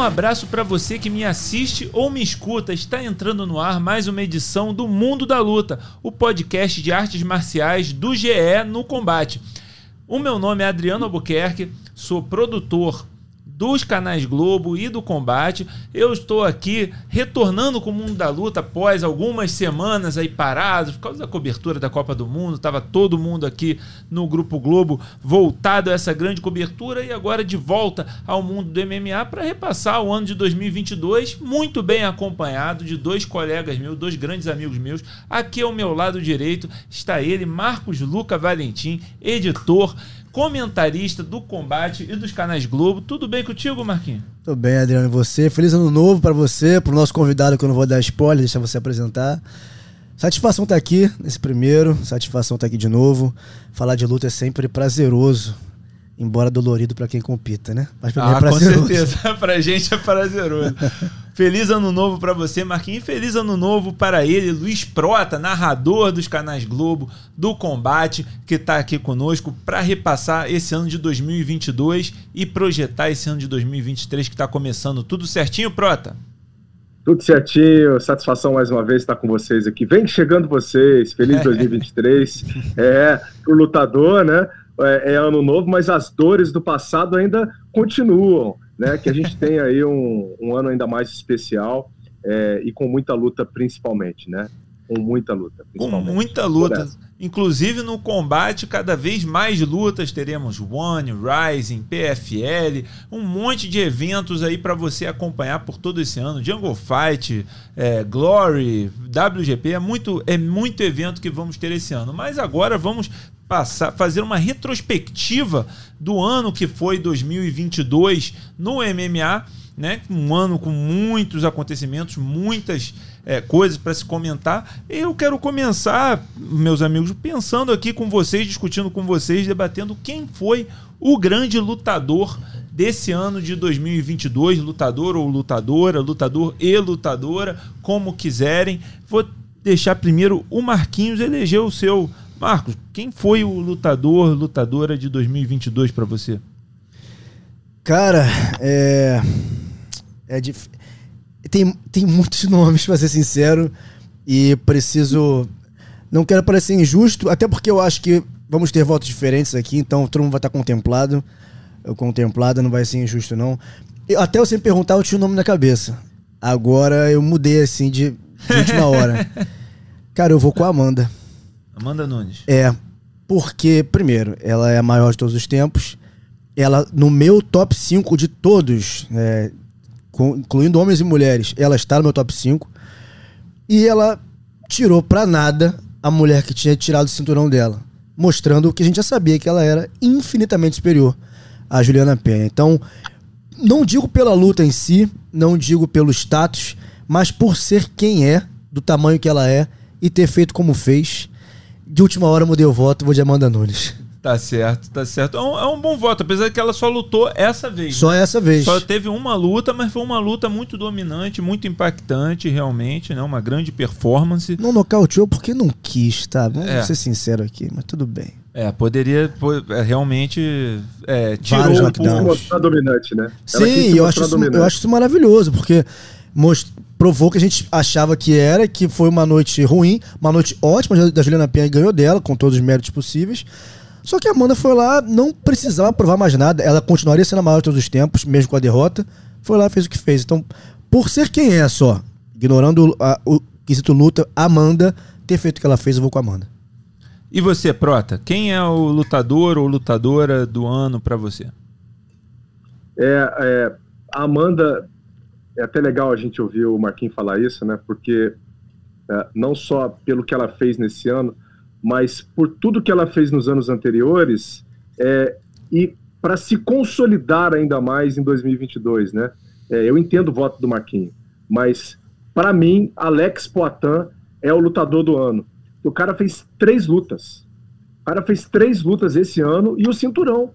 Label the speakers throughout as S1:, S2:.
S1: Um abraço para você que me assiste ou me escuta. Está entrando no ar mais uma edição do Mundo da Luta, o podcast de artes marciais do GE no combate. O meu nome é Adriano Albuquerque, sou produtor dos canais Globo e do Combate. Eu estou aqui retornando com o mundo da luta após algumas semanas aí parados por causa da cobertura da Copa do Mundo. Tava todo mundo aqui no Grupo Globo voltado a essa grande cobertura e agora de volta ao mundo do MMA para repassar o ano de 2022 muito bem acompanhado de dois colegas meus, dois grandes amigos meus. Aqui ao meu lado direito está ele, Marcos Luca Valentim, editor comentarista do combate e dos canais Globo. Tudo bem contigo, Marquinhos?
S2: Tudo bem, Adriano, e você? Feliz ano novo para você, para o nosso convidado que eu não vou dar spoiler, deixa você apresentar. Satisfação estar tá aqui nesse primeiro, satisfação estar tá aqui de novo. Falar de luta é sempre prazeroso embora dolorido para quem compita, né?
S1: Mas pra ah, mim é ah, prazeroso. com certeza. pra gente é prazeroso. Feliz ano novo para você, Marquinhos. Feliz ano novo para ele, Luiz Prota, narrador dos canais Globo, do Combate, que está aqui conosco para repassar esse ano de 2022 e projetar esse ano de 2023 que está começando. Tudo certinho, Prota?
S3: Tudo certinho, satisfação mais uma vez estar com vocês aqui. Vem chegando vocês, feliz 2023. é, pro lutador, né? é, é, ano novo, mas as dores do passado ainda continuam, né? Que a gente tem aí um, um ano ainda mais especial é, e com muita luta, principalmente, né? Com muita luta.
S1: Com muita luta. Inclusive no combate, cada vez mais lutas. Teremos One, Rising, PFL, um monte de eventos aí para você acompanhar por todo esse ano. Jungle Fight, é, Glory, WGP, é muito, é muito evento que vamos ter esse ano. Mas agora vamos passar, fazer uma retrospectiva do ano que foi 2022 no MMA, né? Um ano com muitos acontecimentos, muitas é, coisas para se comentar. Eu quero começar, meus amigos, pensando aqui com vocês, discutindo com vocês, debatendo quem foi o grande lutador desse ano de 2022, lutador ou lutadora, lutador e lutadora, como quiserem. Vou deixar primeiro o Marquinhos eleger o seu Marcos, quem foi o lutador, lutadora de 2022 para você?
S2: Cara, é. É dif... tem, tem muitos nomes, pra ser sincero, e preciso. Não quero parecer injusto, até porque eu acho que vamos ter votos diferentes aqui, então todo mundo vai estar contemplado. Eu contemplado, não vai ser injusto, não. Eu, até você me perguntar, eu tinha o um nome na cabeça. Agora eu mudei assim de, de última hora. Cara, eu vou com a Amanda.
S1: Amanda Nunes.
S2: É, porque, primeiro, ela é a maior de todos os tempos. Ela, no meu top 5 de todos, é, com, incluindo homens e mulheres, ela está no meu top 5. E ela tirou pra nada a mulher que tinha tirado o cinturão dela. Mostrando que a gente já sabia que ela era infinitamente superior à Juliana Penha. Então, não digo pela luta em si, não digo pelo status, mas por ser quem é, do tamanho que ela é e ter feito como fez de última hora eu mudei o voto, vou de Amanda Nunes.
S1: Tá certo, tá certo. É um, é um, bom voto, apesar de que ela só lutou essa vez.
S2: Só né? essa vez.
S1: Só teve uma luta, mas foi uma luta muito dominante, muito impactante, realmente, né? Uma grande performance.
S2: Não nocauteou porque não quis, tá? Vamos é. ser sincero aqui, mas tudo bem.
S1: É, poderia é, realmente é, tirou
S3: mostrar dominante, né?
S2: Sim, eu acho, isso, eu acho isso maravilhoso, porque most provou que a gente achava que era, que foi uma noite ruim, uma noite ótima da Juliana Penha e ganhou dela, com todos os méritos possíveis. Só que a Amanda foi lá, não precisava provar mais nada, ela continuaria sendo a maior de todos os tempos, mesmo com a derrota. Foi lá e fez o que fez. Então, por ser quem é só, ignorando a, o quesito luta, Amanda ter feito o que ela fez, eu vou com a Amanda.
S1: E você, Prota, quem é o lutador ou lutadora do ano para você?
S3: É, é, a Amanda é até legal a gente ouvir o Marquinhos falar isso, né? Porque é, não só pelo que ela fez nesse ano, mas por tudo que ela fez nos anos anteriores é, e para se consolidar ainda mais em 2022, né? É, eu entendo o voto do Marquinhos, mas para mim, Alex Poitin é o lutador do ano. O cara fez três lutas. O cara fez três lutas esse ano e o cinturão.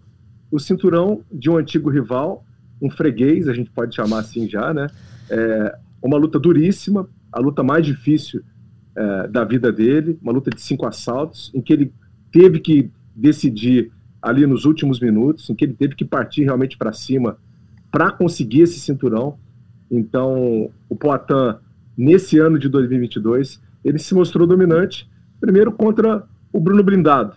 S3: O cinturão de um antigo rival um freguês, a gente pode chamar assim já, né? É uma luta duríssima, a luta mais difícil é, da vida dele, uma luta de cinco assaltos, em que ele teve que decidir ali nos últimos minutos, em que ele teve que partir realmente para cima para conseguir esse cinturão. Então, o Poitin, nesse ano de 2022, ele se mostrou dominante, primeiro contra o Bruno Blindado,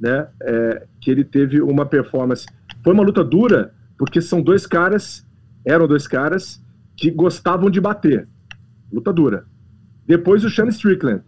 S3: né? É, que ele teve uma performance. Foi uma luta dura, porque são dois caras, eram dois caras que gostavam de bater. Luta dura. Depois o Sean Strickland,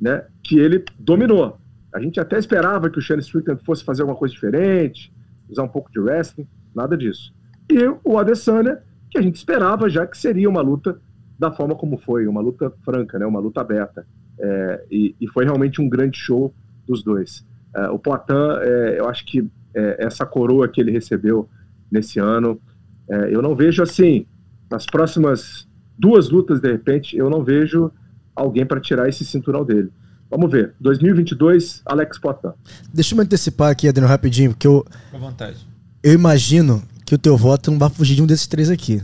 S3: né? Que ele dominou. A gente até esperava que o Sean Strickland fosse fazer alguma coisa diferente, usar um pouco de wrestling, nada disso. E o Adesanya, que a gente esperava já que seria uma luta da forma como foi, uma luta franca, né? Uma luta aberta. É, e, e, foi realmente um grande show dos dois. É, o Poitin, é, eu acho que é, essa coroa que ele recebeu nesse ano, é, eu não vejo assim, nas próximas duas lutas, de repente, eu não vejo alguém para tirar esse cinturão dele. Vamos ver. 2022, Alex Poitin.
S2: Deixa eu me antecipar aqui, Adriano, rapidinho, porque eu.
S1: Com vontade.
S2: Eu imagino que o teu voto não vai fugir de um desses três aqui.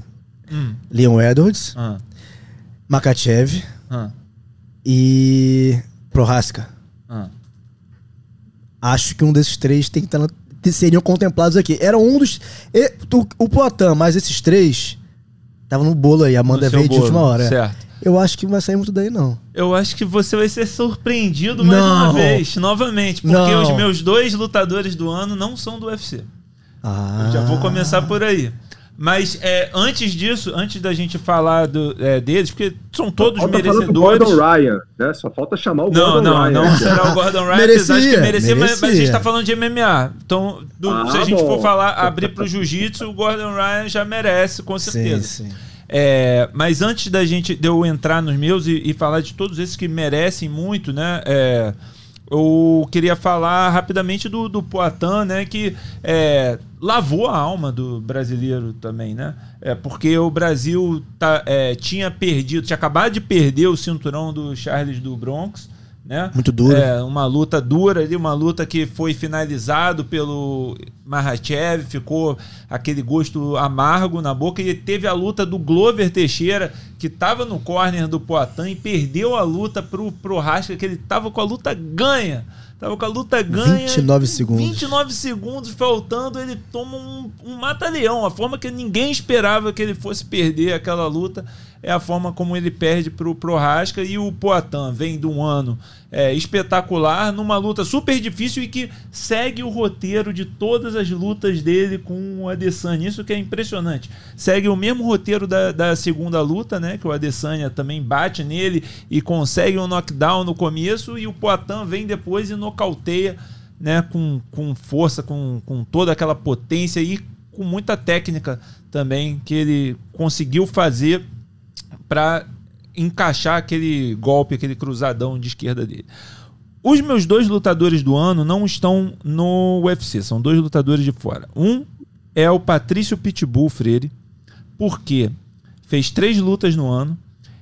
S2: Hum. Leon Edwards, ah. Makachev ah. e Prohaska. Ah. Acho que um desses três tem que estar na, seriam contemplados aqui. Era um dos. E, o, o Poitin, mas esses três estavam no bolo aí. A Amanda veio de última hora.
S1: Certo.
S2: Eu acho que não vai sair muito daí, não.
S1: Eu acho que você vai ser surpreendido mais não. uma vez, novamente. Porque não. os meus dois lutadores do ano não são do UFC. Ah. Eu já vou começar por aí. Mas é, antes disso, antes da gente falar do, é, deles, porque são todos falta merecedores.
S3: Gordon Ryan, né? Só falta chamar o
S1: não,
S3: Gordon
S1: não,
S3: Ryan.
S1: Não, não será o Gordon Ryan, merecia, apesar que merecia, merecia. Mas, a gente está falando de MMA. Então, do, ah, se a gente bom. for falar, abrir para o jiu-jitsu, o Gordon Ryan já merece, com certeza. Sim, sim. É, mas antes da gente de eu entrar nos meus e, e, falar de todos esses que merecem muito, né? É, eu queria falar rapidamente do, do Poitin, né? Que é, lavou a alma do brasileiro também, né? É, porque o Brasil tá, é, tinha perdido, tinha acabado de perder o cinturão do Charles do Bronx né?
S2: Muito dura.
S1: É, uma luta dura ali, uma luta que foi finalizado pelo Mahachev, ficou aquele gosto amargo na boca e teve a luta do Glover Teixeira, que estava no corner do Poitin e perdeu a luta pro pro Rasca, que ele estava com a luta ganha. Tava com a luta ganha.
S2: 29 segundos.
S1: 29 segundos faltando, ele toma um, um mata-leão. A forma que ninguém esperava que ele fosse perder aquela luta é a forma como ele perde para o Prohasca e o Poatan vem de um ano é, espetacular numa luta super difícil e que segue o roteiro de todas as lutas dele com o Adesanya. Isso que é impressionante. Segue o mesmo roteiro da, da segunda luta, né? Que o Adesanya também bate nele e consegue um knockdown no começo e o Poatan vem depois e nocauteia né, com, com força, com, com toda aquela potência e com muita técnica também que ele conseguiu fazer para encaixar aquele golpe, aquele cruzadão de esquerda dele. Os meus dois lutadores do ano não estão no UFC, são dois lutadores de fora. Um é o Patrício Pitbull Freire, porque fez três lutas no ano,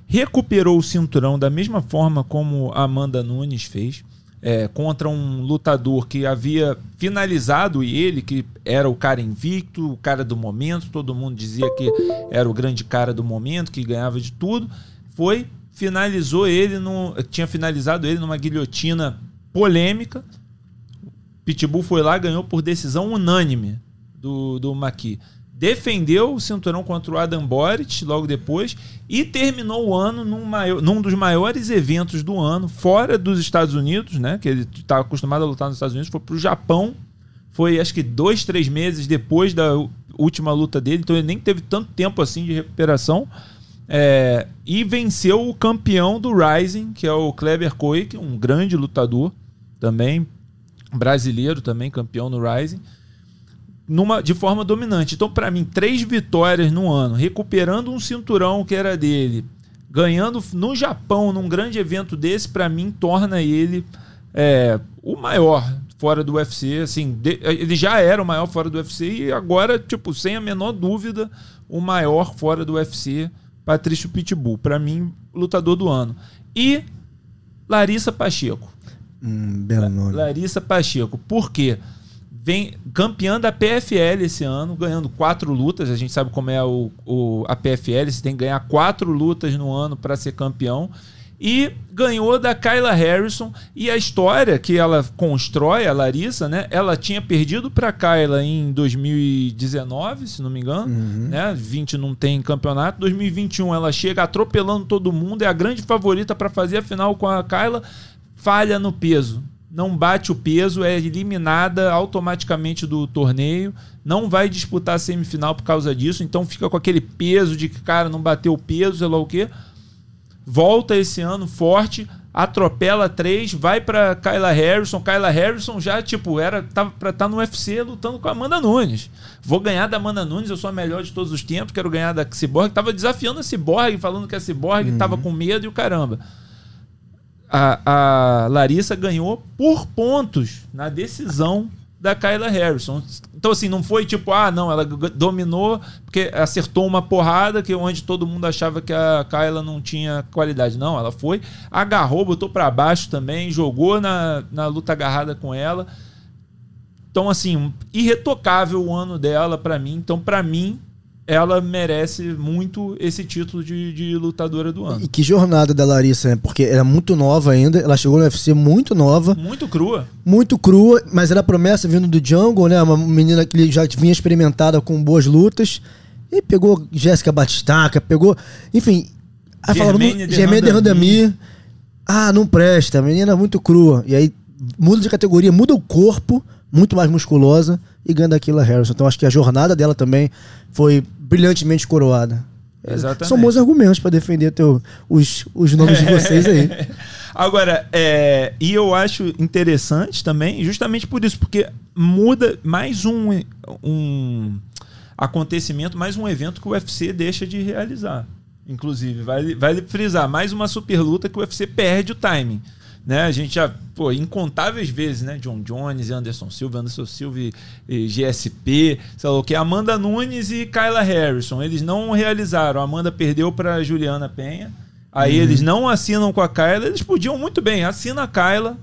S1: recuperou o cinturão da mesma forma como a Amanda Nunes fez, é, contra um lutador que havia finalizado ele, que era o cara invicto, o cara do momento, todo mundo dizia que era o grande cara do momento, que ganhava de tudo. Foi, finalizou ele, no, tinha finalizado ele numa guilhotina polêmica. Pitbull foi lá, ganhou por decisão unânime do, do Maqui defendeu o cinturão contra o Adam Boric logo depois e terminou o ano num, maior, num dos maiores eventos do ano, fora dos Estados Unidos, né? Que ele está acostumado a lutar nos Estados Unidos, foi para o Japão. Foi acho que dois, três meses depois da última luta dele, então ele nem teve tanto tempo assim de recuperação. É, e venceu o campeão do Rising, que é o Kleber Koik, um grande lutador também, brasileiro também, campeão no Rising numa, de forma dominante. Então, para mim, três vitórias no ano, recuperando um cinturão que era dele, ganhando no Japão, num grande evento desse, para mim, torna ele é, o maior fora do UFC. Assim, de, ele já era o maior fora do UFC e agora, tipo, sem a menor dúvida, o maior fora do UFC, Patrício Pitbull. Para mim, lutador do ano. E Larissa Pacheco.
S2: Hum, belo nome.
S1: Larissa Pacheco. Por quê? Porque vem campeã da PFL esse ano, ganhando quatro lutas. A gente sabe como é o, o a PFL, você tem que ganhar quatro lutas no ano para ser campeão. e ganhou da Kyla Harrison. E a história que ela constrói, a Larissa, né? Ela tinha perdido para Kyla em 2019, se não me engano, uhum. né? 20 não tem campeonato. 2021 ela chega atropelando todo mundo, é a grande favorita para fazer a final com a Kyla, falha no peso. Não bate o peso, é eliminada automaticamente do torneio, não vai disputar a semifinal por causa disso, então fica com aquele peso de que, cara, não bateu o peso, sei lá o quê volta esse ano forte, atropela três, vai para Kyla Harrison. Kyla Harrison já, tipo, era tava pra estar tá no UFC lutando com a Amanda Nunes. Vou ganhar da Amanda Nunes, eu sou a melhor de todos os tempos, quero ganhar da Cyborg. Tava desafiando a Cyborg, falando que a Cyborg uhum. tava com medo e o caramba. A, a Larissa ganhou por pontos na decisão da Kyla Harrison. Então, assim, não foi tipo, ah, não, ela dominou porque acertou uma porrada que onde todo mundo achava que a Kyla não tinha qualidade. Não, ela foi, agarrou, botou para baixo também, jogou na, na luta agarrada com ela. Então, assim, irretocável o ano dela para mim. Então, para mim, ela merece muito esse título de, de, lutadora do ano.
S2: E que jornada da Larissa, né? Porque era muito nova ainda, ela chegou no UFC muito nova.
S1: Muito crua.
S2: Muito crua, mas era promessa vindo do Jungle, né? Uma menina que já vinha experimentada com boas lutas. E pegou Jéssica Batistaca, pegou. Enfim. Aí falaram, Germaine de Randami. Ah, não presta, a menina é muito crua. E aí muda de categoria, muda o corpo, muito mais musculosa e ganha daquela Harrison. Então acho que a jornada dela também foi brilhantemente coroada.
S1: Exatamente.
S2: São bons argumentos para defender teu, os, os nomes de vocês aí.
S1: Agora, é, e eu acho interessante também, justamente por isso, porque muda mais um, um acontecimento, mais um evento que o UFC deixa de realizar. Inclusive, vale, vale frisar, mais uma super luta que o UFC perde o timing. Né? A gente já, pô, incontáveis vezes, né? John Jones, Anderson Silva, Anderson Silva e, e GSP, sei lá o que, Amanda Nunes e Kyla Harrison. Eles não realizaram. A Amanda perdeu para Juliana Penha. Aí uhum. eles não assinam com a Kyla. Eles podiam muito bem, assina a Kyla.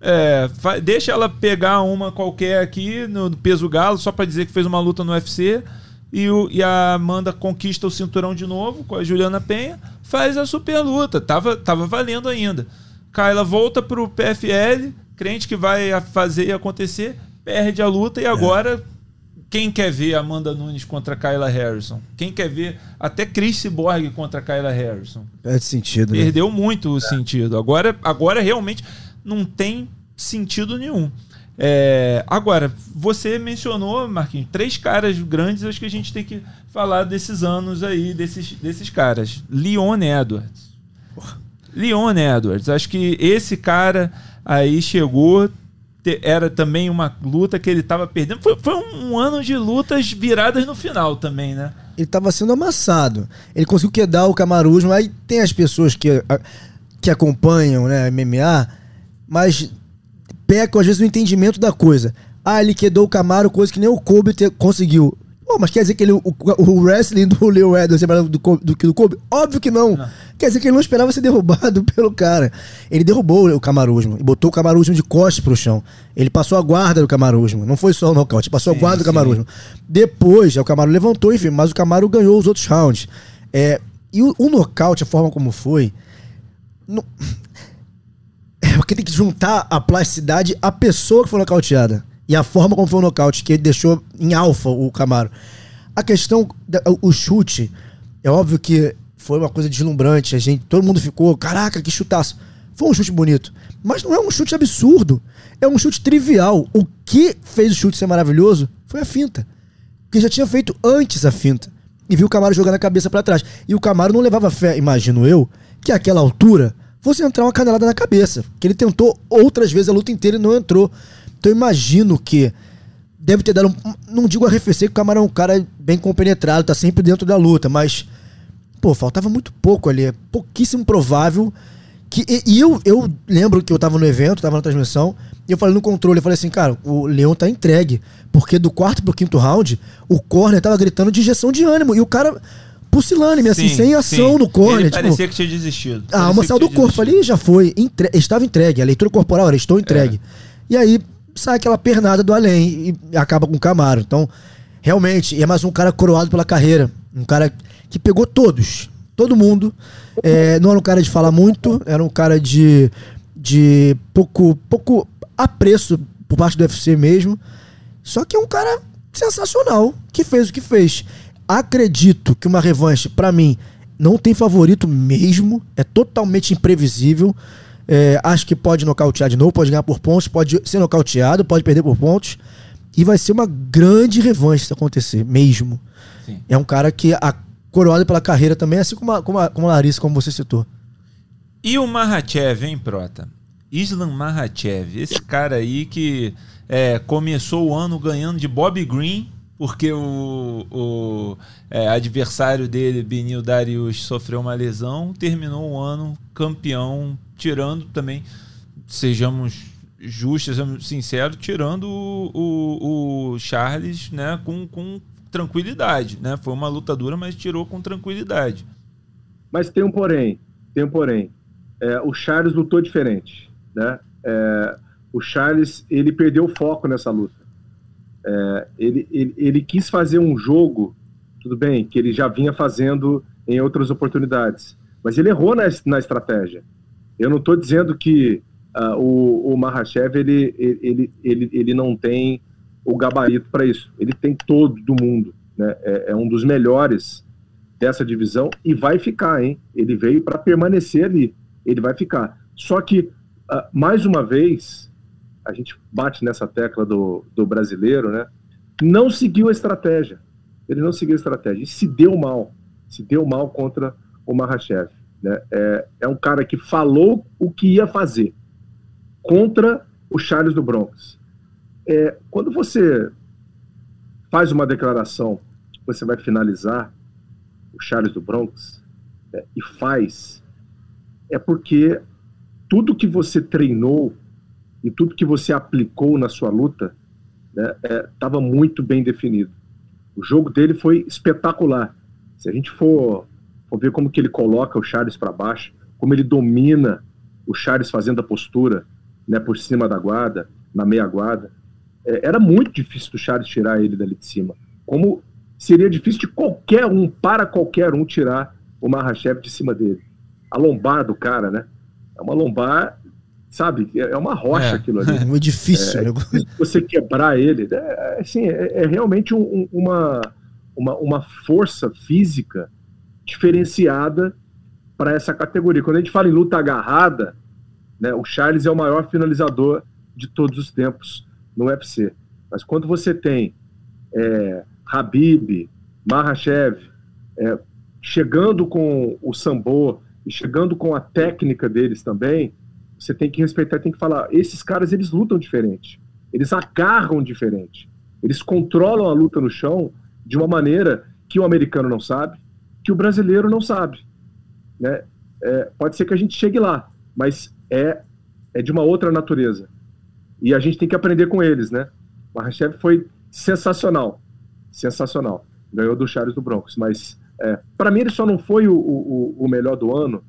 S1: É, deixa ela pegar uma qualquer aqui no peso galo, só para dizer que fez uma luta no UFC. E, o, e a Amanda conquista o cinturão de novo com a Juliana Penha, faz a super luta. Tava, tava valendo ainda. Kyla volta pro PFL, crente que vai fazer e acontecer, perde a luta e agora é. quem quer ver Amanda Nunes contra Kyla Harrison? Quem quer ver até Chris Borg contra Kyla Harrison?
S2: Perde sentido.
S1: Né? Perdeu muito o é. sentido. Agora, agora realmente não tem sentido nenhum. É, agora, você mencionou, Marquinhos, três caras grandes, acho que a gente tem que falar desses anos aí, desses, desses caras. Leon Edwards. Leon Edwards. Acho que esse cara aí chegou. Era também uma luta que ele estava perdendo. Foi, foi um ano de lutas viradas no final também, né?
S2: Ele estava sendo amassado. Ele conseguiu quedar o Camaruzmo. Aí tem as pessoas que, que acompanham né, MMA, mas pecam às vezes no entendimento da coisa. Ah, ele quedou o Camaro, coisa que nem o Kobe te, conseguiu. Pô, mas quer dizer que ele, o, o wrestling do Leo Edwards é melhor do, que do Kobe? Óbvio que não. não. Quer dizer que ele não esperava ser derrubado pelo cara. Ele derrubou o Camaruzmo e botou o Camaruzmo de costas pro chão. Ele passou a guarda do Camaruzmo. Não foi só o nocaute, passou sim, a guarda do Camaruzmo. Depois, o Camaro levantou, enfim, mas o Camaro ganhou os outros rounds. É, e o, o nocaute, a forma como foi. No... É porque tem que juntar a plasticidade à pessoa que foi nocauteada. E a forma como foi o nocaute, que ele deixou em alfa o Camaro. A questão, o chute, é óbvio que foi uma coisa deslumbrante. A gente, todo mundo ficou, caraca, que chutaço. Foi um chute bonito. Mas não é um chute absurdo. É um chute trivial. O que fez o chute ser maravilhoso foi a finta. Porque já tinha feito antes a finta. E viu o Camaro jogando a cabeça para trás. E o Camaro não levava fé, imagino eu, que àquela altura fosse entrar uma canelada na cabeça. Que ele tentou outras vezes a luta inteira e não entrou. Então eu imagino que deve ter dado. Um, não digo arrefecer, que o Camaro é um cara bem compenetrado, tá sempre dentro da luta, mas pô, faltava muito pouco ali. É pouquíssimo provável. Que, e, e, eu, eu lembro que eu tava no evento, tava na transmissão, e eu falei no controle, eu falei assim, cara, o Leão tá entregue. Porque do quarto pro quinto round, o corner tava gritando de injeção de ânimo. E o cara, pusilânime, assim, sem ação sim. no corner. Ele
S1: tipo, parecia que tinha desistido.
S2: A alma saiu do corpo ali já foi. Entre, estava entregue. A leitura corporal era, estou entregue. É. E aí sai aquela pernada do além e acaba com o Camaro. Então, realmente, é mais um cara coroado pela carreira. Um cara que pegou todos. todo mundo. É, não era um cara de falar muito, era um cara de, de pouco, pouco apreço por parte do UFC mesmo. Só que é um cara sensacional que fez o que fez. Acredito que uma revanche, para mim, não tem favorito mesmo. É totalmente imprevisível. É, acho que pode nocautear de novo, pode ganhar por pontos, pode ser nocauteado, pode perder por pontos. E vai ser uma grande revanche se acontecer, mesmo. Sim. É um cara que a coroado pela carreira também, assim como a, como a, como a Larissa, como você citou.
S1: E o Mahachev, hein, Prota? Islam Mahachev, esse cara aí que é, começou o ano ganhando de Bob Green, porque o, o é, adversário dele, Benil Darius, sofreu uma lesão, terminou o ano campeão, tirando também, sejamos justos, sejamos sinceros, tirando o, o, o Charles né, com, com tranquilidade, né? Foi uma luta dura, mas tirou com tranquilidade.
S3: Mas tem um porém, tem um porém. É, o Charles lutou diferente, né? É, o Charles ele perdeu o foco nessa luta. É, ele, ele, ele quis fazer um jogo, tudo bem, que ele já vinha fazendo em outras oportunidades, mas ele errou na, na estratégia. Eu não estou dizendo que uh, o, o Mahashev ele, ele, ele, ele não tem o gabarito para isso. Ele tem todo do mundo, né? É, é, um dos melhores dessa divisão e vai ficar, hein? Ele veio para permanecer ali, ele vai ficar. Só que, uh, mais uma vez, a gente bate nessa tecla do, do brasileiro, né? Não seguiu a estratégia. Ele não seguiu a estratégia e se deu mal. Se deu mal contra o Mahashev. Né? É, é um cara que falou o que ia fazer contra o Charles do Bronx. É, quando você faz uma declaração, você vai finalizar o Charles do Bronx é, e faz, é porque tudo que você treinou e tudo que você aplicou na sua luta estava né, é, muito bem definido. O jogo dele foi espetacular. Se a gente for, for ver como que ele coloca o Charles para baixo, como ele domina o Charles fazendo a postura né, por cima da guarda, na meia guarda, é, era muito difícil do Charles tirar ele dali de cima. Como seria difícil de qualquer um, para qualquer um, tirar o Mahashev de cima dele. A lombar do cara, né? É uma lombar, sabe? É uma rocha é, aquilo ali. É
S2: muito difícil.
S3: É,
S2: né?
S3: você quebrar ele. É, é, assim, é, é realmente um, uma, uma, uma força física diferenciada para essa categoria. Quando a gente fala em luta agarrada, né, o Charles é o maior finalizador de todos os tempos no UFC. Mas quando você tem é, Habib, Mahashev, é, chegando com o sambo e chegando com a técnica deles também, você tem que respeitar, tem que falar, esses caras eles lutam diferente, eles agarram diferente, eles controlam a luta no chão de uma maneira que o americano não sabe, que o brasileiro não sabe, né? É, pode ser que a gente chegue lá, mas é é de uma outra natureza. E a gente tem que aprender com eles, né? O Mahashev foi sensacional. Sensacional. Ganhou do Charles do Broncos. Mas, é, para mim, ele só não foi o, o, o melhor do ano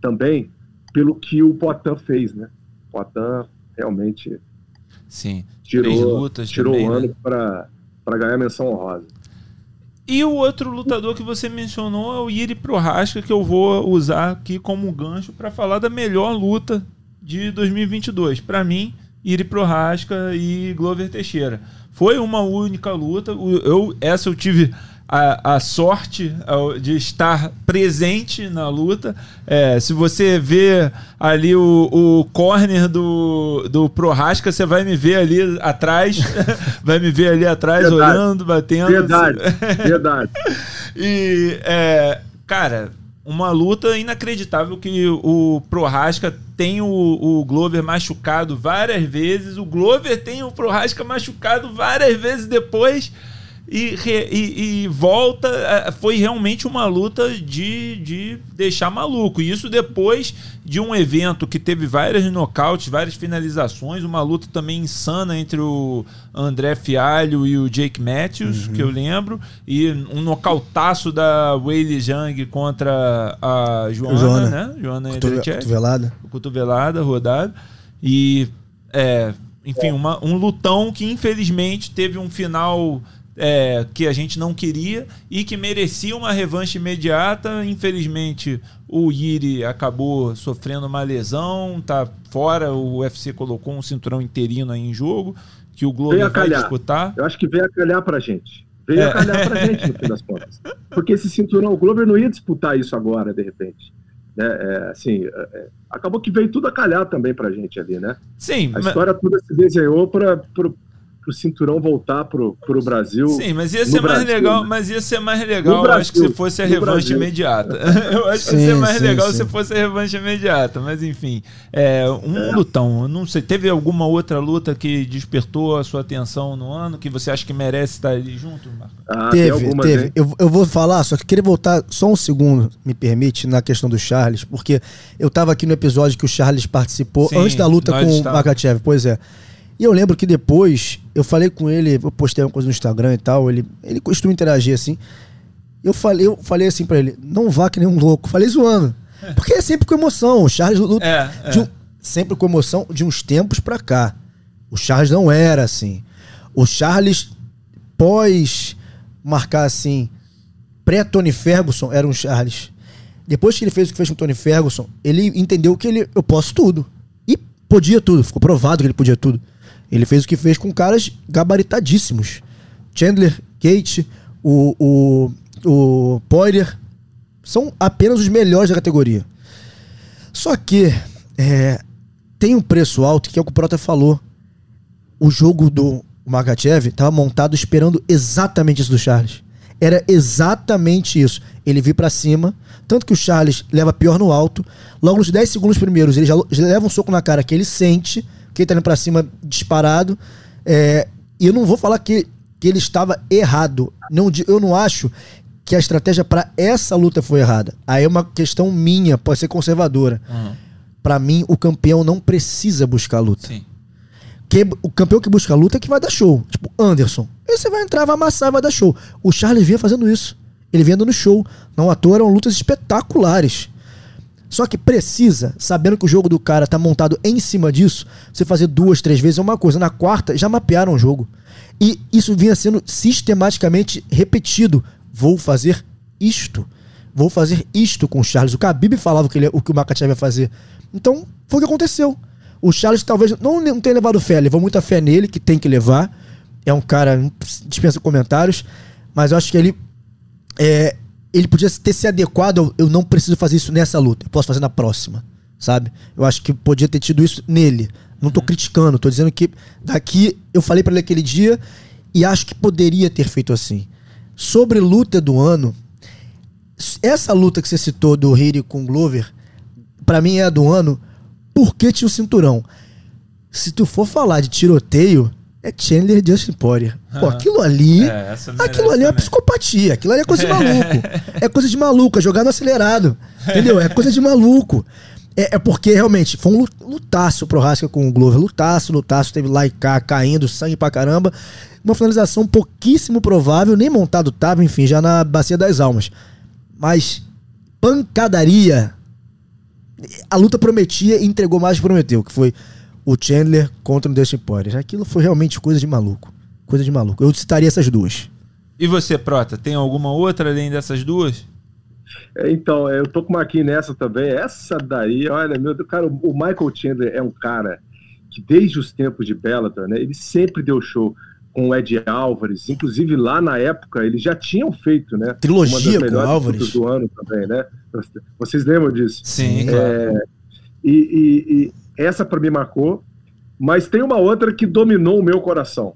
S3: também pelo que o Poitin fez, né? O Poitin realmente
S1: Sim.
S3: tirou, tirou também, o ano né? para ganhar a menção honrosa.
S1: E o outro lutador que você mencionou é o Yuri Prohaska, que eu vou usar aqui como gancho para falar da melhor luta de 2022. Para mim, Iri Prohaska e Glover Teixeira. Foi uma única luta. Eu, essa eu tive a, a sorte de estar presente na luta. É, se você vê ali o, o corner do, do Prohaska, você vai me ver ali atrás. vai me ver ali atrás verdade. olhando, batendo.
S3: Verdade, verdade.
S1: e, é, cara, uma luta inacreditável que o Prohaska tem o, o, Glover machucado várias vezes, o Glover tem o Prohaska machucado várias vezes depois e, e, e, volta. É, foi realmente uma luta de, de deixar maluco. E isso depois de um evento que teve várias nocautes, várias finalizações, uma luta também insana entre o André Fialho e o Jake Matthews, uhum. que eu lembro, e um nocautaço da Weili Zhang contra a Joana, Joana. né? Joana
S2: Cotuve Cotovelada.
S1: Cotovelada, rodada. E, é, enfim, uma, um lutão que infelizmente teve um final é, que a gente não queria e que merecia uma revanche imediata. Infelizmente, o Yiri acabou sofrendo uma lesão, tá fora. O UFC colocou um cinturão interino aí em jogo, que o Globo vai calhar. disputar.
S3: Eu acho que veio a calhar pra gente. Veio é. a calhar pra gente, no fim das contas. Porque esse cinturão, o Glover não ia disputar isso agora, de repente. Né? É, assim, é, é acabou que veio tudo a calhar também pra gente ali, né?
S1: Sim.
S3: A história toda se desenhou para pro cinturão voltar pro, pro Brasil.
S1: Sim, mas ia ser mais legal, né? mas ia ser mais legal, Brasil, acho que se fosse a revanche Brasil. imediata. eu acho que sim, ia ser mais sim, legal sim. se fosse a revanche imediata, mas enfim, é, um é. lutão, não sei, teve alguma outra luta que despertou a sua atenção no ano que você acha que merece estar ali junto, Marco?
S2: Ah, teve, algumas, teve. Eu, eu vou falar, só que queria voltar só um segundo, me permite, na questão do Charles, porque eu tava aqui no episódio que o Charles participou antes da luta com o Makachev, pois é. E eu lembro que depois eu falei com ele, eu postei uma coisa no Instagram e tal, ele, ele costuma interagir assim. Eu falei, eu falei assim para ele, não vá que nem um louco. Falei zoando. É. Porque é sempre com emoção. O Charles luta é, é. Um, sempre com emoção de uns tempos pra cá. O Charles não era assim. O Charles, pós marcar assim, pré-Tony Ferguson, era um Charles. Depois que ele fez o que fez com o Tony Ferguson, ele entendeu que ele, eu posso tudo. E podia tudo. Ficou provado que ele podia tudo. Ele fez o que fez com caras gabaritadíssimos. Chandler, Kate, o, o, o Poirier são apenas os melhores da categoria. Só que é, tem um preço alto, que é o que o Prota falou. O jogo do Makachev estava montado esperando exatamente isso do Charles. Era exatamente isso. Ele vir para cima, tanto que o Charles leva pior no alto. Logo nos 10 segundos primeiros, ele já, já leva um soco na cara que ele sente que ele tá indo pra cima disparado. É, e eu não vou falar que, que ele estava errado. Não, eu não acho que a estratégia para essa luta foi errada. Aí é uma questão minha, pode ser conservadora. Uhum. Para mim, o campeão não precisa buscar luta. Sim. Que, o campeão que busca luta é que vai dar show. Tipo, Anderson. Aí você vai entrar, vai amassar, vai dar show. O Charles vinha fazendo isso. Ele vinha dando show. Não à toa eram lutas espetaculares. Só que precisa, sabendo que o jogo do cara tá montado em cima disso, você fazer duas, três vezes é uma coisa. Na quarta, já mapearam o jogo. E isso vinha sendo sistematicamente repetido. Vou fazer isto. Vou fazer isto com o Charles. O Khabib falava que ele, o que o Makachev ia fazer. Então, foi o que aconteceu. O Charles talvez não, não tenha levado fé, levou muita fé nele, que tem que levar. É um cara, dispensa comentários. Mas eu acho que ele é, ele podia ter se adequado. Eu não preciso fazer isso nessa luta. Eu posso fazer na próxima. Sabe? Eu acho que podia ter tido isso nele. Não tô criticando, tô dizendo que daqui eu falei para ele aquele dia e acho que poderia ter feito assim. Sobre luta do ano, essa luta que você citou do Hiri com Glover, para mim é a do ano porque tinha o cinturão. Se tu for falar de tiroteio, é Chandler Justin Poirier. Pô, aquilo ali. É, aquilo ali é uma psicopatia. Aquilo ali é coisa de maluco. é coisa de maluco, é jogar no acelerado. Entendeu? É coisa de maluco. É, é porque realmente foi um lutaço pro Rasca com o Glover. Lutaço, lutaço. Teve lá e cá, caindo, sangue pra caramba. Uma finalização pouquíssimo provável, nem montado tava, enfim, já na Bacia das Almas. Mas pancadaria. A luta prometia e entregou mais do que prometeu, que foi o Chandler contra o Dustin Poirier. Aquilo foi realmente coisa de maluco. Coisa de maluco. Eu citaria essas duas.
S1: E você, Prota, tem alguma outra além dessas duas?
S3: É, então, eu tô com uma aqui nessa também. Essa daí, olha, meu Deus, cara, o Michael Chandler é um cara que desde os tempos de Bellator, né, ele sempre deu show com o Ed Álvares, inclusive lá na época eles já tinham feito, né?
S2: Trilogia com o Álvares
S3: do ano também, né? Vocês lembram disso?
S1: Sim. É,
S3: claro. e, e, e, essa para mim marcou, mas tem uma outra que dominou o meu coração.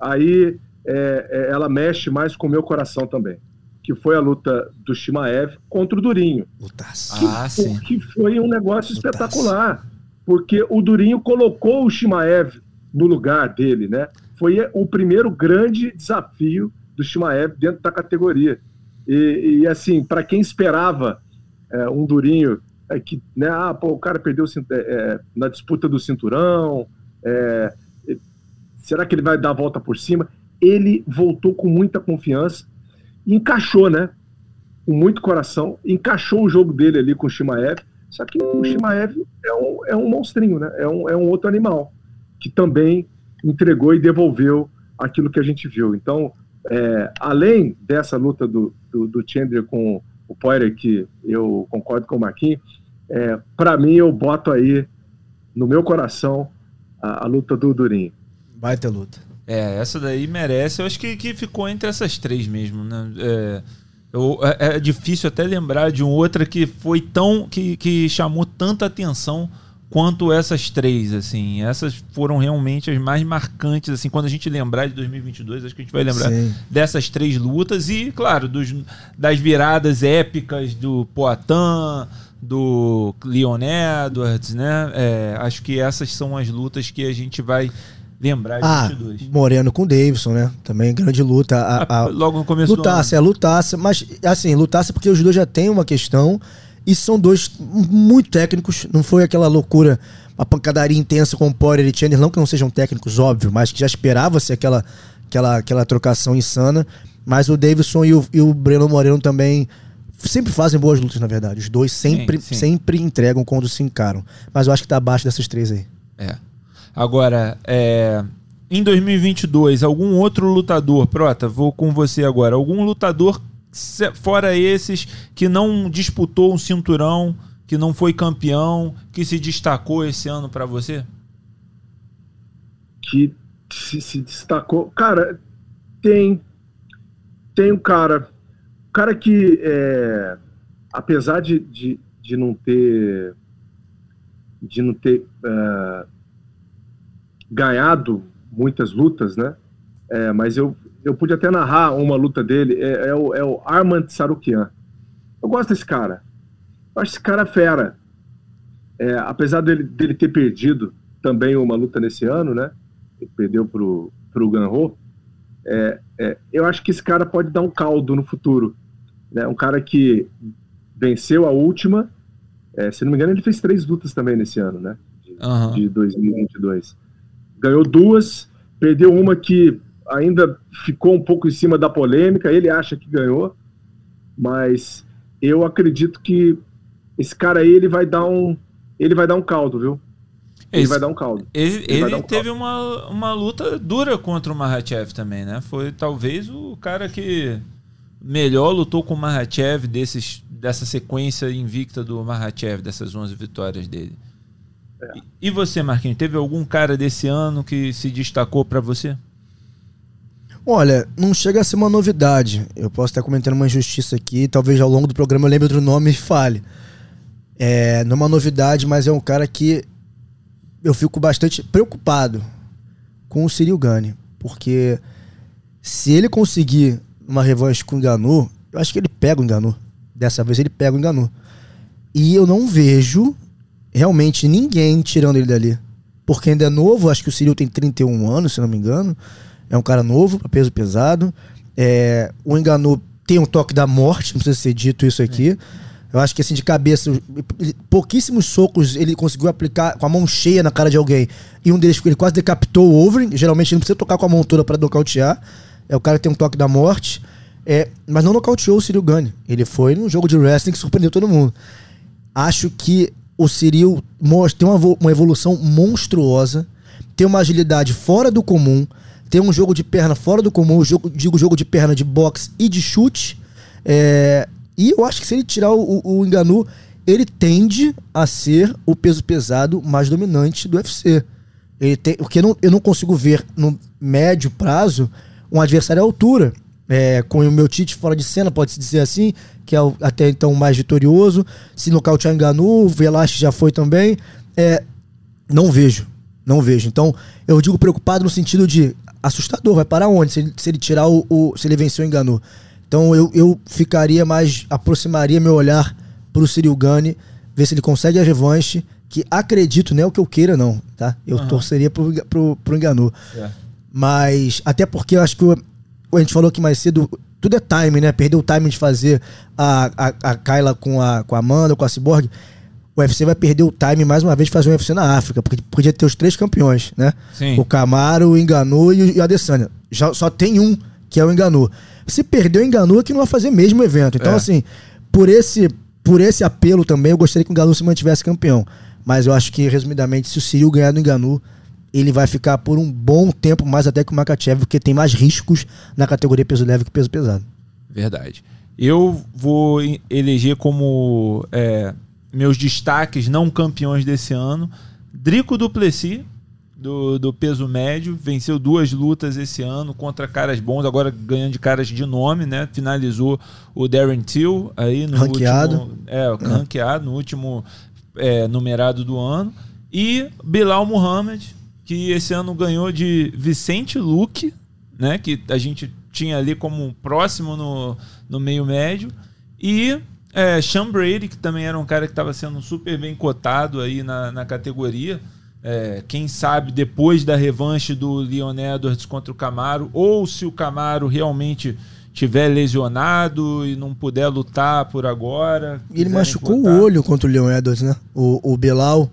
S3: Aí é, é, ela mexe mais com o meu coração também, que foi a luta do Shimaev contra o Durinho.
S2: Lutaço.
S3: Que, ah, sim. que foi um negócio Lutaço. espetacular, porque o Durinho colocou o Shimaev no lugar dele, né? Foi o primeiro grande desafio do Shimaev dentro da categoria. E, e assim, para quem esperava é, um Durinho é, que, né, ah, pô, o cara perdeu é, é, na disputa do cinturão, é, será que ele vai dar a volta por cima? Ele voltou com muita confiança encaixou, né? Com muito coração, encaixou o jogo dele ali com o Shimaev. Só que o Shimaev é um, é um monstrinho, né? É um, é um outro animal que também entregou e devolveu aquilo que a gente viu. Então, é, além dessa luta do, do, do Chandler com o Poirier, que eu concordo com o Marquinhos, é, para mim eu boto aí no meu coração a, a luta do Durinho.
S2: Vai ter luta.
S1: É, essa daí merece. Eu acho que, que ficou entre essas três mesmo, né? É, eu, é, é difícil até lembrar de um outra que foi tão. que, que chamou tanta atenção quanto essas três, assim. Essas foram realmente as mais marcantes, assim. Quando a gente lembrar de 2022, acho que a gente vai lembrar Sim. dessas três lutas e, claro, dos, das viradas épicas do Poitin, do Leon Edwards, né? É, acho que essas são as lutas que a gente vai lembrar de
S2: ah, 22. Moreno com Davidson, né? Também grande luta. A,
S1: a, Logo no começo
S2: lutasse, do ano. é, lutasse, mas assim, lutasse porque os dois já têm uma questão e são dois muito técnicos, não foi aquela loucura, uma pancadaria intensa com o Poirier e Chandler, não que não sejam técnicos, óbvio, mas que já esperava-se aquela, aquela, aquela trocação insana, mas o Davidson e o, e o Breno Moreno também sempre fazem boas lutas, na verdade. Os dois sempre, sim, sim. sempre entregam quando se encaram. Mas eu acho que tá abaixo dessas três aí.
S1: É. Agora, é, em 2022, algum outro lutador, Prota, vou com você agora, algum lutador fora esses que não disputou um cinturão, que não foi campeão, que se destacou esse ano para você?
S3: Que se, se, destacou. Cara, tem. Tem um cara. Um cara que, é, apesar de, de, de não ter. De não ter. Uh, ganhado muitas lutas, né? É, mas eu, eu pude até narrar uma luta dele, é, é o, é o Armand Sarukian. Eu gosto desse cara. Eu acho esse cara fera. É, apesar dele, dele ter perdido também uma luta nesse ano, né? Ele perdeu pro, pro Ganro. É, é, eu acho que esse cara pode dar um caldo no futuro. Né? Um cara que venceu a última. É, se não me engano, ele fez três lutas também nesse ano, né? De, uhum. de 2022 ganhou duas, perdeu uma que ainda ficou um pouco em cima da polêmica, ele acha que ganhou, mas eu acredito que esse cara aí ele vai dar um ele vai dar um caldo, viu?
S1: Ele esse, vai dar um caldo. Ele, ele, ele um teve caldo. Uma, uma luta dura contra o Mahachev também, né? Foi talvez o cara que melhor lutou com o Mahachev desses, dessa sequência invicta do Mahachev, dessas 11 vitórias dele. É. E você, Marquinhos, teve algum cara desse ano que se destacou para você?
S2: Olha, não chega a ser uma novidade. Eu posso estar comentando uma injustiça aqui, talvez ao longo do programa eu lembre outro nome e fale. É, não é uma novidade, mas é um cara que eu fico bastante preocupado com o Cyril Gane, porque se ele conseguir uma revanche com o Ganu, eu acho que ele pega o Ganu. Dessa vez ele pega o Ganu. E eu não vejo realmente ninguém tirando ele dali. Porque ainda é novo, acho que o Ciril tem 31 anos, se não me engano. É um cara novo, peso pesado. É, o Enganu tem um toque da morte, não precisa ser dito isso aqui. Eu acho que assim, de cabeça, pouquíssimos socos ele conseguiu aplicar com a mão cheia na cara de alguém. E um deles ele quase decapitou o Overeem. Geralmente ele não precisa tocar com a mão toda pra nocautear. É o cara que tem um toque da morte. É, mas não nocauteou o Cyril Gane. Ele foi num jogo de wrestling que surpreendeu todo mundo. Acho que o Cyril tem uma, uma evolução monstruosa, tem uma agilidade fora do comum, tem um jogo de perna fora do comum, jogo, digo jogo de perna de boxe e de chute. É, e eu acho que se ele tirar o, o Enganu, ele tende a ser o peso pesado mais dominante do UFC. Ele tem, porque eu não, eu não consigo ver no médio prazo um adversário à altura. É, com o meu Tite fora de cena, pode-se dizer assim, que é o, até então mais vitorioso. Se nocautear Enganu, o Velasquez já foi também. É, não vejo, não vejo. Então, eu digo preocupado no sentido de assustador, vai para onde se ele, se ele tirar o, o, se ele vencer o Enganu. Então, eu, eu ficaria mais, aproximaria meu olhar pro Cyril Gane, ver se ele consegue a revanche, que acredito, não é o que eu queira não, tá? Eu uhum. torceria pro, pro, pro Enganu. É. Mas, até porque eu acho que a gente falou aqui mais cedo, tudo é time, né? Perdeu o time de fazer a, a, a Kyla com a, com a Amanda, com a Cyborg. O UFC vai perder o time mais uma vez de fazer um UFC na África, porque podia ter os três campeões, né? Sim. O Camaro, o Enganu e o Adesanya. Já, só tem um, que é o Enganu. Se perdeu o Enganu, é que não vai fazer mesmo o evento. Então, é. assim, por esse, por esse apelo também, eu gostaria que o Enganu se mantivesse campeão. Mas eu acho que, resumidamente, se o Cyril ganhar do Enganu, ele vai ficar por um bom tempo mais até que o Makachev, porque tem mais riscos na categoria peso leve que peso pesado.
S1: Verdade. Eu vou eleger como é, meus destaques não campeões desse ano Drico Duplessis, do, do peso médio, venceu duas lutas esse ano contra caras bons, agora ganhando de caras de nome, né? Finalizou o Darren Till aí no
S2: ranqueado.
S1: último. É, é. ranqueado no último é, numerado do ano. E Bilal Muhammad, que esse ano ganhou de Vicente Luque, né? Que a gente tinha ali como próximo no, no meio médio. E é, Sean Brady, que também era um cara que estava sendo super bem cotado aí na, na categoria. É, quem sabe depois da revanche do Leon Edwards contra o Camaro, ou se o Camaro realmente tiver lesionado e não puder lutar por agora.
S2: Ele machucou o olho contra o Leon Edwards, né? O, o Belal.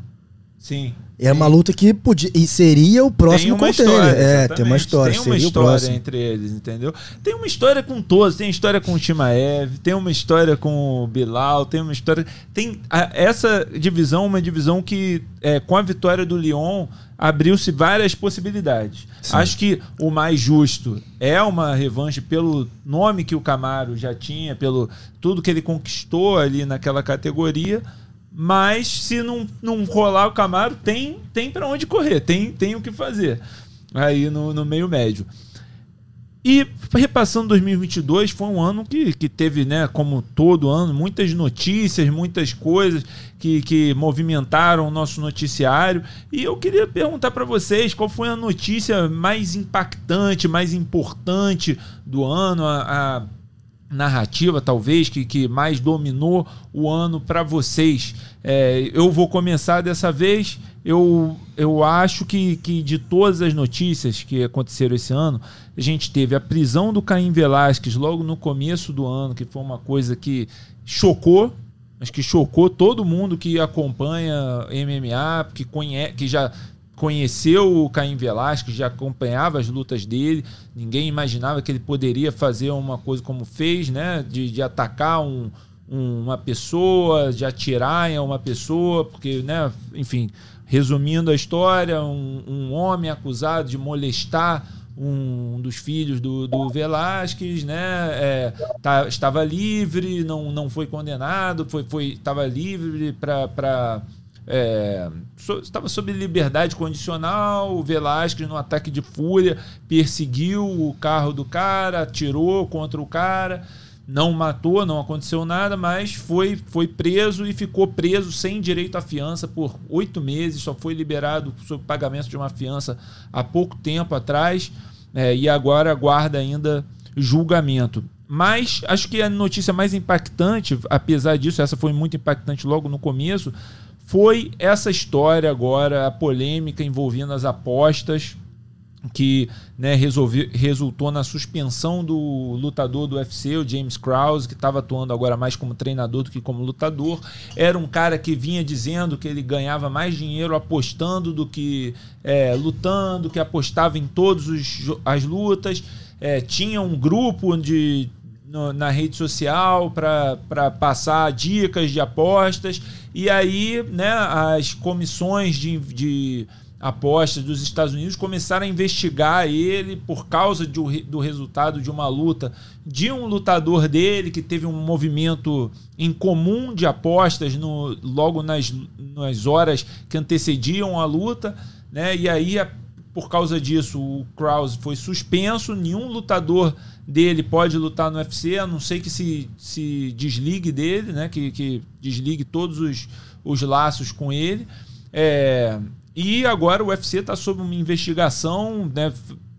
S1: Sim.
S2: É uma luta que podia e seria o próximo
S1: História,
S2: é, tem uma história.
S1: Tem uma história entre eles, entendeu? Tem uma história com todos. Tem história com o Timaev, tem uma história com o Bilal, tem uma história. Tem a, essa divisão, uma divisão que é, com a vitória do Lyon abriu-se várias possibilidades. Sim. Acho que o mais justo é uma revanche pelo nome que o Camaro já tinha, pelo tudo que ele conquistou ali naquela categoria. Mas se não, não rolar o Camaro, tem, tem para onde correr, tem, tem o que fazer aí no, no meio médio. E repassando 2022, foi um ano que, que teve, né, como todo ano, muitas notícias, muitas coisas que, que movimentaram o nosso noticiário. E eu queria perguntar para vocês qual foi a notícia mais impactante, mais importante do ano, a, a narrativa, talvez, que, que mais dominou o ano para vocês. É, eu vou começar dessa vez. Eu, eu acho que, que de todas as notícias que aconteceram esse ano, a gente teve a prisão do Caim Velasquez logo no começo do ano, que foi uma coisa que chocou, acho que chocou todo mundo que acompanha MMA, que, conhece, que já conheceu o Caim Velasquez, já acompanhava as lutas dele, ninguém imaginava que ele poderia fazer uma coisa como fez, né? De, de atacar um, um, uma pessoa, de atirar em uma pessoa, porque, né? Enfim, resumindo a história, um, um homem acusado de molestar um dos filhos do, do Velasquez, né? É, tá, estava livre, não, não foi condenado, foi, foi, estava livre para é, so, estava sob liberdade condicional. O Velasquez, no ataque de fúria, perseguiu o carro do cara, atirou contra o cara. Não matou, não aconteceu nada, mas foi, foi preso e ficou preso sem direito à fiança por oito meses. Só foi liberado sob pagamento de uma fiança há pouco tempo atrás. É, e agora aguarda ainda julgamento. Mas acho que a notícia mais impactante, apesar disso, essa foi muito impactante logo no começo, foi essa história agora, a polêmica envolvendo as apostas, que né, resolvi, resultou na suspensão do lutador do UFC, o James Krause, que estava atuando agora mais como treinador do que como lutador. Era um cara que vinha dizendo que ele ganhava mais dinheiro apostando do que é, lutando, que apostava em todas as lutas. É, tinha um grupo de no, na rede social para passar dicas de apostas. E aí, né, as comissões de, de apostas dos Estados Unidos começaram a investigar ele por causa de, do resultado de uma luta de um lutador dele que teve um movimento em comum de apostas no, logo nas, nas horas que antecediam a luta. Né? E aí, por causa disso, o Krause foi suspenso, nenhum lutador dele pode lutar no UFC, a não ser que se, se desligue dele, né? Que, que desligue todos os, os laços com ele. É, e agora o UFC está sob uma investigação, né?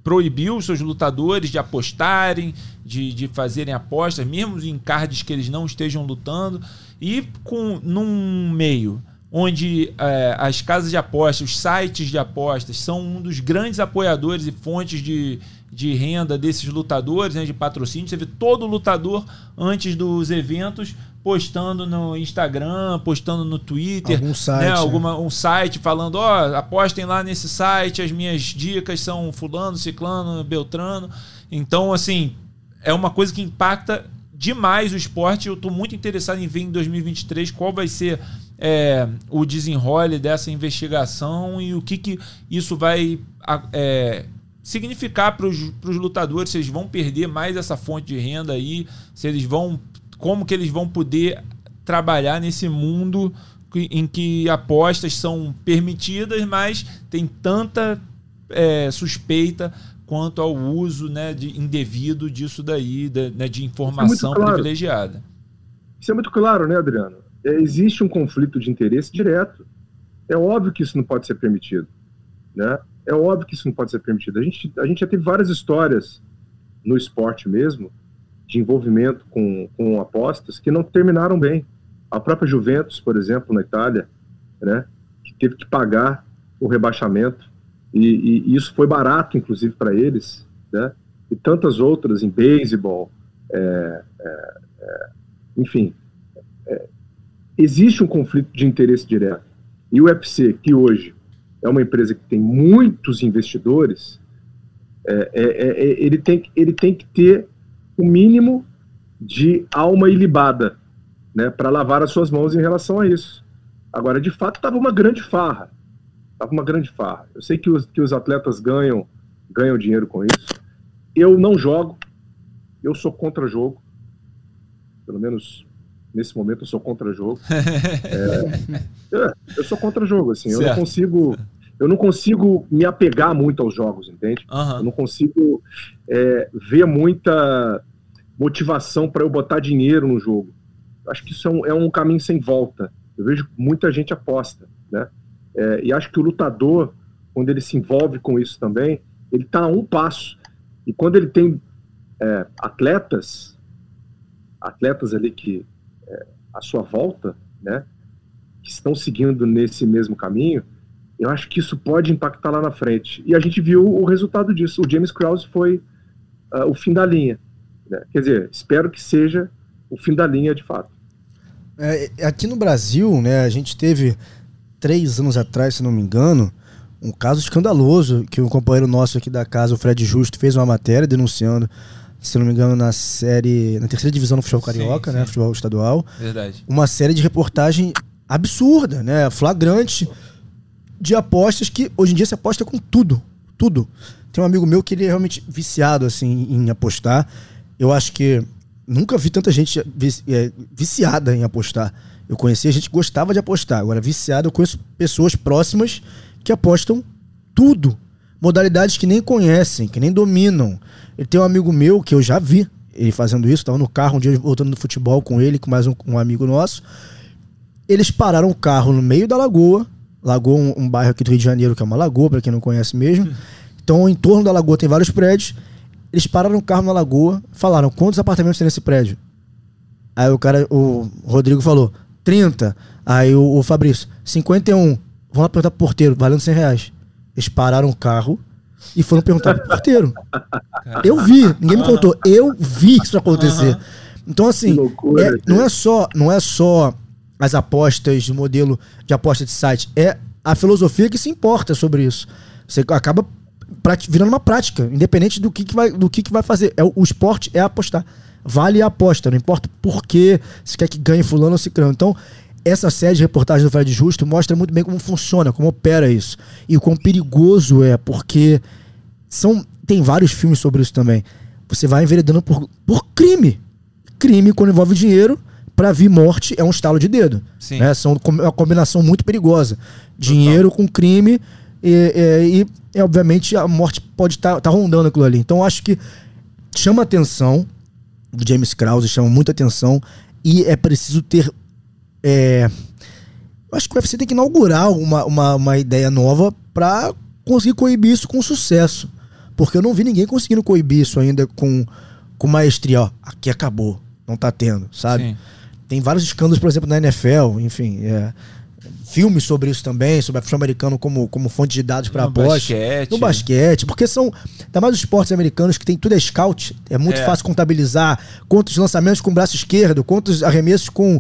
S1: proibiu os seus lutadores de apostarem, de, de fazerem apostas, mesmo em cards que eles não estejam lutando. E com num meio onde é, as casas de apostas, os sites de apostas, são um dos grandes apoiadores e fontes de, de renda desses lutadores, né, de patrocínio. Você vê todo lutador antes dos eventos postando no Instagram, postando no Twitter,
S2: Algum site,
S1: né, alguma, um site falando, ó, oh, apostem lá nesse site, as minhas dicas são fulano, ciclano, beltrano. Então, assim, é uma coisa que impacta demais o esporte. Eu estou muito interessado em ver em 2023 qual vai ser é, o desenrole dessa investigação e o que, que isso vai é, significar para os lutadores, se eles vão perder mais essa fonte de renda aí, se eles vão. como que eles vão poder trabalhar nesse mundo em que apostas são permitidas, mas tem tanta é, suspeita quanto ao uso né, de, indevido disso daí, de, né, de informação é claro. privilegiada.
S3: Isso é muito claro, né, Adriano? É, existe um conflito de interesse direto. É óbvio que isso não pode ser permitido. Né? É óbvio que isso não pode ser permitido. A gente, a gente já teve várias histórias no esporte mesmo, de envolvimento com, com apostas, que não terminaram bem. A própria Juventus, por exemplo, na Itália, né, que teve que pagar o rebaixamento, e, e, e isso foi barato, inclusive, para eles, né, e tantas outras em beisebol, é, é, é, enfim. É, existe um conflito de interesse direto. E o UFC, que hoje é uma empresa que tem muitos investidores, é, é, ele, tem, ele tem que ter o mínimo de alma ilibada né, para lavar as suas mãos em relação a isso. Agora, de fato, estava uma grande farra. Estava uma grande farra. Eu sei que os, que os atletas ganham, ganham dinheiro com isso. Eu não jogo. Eu sou contra jogo. Pelo menos nesse momento eu sou contra jogo. é, eu sou contra jogo, assim. Certo. Eu não consigo. Eu não consigo me apegar muito aos jogos, entende? Uhum. Eu não consigo é, ver muita motivação para eu botar dinheiro no jogo acho que isso é um, é um caminho sem volta. Eu vejo muita gente aposta, né? É, e acho que o lutador, quando ele se envolve com isso também, ele está a um passo. E quando ele tem é, atletas, atletas ali que à sua volta, né, que estão seguindo nesse mesmo caminho, eu acho que isso pode impactar lá na frente. E a gente viu o resultado disso. O James Krause foi uh, o fim da linha. Né? Quer dizer, espero que seja o fim da linha de fato.
S2: É, aqui no Brasil, né, a gente teve três anos atrás, se não me engano, um caso escandaloso que um companheiro nosso aqui da casa, o Fred Justo, fez uma matéria denunciando, se não me engano, na série, na terceira divisão do futebol carioca, sim, né, futebol estadual.
S1: Verdade.
S2: Uma série de reportagem absurda, né, flagrante de apostas que hoje em dia se aposta com tudo, tudo. Tem um amigo meu que ele é realmente viciado assim em apostar. Eu acho que nunca vi tanta gente é, viciada em apostar. Eu conheci a gente que gostava de apostar. Agora, viciado, eu conheço pessoas próximas que apostam tudo. Modalidades que nem conhecem, que nem dominam. Ele tem um amigo meu que eu já vi ele fazendo isso. Estava no carro um dia voltando do futebol com ele, com mais um, um, amigo nosso. Eles pararam o carro no meio da lagoa. Lagoa, um, um bairro aqui do Rio de Janeiro, que é uma lagoa, para quem não conhece mesmo. Então, em torno da lagoa tem vários prédios. Eles pararam o carro na lagoa, falaram quantos apartamentos tem nesse prédio. Aí o cara, o Rodrigo falou, 30. Aí o, o Fabrício, 51. Vamos lá perguntar pro porteiro, valendo 100 reais. Eles pararam o carro e foram perguntar pro porteiro. Eu vi, ninguém me contou. Eu vi isso acontecer. Então, assim, loucura, é, não é só, não é só as apostas de modelo de aposta de site, é a filosofia que se importa sobre isso. Você acaba virando uma prática, independente do que, que, vai, do que, que vai fazer. É, o esporte é apostar. Vale a aposta, não importa por que se quer que ganhe fulano ou ciclano. Então, essa série de reportagens do Fred Justo mostra muito bem como funciona, como opera isso. E o quão perigoso é, porque são tem vários filmes sobre isso também. Você vai enveredando por, por crime. Crime, quando envolve dinheiro, para vir morte, é um estalo de dedo. Sim. Né? São é uma combinação muito perigosa. Dinheiro com crime e, e, e, obviamente a morte pode estar tá, tá rondando aquilo ali. Então acho que chama atenção do James Krause, chama muita atenção e é preciso ter. É, acho que o UFC tem que inaugurar uma, uma, uma ideia nova para conseguir coibir isso com sucesso. Porque eu não vi ninguém conseguindo coibir isso ainda com, com maestria. Ó, aqui acabou, não tá tendo, sabe? Sim. Tem vários escândalos, por exemplo, na NFL, enfim. É, filmes sobre isso também, sobre a futebol americano como, como fonte de dados para aposta. Basquete. No basquete. Porque são. Ainda mais os esportes americanos que tem tudo é scout. É muito é. fácil contabilizar quantos lançamentos com o braço esquerdo, quantos arremessos com.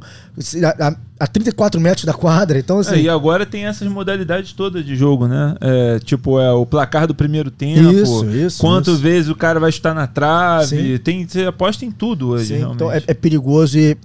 S2: A, a 34 metros da quadra. Então, assim... É,
S1: e agora tem essas modalidades todas de jogo, né? É, tipo, é o placar do primeiro tempo. Isso, isso. Quantas vezes o cara vai estar na trave. Tem, você aposta em tudo hoje, Sim,
S2: Então é, é perigoso e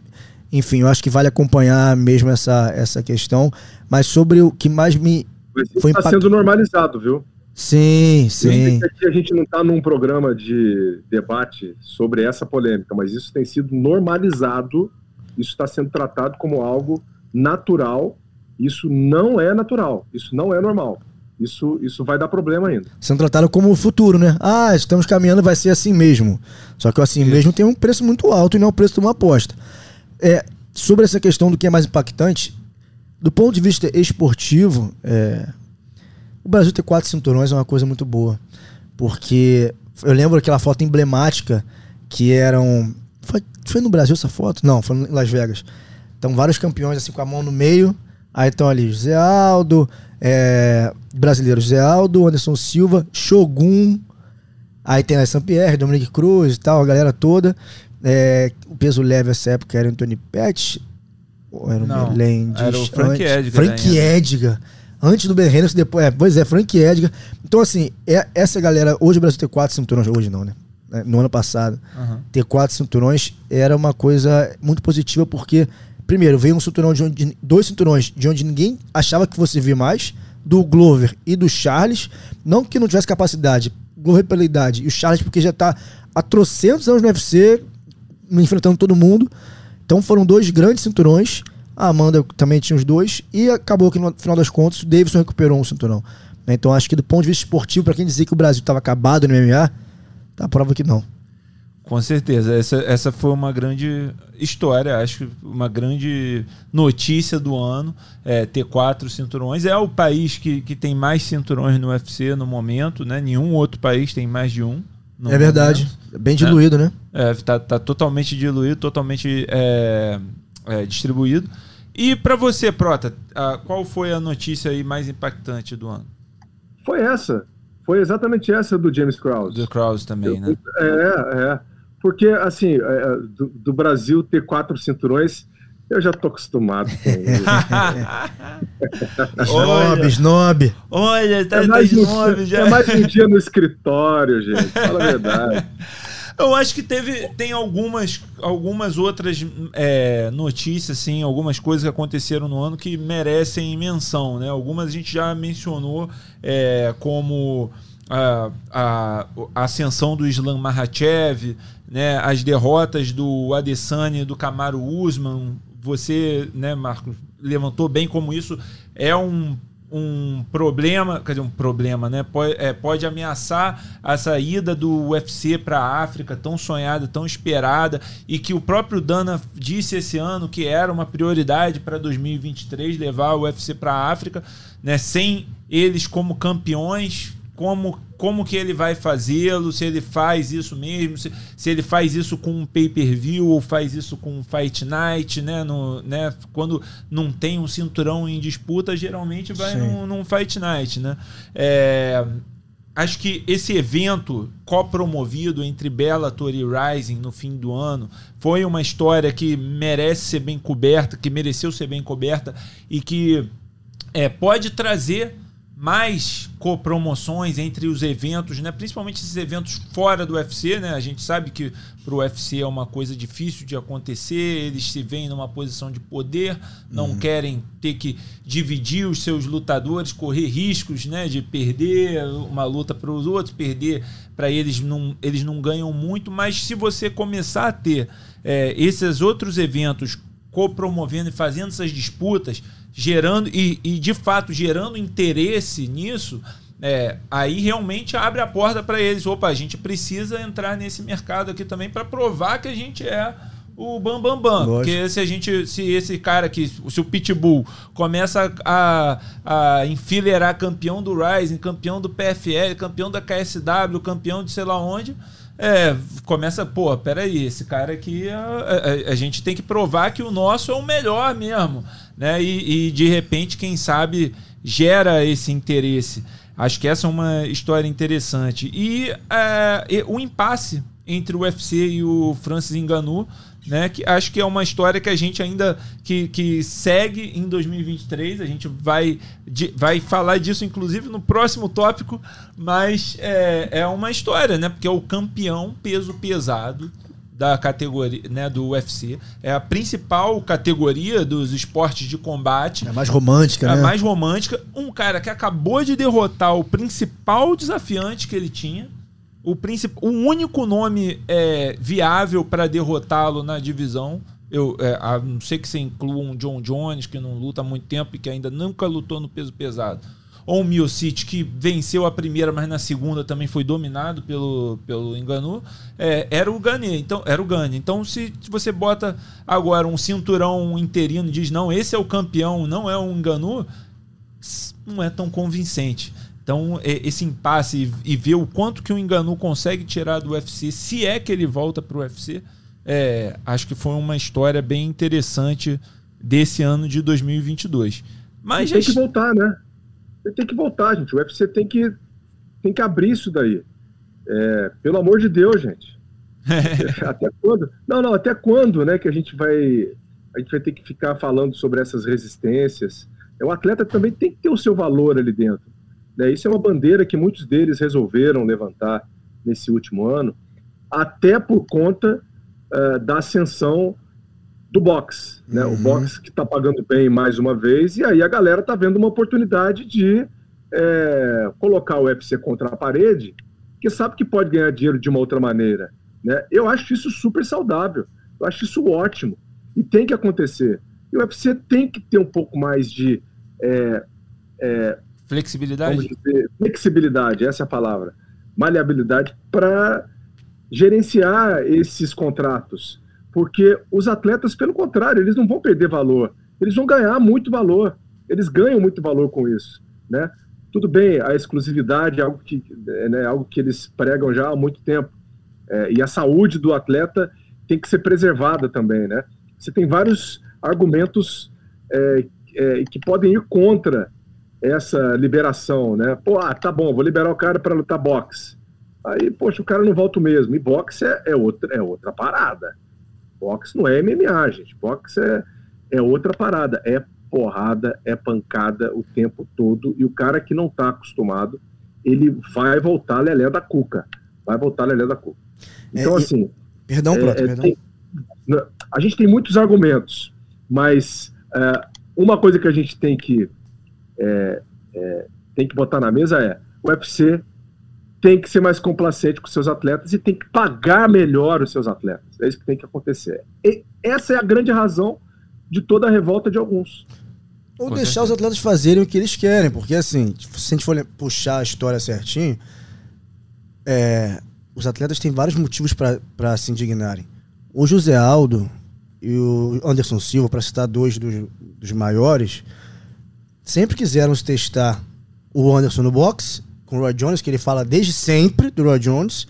S2: Enfim, eu acho que vale acompanhar mesmo essa, essa questão. Mas sobre o que mais me.
S3: Mas isso está sendo normalizado, viu?
S2: Sim, sim.
S3: Aqui a gente não está num programa de debate sobre essa polêmica, mas isso tem sido normalizado, isso está sendo tratado como algo natural. Isso não é natural, isso não é normal. Isso, isso vai dar problema ainda.
S2: Sendo tratado como o futuro, né? Ah, estamos caminhando, vai ser assim mesmo. Só que o assim isso. mesmo tem um preço muito alto e não é o preço de uma aposta. É, sobre essa questão do que é mais impactante, do ponto de vista esportivo, é, o Brasil ter quatro cinturões é uma coisa muito boa. Porque eu lembro aquela foto emblemática que eram. Foi, foi no Brasil essa foto? Não, foi em Las Vegas. Então, vários campeões assim com a mão no meio. Aí estão ali José Aldo, é, brasileiro José Aldo, Anderson Silva, Shogun. Aí tem a Saint-Pierre, Dominique Cruz e tal, a galera toda. É, o peso leve essa época era Anthony Pettis. Ou era o
S1: Não, Melendez? Era o Frank Edgar.
S2: Frank Edgar. Antes do Ben Henderson, depois. É, pois é, Frank Edgar. Então, assim, é, essa galera. Hoje o Brasil tem quatro cinturões. Hoje não, né? É, no ano passado. Uhum. Ter quatro cinturões era uma coisa muito positiva, porque, primeiro, veio um cinturão de onde. Dois cinturões de onde ninguém achava que fosse vir mais. Do Glover e do Charles. Não que não tivesse capacidade. Glover pela idade. E o Charles, porque já tá há trocentos anos no UFC, enfrentando todo mundo. Então foram dois grandes cinturões. A Amanda também tinha os dois. E acabou que no final das contas o Davidson recuperou um cinturão. Né? Então acho que do ponto de vista esportivo, para quem dizer que o Brasil estava acabado no MMA, tá a prova que não.
S1: Com certeza. Essa, essa foi uma grande história, acho que uma grande notícia do ano. É, ter quatro cinturões. É o país que, que tem mais cinturões no UFC no momento, né? Nenhum outro país tem mais de um.
S2: É verdade. Momento, Bem diluído, né?
S1: né? É, tá, tá totalmente diluído, totalmente é, é, distribuído. E para você, Prota, qual foi a notícia aí mais impactante do ano?
S3: Foi essa. Foi exatamente essa do James Krause.
S1: Do Krause também, né?
S3: É, é. Porque, assim, é, é, do, do Brasil ter quatro cinturões, eu já tô acostumado com
S2: snob, snob.
S1: Olha, tá, é mais tá snob já.
S3: É mais um dia no escritório, gente. Fala a verdade.
S1: Eu acho que teve, tem algumas, algumas outras é, notícias, assim, algumas coisas que aconteceram no ano que merecem menção, né? Algumas a gente já mencionou, é, como a, a, a, ascensão do Islam Makhachev, né? As derrotas do Adesanya e do Kamaru Usman. Você, né, Marcos, levantou bem como isso é um um problema, quer dizer, um problema, né? Pode, é, pode ameaçar a saída do UFC para a África, tão sonhada, tão esperada, e que o próprio Dana disse esse ano que era uma prioridade para 2023 levar o UFC para a África, né? Sem eles como campeões, como, como que ele vai fazê-lo, se ele faz isso mesmo, se, se ele faz isso com um pay-per-view ou faz isso com um fight night, né? No, né? Quando não tem um cinturão em disputa, geralmente vai num, num, fight night, né? É, acho que esse evento copromovido entre Bellator e Rising no fim do ano foi uma história que merece ser bem coberta, que mereceu ser bem coberta e que é, pode trazer mais copromoções entre os eventos, né? principalmente esses eventos fora do UFC. Né? A gente sabe que para o UFC é uma coisa difícil de acontecer, eles se veem numa posição de poder, não uhum. querem ter que dividir os seus lutadores, correr riscos né? de perder uma luta para os outros, perder para eles não, eles não ganham muito, mas se você começar a ter é, esses outros eventos copromovendo e fazendo essas disputas, gerando e, e de fato gerando interesse nisso, é, aí realmente abre a porta para eles. Opa, a gente precisa entrar nesse mercado aqui também para provar que a gente é o bam bam bam. Porque se a gente, se esse cara aqui, se o Pitbull começa a, a enfileirar campeão do Rising, campeão do PFL, campeão da KSW, campeão de sei lá onde, é, começa, pô, peraí, esse cara aqui, a, a, a, gente tem que provar que o nosso é o melhor mesmo, né? E, e, de repente, quem sabe, gera esse interesse. Acho que essa é uma história interessante. E é, o impasse entre o UFC e o Francis Ngannou né? Que acho que é uma história que a gente ainda que, que segue em 2023. A gente vai, de, vai falar disso, inclusive, no próximo tópico, mas é, é uma história, né? Porque é o campeão peso pesado da categoria, né, do UFC. É a principal categoria dos esportes de combate.
S2: É a mais romântica,
S1: é
S2: né?
S1: a mais romântica. Um cara que acabou de derrotar o principal desafiante que ele tinha. O, princip... o único nome é, viável para derrotá-lo na divisão. Eu, é, a não sei que você inclua um John Jones, que não luta há muito tempo e que ainda nunca lutou no peso pesado ou o Miocic, que venceu a primeira, mas na segunda também foi dominado pelo, pelo Enganu, é, era o Gane. Então, era o Gane. Então, se, se, você bota agora um cinturão interino e diz, não, esse é o campeão, não é o Enganu, não é tão convincente. Então, esse impasse e, ver o quanto que o Enganu consegue tirar do UFC, se é que ele volta para o UFC, é, acho que foi uma história bem interessante desse ano de 2022. Mas
S3: tem que voltar, né? tem que voltar, gente. O UFC tem que, tem que abrir isso daí. É, pelo amor de Deus, gente. até quando? Não, não, até quando, né, que a gente vai a gente vai ter que ficar falando sobre essas resistências? O atleta também tem que ter o seu valor ali dentro. Né? Isso é uma bandeira que muitos deles resolveram levantar nesse último ano, até por conta uh, da ascensão do box, né? Uhum. O box que está pagando bem mais uma vez, e aí a galera tá vendo uma oportunidade de é, colocar o UFC contra a parede, que sabe que pode ganhar dinheiro de uma outra maneira. Né? Eu acho isso super saudável, eu acho isso ótimo, e tem que acontecer. E o UFC tem que ter um pouco mais de. É,
S1: é, flexibilidade?
S3: Dizer, flexibilidade, essa é a palavra. Maleabilidade para gerenciar esses contratos porque os atletas, pelo contrário, eles não vão perder valor, eles vão ganhar muito valor, eles ganham muito valor com isso, né? Tudo bem, a exclusividade é algo que, é, né, algo que eles pregam já há muito tempo, é, e a saúde do atleta tem que ser preservada também, né? Você tem vários argumentos é, é, que podem ir contra essa liberação, né? Pô, ah, tá bom, vou liberar o cara para lutar boxe. Aí, poxa, o cara não volta mesmo. E boxe é, é, outra, é outra parada. Boxe não é MMA, gente. Boxe é, é outra parada. É porrada, é pancada o tempo todo. E o cara que não tá acostumado, ele vai voltar lelé da cuca. Vai voltar lelé da cuca. Então, é, assim.
S2: Perdão, é, perdão. Tem,
S3: a gente tem muitos argumentos, mas é, uma coisa que a gente tem que, é, é, tem que botar na mesa é: o UFC tem que ser mais complacente com seus atletas e tem que pagar melhor os seus atletas. É isso que tem que acontecer. E essa é a grande razão de toda a revolta de alguns.
S2: Ou com deixar certeza. os atletas fazerem o que eles querem, porque assim, se a gente for puxar a história certinho, é, os atletas têm vários motivos para se indignarem. O José Aldo e o Anderson Silva, para citar dois dos, dos maiores, sempre quiseram se testar o Anderson no boxe com o Roy Jones, que ele fala desde sempre do Roy Jones,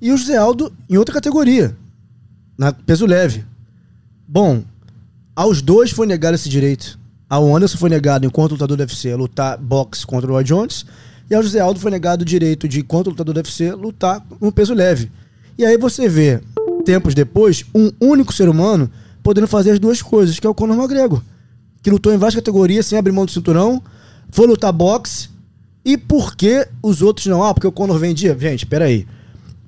S2: e o José Aldo em outra categoria, na peso leve. Bom, aos dois foi negado esse direito. Ao Anderson foi negado, enquanto lutador do UFC, lutar boxe contra o Roy Jones, e ao José Aldo foi negado o direito de, enquanto lutador do UFC, lutar no peso leve. E aí você vê, tempos depois, um único ser humano podendo fazer as duas coisas, que é o Conor McGregor, que lutou em várias categorias sem abrir mão do cinturão, foi lutar boxe e por que os outros não? Ah, porque o Conor vendia. Gente, peraí.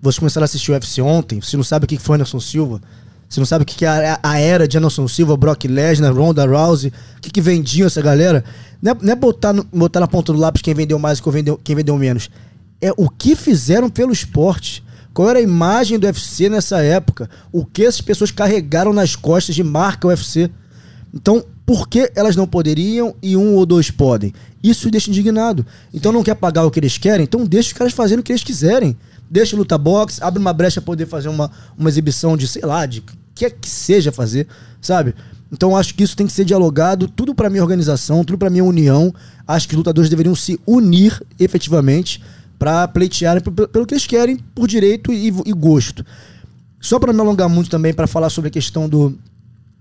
S2: Vocês começaram a assistir o UFC ontem, você não sabe o que foi Anderson Silva, você não sabe o que é a era de Anderson Silva, Brock Lesnar, Ronda Rousey, o que, que vendiam essa galera. Não é, não é botar, no, botar na ponta do lápis quem vendeu mais e quem vendeu, quem vendeu menos. É o que fizeram pelo esporte. Qual era a imagem do UFC nessa época? O que essas pessoas carregaram nas costas de marca UFC? Então, por que elas não poderiam e um ou dois podem? Isso deixa indignado. Então não quer pagar o que eles querem? Então deixa os caras fazendo o que eles quiserem. Deixa luta boxe, abre uma brecha para poder fazer uma, uma exibição de, sei lá, de que é que seja fazer, sabe? Então acho que isso tem que ser dialogado, tudo para minha organização, tudo para minha união. Acho que os lutadores deveriam se unir efetivamente para pleitearem pelo que eles querem, por direito e, e gosto. Só para me alongar muito também, para falar sobre a questão do,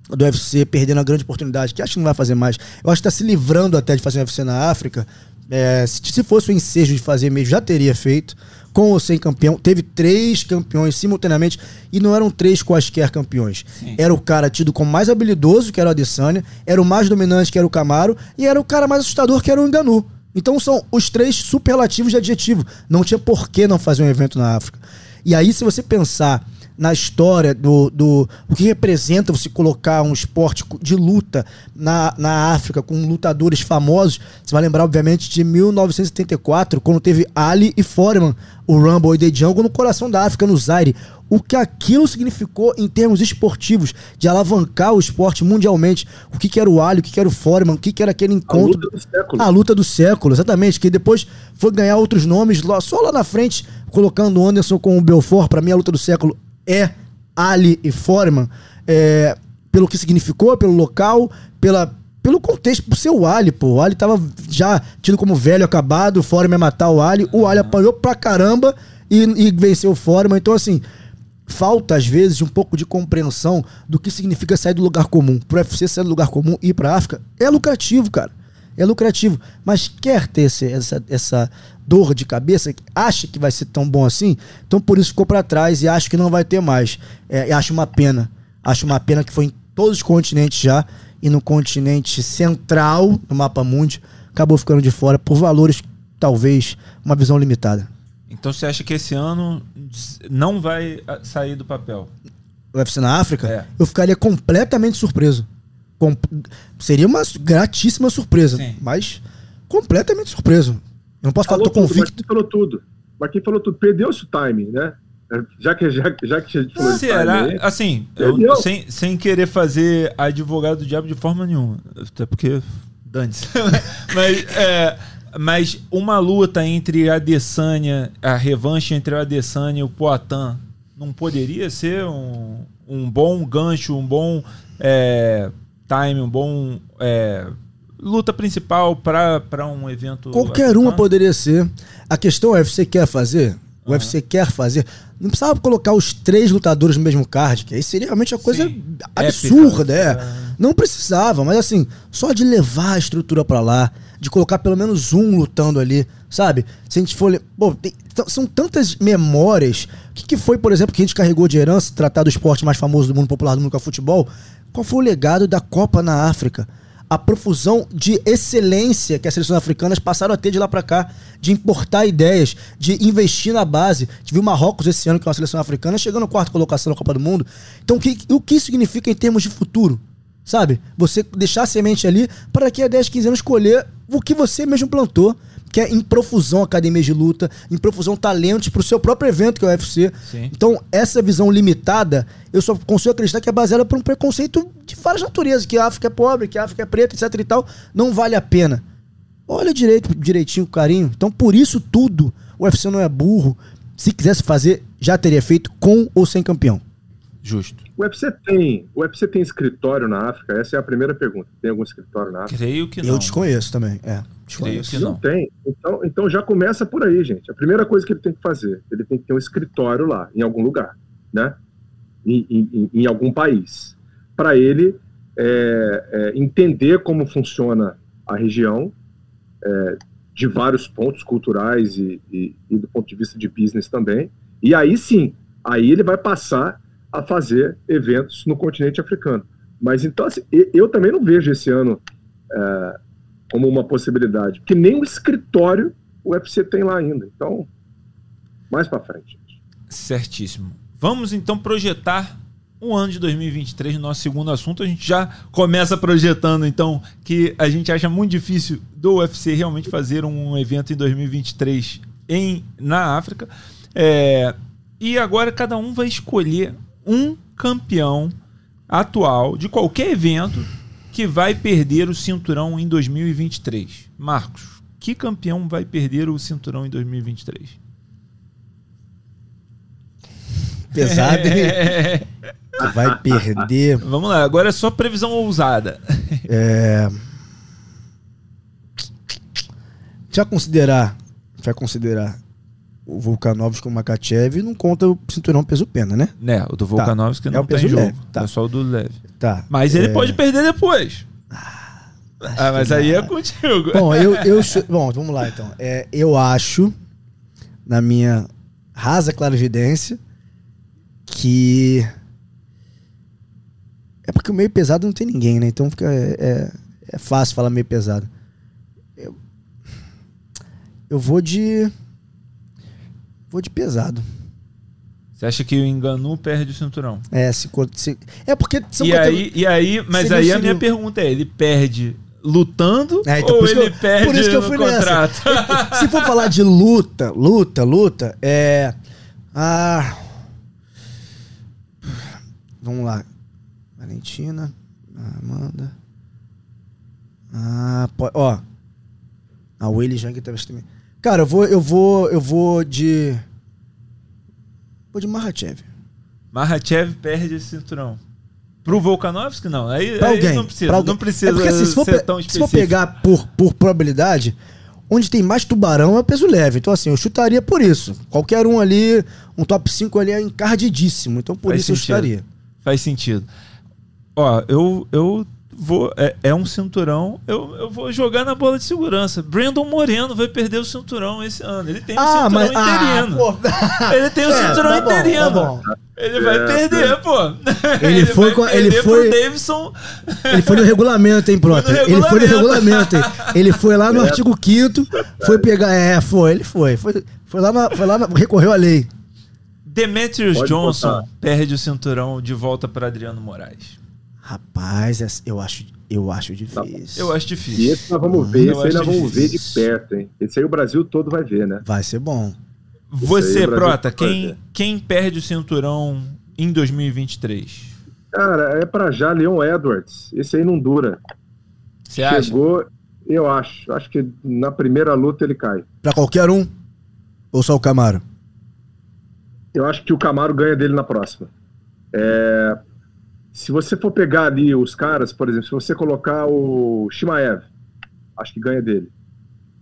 S2: do UFC perdendo a grande oportunidade, que acho que não vai fazer mais. Eu acho que está se livrando até de fazer um UFC na África. É, se fosse o ensejo de fazer mesmo, já teria feito. Com ou sem campeão. Teve três campeões simultaneamente e não eram três quaisquer campeões. Sim. Era o cara tido como mais habilidoso, que era o Adesanya, era o mais dominante, que era o Camaro, e era o cara mais assustador, que era o Enganu. Então são os três superlativos de adjetivo. Não tinha por que não fazer um evento na África. E aí, se você pensar na história do, do o que representa você colocar um esporte de luta na, na África com lutadores famosos. Você vai lembrar, obviamente, de 1974, quando teve Ali e Foreman, o Rumble e The Jungle no coração da África, no Zaire. O que aquilo significou em termos esportivos, de alavancar o esporte mundialmente. O que, que era o Ali, o que, que era o Foreman, o que, que era aquele encontro. A luta do século. A luta do século, exatamente. Que depois foi ganhar outros nomes só lá na frente, colocando o Anderson com o Belfort. Para mim, a luta do século é Ali e Foreman. É, pelo que significou, pelo local, pela, pelo contexto, por ser o Ali, pô. O Ali tava já tido como velho acabado, o Foreman ia matar o Ali. O Ali apanhou pra caramba e, e venceu o Foreman. Então, assim, falta, às vezes, um pouco de compreensão do que significa sair do lugar comum. Pro UFC sair do lugar comum e ir pra África é lucrativo, cara. É lucrativo. Mas quer ter esse, essa, essa dor de cabeça, acha que vai ser tão bom assim, então por isso ficou para trás e acho que não vai ter mais. É, acho uma pena. Acho uma pena que foi em todos os continentes já e no continente central, no mapa mundi, acabou ficando de fora por valores, talvez, uma visão limitada.
S1: Então você acha que esse ano não vai ah, sair do papel?
S2: O UFC na África? É. Eu ficaria completamente surpreso. Seria uma gratíssima surpresa, Sim. mas completamente surpreso. Eu não posso falou falar, tô convicto.
S3: Marquinhos falou tudo. Marquinhos falou tudo. Perdeu-se o timing, né? Já que, já, já que a gente falou
S1: Será? Timing, assim, eu, sem, sem querer fazer advogado do diabo de forma nenhuma. Até porque. Dane-se. mas, é, mas uma luta entre a Adesanya, a revanche entre a Adesanya e o Poatan, não poderia ser um, um bom gancho, um bom é, time, um bom é, luta principal para um evento?
S2: Qualquer africano? uma poderia ser. A questão é, o UFC quer fazer? O uhum. UFC quer fazer? Não precisava colocar os três lutadores no mesmo card, que aí seria realmente uma coisa Sim. absurda, Épica. é. Não precisava, mas assim, só de levar a estrutura para lá, de colocar pelo menos um lutando ali, sabe? Se a gente for. Pô, tem, são tantas memórias. O que, que, foi, por exemplo, que a gente carregou de herança, tratar do esporte mais famoso do mundo popular do mundo que é o futebol? Qual foi o legado da Copa na África? A profusão de excelência que as seleções africanas passaram a ter de lá para cá, de importar ideias, de investir na base. Gente viu Marrocos esse ano, que é uma seleção africana, chegando na quarta colocação na Copa do Mundo. Então, o que, o que isso significa em termos de futuro? Sabe? Você deixar a semente ali para daqui a 10, 15 anos colher o que você mesmo plantou, que é em profusão academias de luta, em profusão talentos para o seu próprio evento, que é o UFC. Sim. Então, essa visão limitada, eu só consigo acreditar que é baseada por um preconceito de várias naturezas, que a África é pobre, que a África é preta, etc e tal. Não vale a pena. Olha direito, direitinho, carinho. Então, por isso tudo, o UFC não é burro. Se quisesse fazer, já teria feito com ou sem campeão.
S1: Justo.
S3: O UFC tem, o UFC tem escritório na África? Essa é a primeira pergunta. Tem algum escritório na África?
S1: Creio que não.
S2: Eu desconheço também. É,
S1: desconheço.
S3: Creio que não. Não tem. Então, então já começa por aí, gente. A primeira coisa que ele tem que fazer, ele tem que ter um escritório lá, em algum lugar, né? Em, em, em algum país, para ele é, é, entender como funciona a região é, de vários pontos culturais e, e, e do ponto de vista de business também. E aí sim, aí ele vai passar a fazer eventos no continente africano. Mas então, assim, eu também não vejo esse ano é, como uma possibilidade, porque nem o escritório o UFC tem lá ainda. Então, mais para frente.
S1: Certíssimo. Vamos então projetar um ano de 2023 no nosso segundo assunto. A gente já começa projetando, então, que a gente acha muito difícil do UFC realmente fazer um evento em 2023 em, na África. É, e agora cada um vai escolher um campeão atual de qualquer evento que vai perder o cinturão em 2023. Marcos, que campeão vai perder o cinturão em 2023?
S2: Pesado. É. Vai perder.
S1: Vamos lá, agora é só previsão ousada.
S2: É. Já considerar, já considerar o Volkanovski com o Makachev não conta o cinturão peso-pena, né?
S1: Né, o do Volkanovski tá. não é o tem jogo. Leve, tá. É só o do leve.
S2: Tá.
S1: Mas ele é... pode perder depois. Ah, ah mas aí é contigo.
S2: Bom, eu, eu, bom, vamos lá então. É, eu acho, na minha rasa clarividência, que. É porque o meio pesado não tem ninguém, né? Então fica, é, é, é fácil falar meio pesado. Eu, eu vou de. Vou de pesado.
S1: Você acha que o Enganu perde o cinturão?
S2: É, se, se é porque
S1: são e aí, e aí, mas aí a minha pergunta é, ele perde lutando é, então, ou ele eu, perde por isso que eu fui contrato?
S2: Nessa. se for falar de luta, luta, luta, é ah Vamos lá. Valentina, Amanda. Ah, pode, ó. A Willy Jang também. Cara, eu vou eu vou eu vou de Vou de Mahachev.
S1: Mahachev perde esse cinturão. Pro Volkanovski, não. Aí,
S2: pra alguém,
S1: aí não precisa,
S2: alguém.
S1: não precisa
S2: é porque, assim, se for, ser tão específico. Se for pegar por, por probabilidade, onde tem mais tubarão é peso leve. Então, assim, eu chutaria por isso. Qualquer um ali, um top 5 ali é encardidíssimo. Então, por Faz isso sentido. eu chutaria.
S1: Faz sentido. Ó, eu, eu vou. É, é, um cinturão. Eu, eu vou jogar na bola de segurança. Brandon Moreno vai perder o cinturão esse ano. Ele tem o ah, cinturão mas, interino. Ah, ele tem o é, cinturão tá bom, interino. Tá bom. Ele vai é, perder, pô.
S2: Ele, ele foi com, ele foi Davidson. Ele foi no regulamento, hein, pronto. Ele foi no regulamento, hein? Ele foi lá no é. artigo 5 foi pegar, é, foi, ele foi. Foi, foi lá, na, foi lá na, recorreu à lei.
S1: Demetrius Pode Johnson botar. perde o cinturão de volta para Adriano Moraes.
S2: Rapaz, eu acho, eu acho difícil.
S1: Eu acho difícil.
S3: E esse nós vamos ver, esse aí nós vamos ver de perto, hein? Esse aí o Brasil todo vai ver, né?
S2: Vai ser bom.
S1: Você, Prota, quem, quem perde o cinturão em 2023?
S3: Cara, é pra já Leon Edwards. Esse aí não dura.
S1: Você acha?
S3: Chegou, eu acho. Acho que na primeira luta ele cai.
S2: Pra qualquer um? Ou só o Camaro?
S3: Eu acho que o Camaro ganha dele na próxima. É, se você for pegar ali os caras, por exemplo, se você colocar o Shimaev, acho que ganha dele.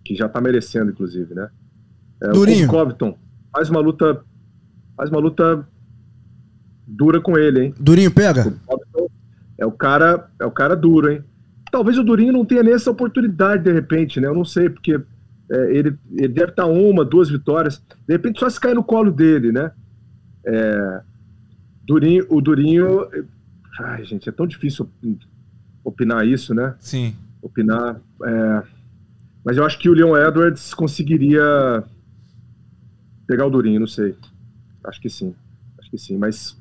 S3: Que já tá merecendo, inclusive, né? É,
S2: Durinho.
S3: O Covington faz uma luta. Faz uma luta dura com ele, hein?
S2: Durinho pega?
S3: O é o cara, é o cara duro, hein? Talvez o Durinho não tenha nem essa oportunidade de repente, né? Eu não sei, porque é, ele, ele deve estar uma, duas vitórias. De repente só se cair no colo dele, né? É, Durinho, o Durinho Ai, gente, é tão difícil opinar isso, né?
S1: Sim.
S3: Opinar. É... Mas eu acho que o Leon Edwards conseguiria pegar o Durinho, não sei. Acho que sim. Acho que sim, mas.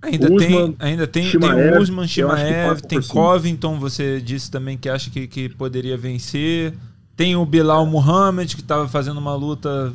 S1: Ainda Usman, tem, ainda tem, Shimaev, tem Usman, Shimaev, tem Covington, você disse também que acha que, que poderia vencer. Tem o Bilal Muhammad, que estava fazendo uma luta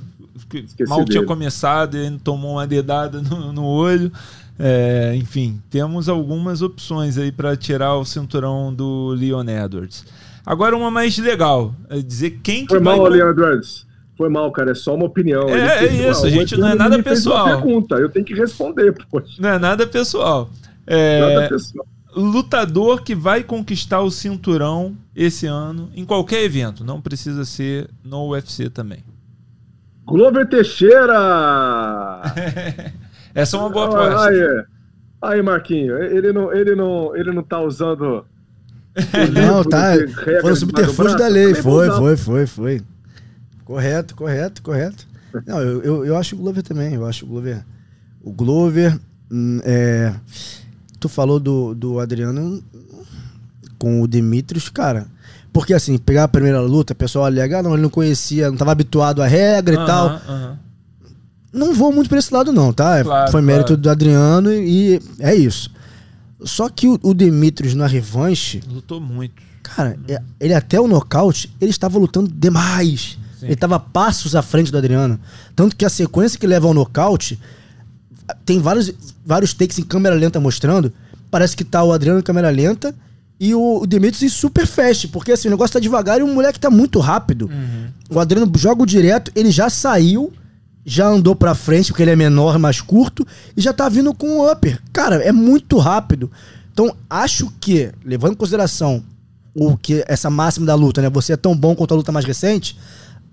S1: que Esqueci mal dele. tinha começado e tomou uma dedada no, no olho. É, enfim, temos algumas opções aí para tirar o cinturão do Leon Edwards. Agora uma mais legal, é dizer quem
S3: que Foi vai... mal, Leon Edwards. Foi mal, cara, é só uma opinião.
S1: É, é isso, a gente não é nada pessoal.
S3: Pergunta, eu tenho que responder, poxa.
S1: Não é nada pessoal. É... Nada pessoal. Lutador que vai conquistar o cinturão esse ano em qualquer evento, não precisa ser no UFC também.
S3: Glover Teixeira!
S1: Essa é uma boa aposta.
S3: Aí, aí, Marquinho, ele não, ele não, ele não tá usando.
S2: Não, tá. Foi o subterfúgio da lei. Foi, foi, foi, foi. Correto, correto, correto. Não, eu, eu, eu acho o Glover também. Eu acho o Glover. O Glover. Hum, é, tu falou do, do Adriano com o Dimitrios, cara. Porque assim, pegar a primeira luta, o pessoal alega, ah, não, ele não conhecia, não estava habituado à regra e tal. Uhum. Não vou muito pra esse lado, não, tá? Claro, Foi mérito claro. do Adriano e é isso. Só que o, o Demetrius na revanche.
S1: Lutou muito.
S2: Cara, é, ele até o nocaute, ele estava lutando demais. Sim. Ele estava passos à frente do Adriano. Tanto que a sequência que leva ao nocaute tem vários, vários takes em câmera lenta mostrando. Parece que tá o Adriano em câmera lenta e o, o Demetrius em super fast. Porque assim, o negócio tá devagar e o moleque tá muito rápido. Uhum. O Adriano joga o direto, ele já saiu já andou pra frente, porque ele é menor, mais curto, e já tá vindo com o upper. Cara, é muito rápido. Então, acho que, levando em consideração o que essa máxima da luta, né? Você é tão bom quanto a luta mais recente,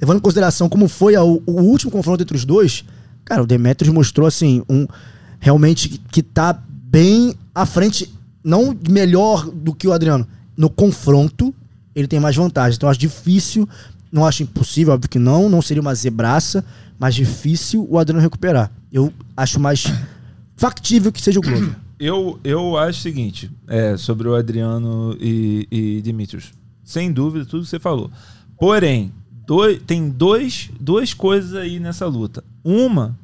S2: levando em consideração como foi a, o, o, último confronto entre os dois, cara, o Demetrius mostrou, assim, um realmente que, que tá bem à frente, não melhor do que o Adriano. No confronto, ele tem mais vantagem. Então, acho difícil, não acho impossível, óbvio que não, não seria uma zebraça, mais difícil o Adriano recuperar. Eu acho mais factível que seja o Glover.
S1: Eu, eu acho o seguinte, é, sobre o Adriano e, e Dimitrios. Sem dúvida, tudo que você falou. Porém, dois, tem dois, duas coisas aí nessa luta. Uma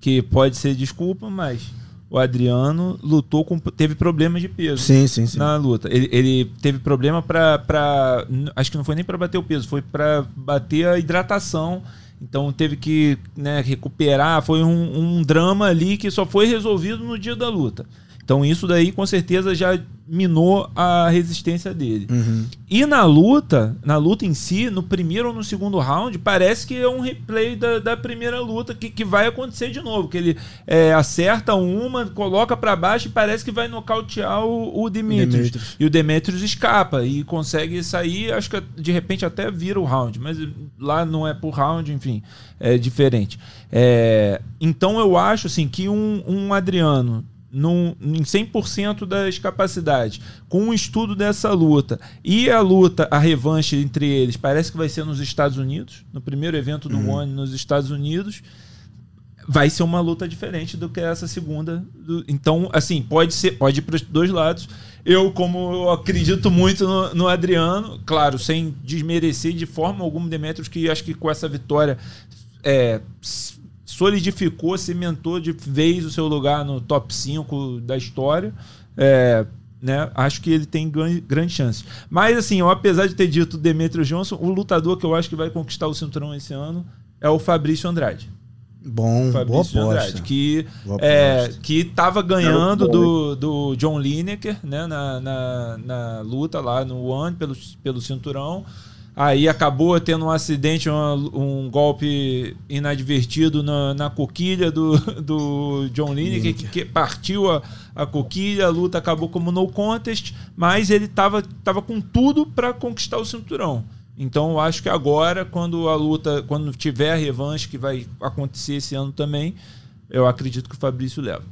S1: que pode ser desculpa, mas o Adriano lutou com. teve problemas de peso
S2: sim, sim, sim.
S1: na luta. Ele, ele teve problema para. Acho que não foi nem para bater o peso, foi para bater a hidratação. Então teve que né, recuperar. Foi um, um drama ali que só foi resolvido no dia da luta. Então isso daí com certeza já minou a resistência dele.
S2: Uhum.
S1: E na luta, na luta em si, no primeiro ou no segundo round, parece que é um replay da, da primeira luta que, que vai acontecer de novo. Que ele é, acerta uma, coloca para baixo e parece que vai nocautear o, o Demetrius. Demetrius. E o Demetrius escapa e consegue sair, acho que de repente até vira o round, mas lá não é por round, enfim, é diferente. É, então eu acho assim que um, um Adriano num, em 100% das capacidades, com um estudo dessa luta e a luta, a revanche entre eles, parece que vai ser nos Estados Unidos, no primeiro evento do uhum. One nos Estados Unidos, vai ser uma luta diferente do que essa segunda. Então, assim, pode ser, pode ir para os dois lados. Eu, como eu acredito muito no, no, Adriano, claro, sem desmerecer de forma alguma o Demetrius, que acho que com essa vitória é, solidificou, cimentou de vez o seu lugar no top 5 da história. É, né? Acho que ele tem grande chance. Mas, assim, eu, apesar de ter dito Demetrio Johnson, o lutador que eu acho que vai conquistar o cinturão esse ano é o Fabrício Andrade.
S2: Bom, Fabrício boa Andrade,
S1: que boa é, que estava ganhando do, do John Lineker né, na, na, na, luta lá no One pelo, pelo cinturão. Aí acabou tendo um acidente, um, um golpe inadvertido na, na coquilha do, do John Lineker, que, que, partiu a, a coquilha, a luta acabou como no contest, mas ele estava tava com tudo para conquistar o cinturão. Então eu acho que agora, quando a luta, quando tiver a revanche, que vai acontecer esse ano também, eu acredito que o Fabrício leva.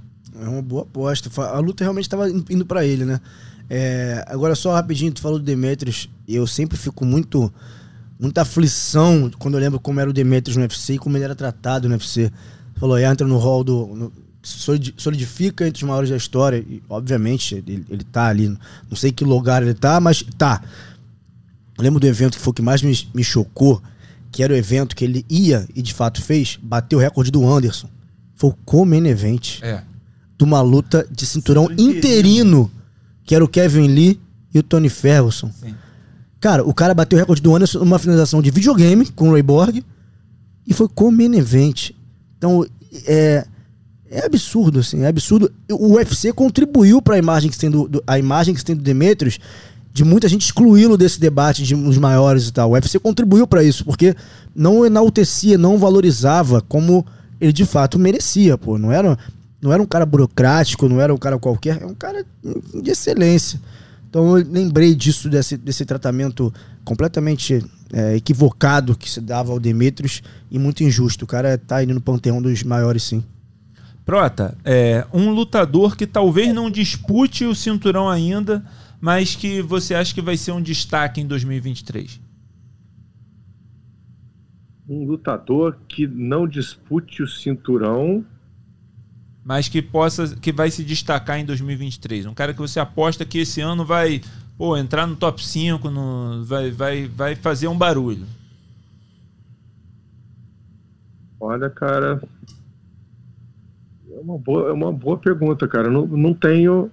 S2: É uma boa aposta. A luta realmente estava indo para ele, né? É, agora, só rapidinho, tu falou do Demetrius. Eu sempre fico muito. Muita aflição quando eu lembro como era o Demetrius no UFC e como ele era tratado no UFC. Falou, entra no hall do. No, solidifica entre os maiores da história. E, obviamente, ele, ele tá ali. Não sei que lugar ele tá, mas tá. Eu lembro do evento que foi o que mais me, me chocou, que era o evento que ele ia e de fato fez, bateu o recorde do Anderson. Foi o Comen Event.
S1: É.
S2: De uma luta de cinturão interino que era o Kevin Lee e o Tony Ferguson. Sim. Cara, o cara bateu o recorde do Anderson numa finalização de videogame com o Ray Borg e foi com o event. Então, é, é absurdo, assim, é absurdo. O UFC contribuiu para a imagem que tem do, a imagem que tem do Demetrius de muita gente excluí-lo desse debate de os maiores e tal. O UFC contribuiu para isso, porque não enaltecia, não valorizava como ele de fato merecia, pô. Não era não era um cara burocrático, não era um cara qualquer, é um cara de excelência. Então eu lembrei disso, desse, desse tratamento completamente é, equivocado que se dava ao Demetrius e muito injusto. O cara tá indo no panteão dos maiores, sim.
S1: Prota, é, um lutador que talvez não dispute o cinturão ainda, mas que você acha que vai ser um destaque em 2023?
S3: Um lutador que não dispute o cinturão
S1: mas que possa que vai se destacar em 2023. Um cara que você aposta que esse ano vai pô, entrar no top 5, no, vai, vai, vai fazer um barulho.
S3: Olha, cara. É uma boa, é uma boa pergunta, cara. Não, não tenho.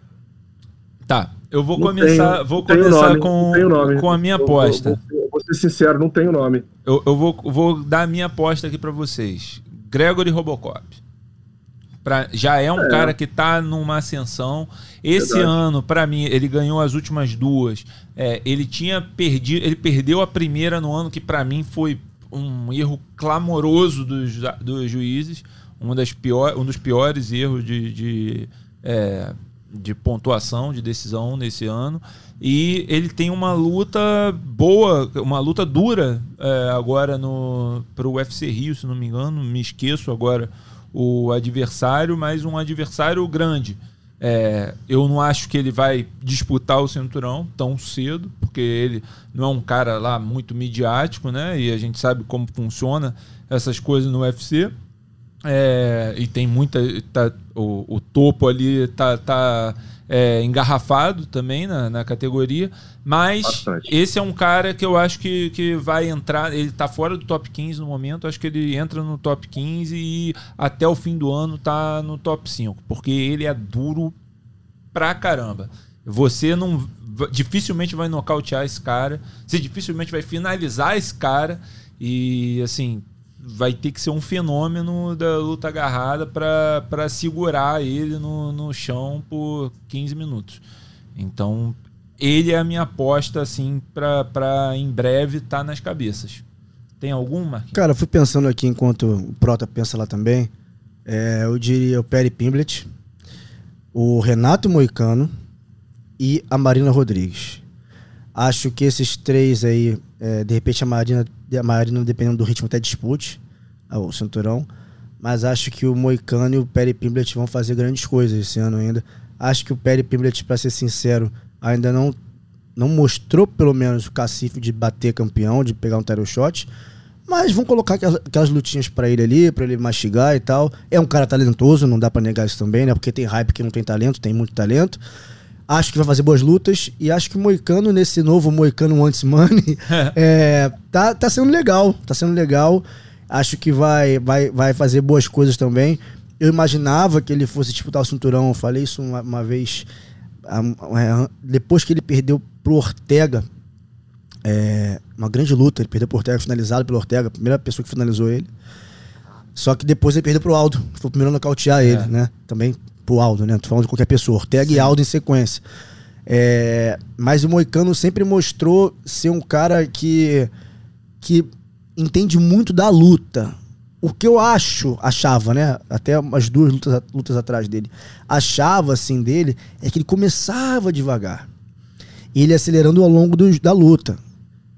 S1: Tá, eu vou não começar, tenho, vou começar nome, com, com a minha aposta.
S3: Eu, vou, vou, ser sincero, não tenho nome.
S1: Eu, eu vou, vou dar a minha aposta aqui para vocês. Gregory Robocop. Pra, já é um é. cara que está numa ascensão. Esse Verdade. ano, para mim, ele ganhou as últimas duas. É, ele tinha perdido, ele perdeu a primeira no ano que para mim foi um erro clamoroso dos, dos juízes, um, das pior, um dos piores erros de, de, é, de pontuação, de decisão nesse ano. E ele tem uma luta boa, uma luta dura é, agora no para o UFC Rio, se não me engano, me esqueço agora o adversário, mas um adversário grande. É, eu não acho que ele vai disputar o cinturão tão cedo, porque ele não é um cara lá muito midiático, né? E a gente sabe como funciona essas coisas no UFC. É, e tem muita. Tá, o, o, topo ali tá, tá é, engarrafado também na, na categoria. Mas Bastante. esse é um cara que eu acho que, que vai entrar. Ele tá fora do top 15 no momento. Acho que ele entra no top 15 e até o fim do ano tá no top 5. Porque ele é duro pra caramba. Você não. Dificilmente vai nocautear esse cara. Você dificilmente vai finalizar esse cara. E assim, vai ter que ser um fenômeno da luta agarrada para segurar ele no, no chão por 15 minutos. Então, ele é a minha aposta, assim, para em breve estar tá nas cabeças. Tem alguma?
S2: Cara, eu fui pensando aqui enquanto o Prota pensa lá também. É, eu diria o Perry Pimblet, o Renato Moicano e a Marina Rodrigues. Acho que esses três aí, é, de repente a Marina a Marina, dependendo do ritmo, até dispute ah, o cinturão. Mas acho que o Moicano e o Perry Pimblet vão fazer grandes coisas esse ano ainda. Acho que o Perry Pimblet, para ser sincero, ainda não, não mostrou pelo menos o cacife de bater campeão, de pegar um title shot. Mas vão colocar aquelas, aquelas lutinhas para ele ali, para ele mastigar e tal. É um cara talentoso, não dá para negar isso também, né? Porque tem hype que não tem talento, tem muito talento. Acho que vai fazer boas lutas e acho que o Moicano, nesse novo Moicano Wants Money, é, tá, tá sendo legal. Tá sendo legal. Acho que vai, vai, vai fazer boas coisas também. Eu imaginava que ele fosse disputar o cinturão. Eu falei isso uma, uma vez. Depois que ele perdeu pro Ortega, é, uma grande luta. Ele perdeu pro Ortega, finalizado pelo Ortega, a primeira pessoa que finalizou ele. Só que depois ele perdeu pro Aldo, foi o primeiro a nocautear é. ele, né? Também pro Aldo, né? Tô falando de qualquer pessoa. Ortega Sim. e Aldo em sequência. É, mas o Moicano sempre mostrou ser um cara que, que entende muito da luta. O que eu acho, achava, né? Até umas duas lutas, lutas atrás dele, achava assim dele, é que ele começava devagar. E ele acelerando ao longo do, da luta.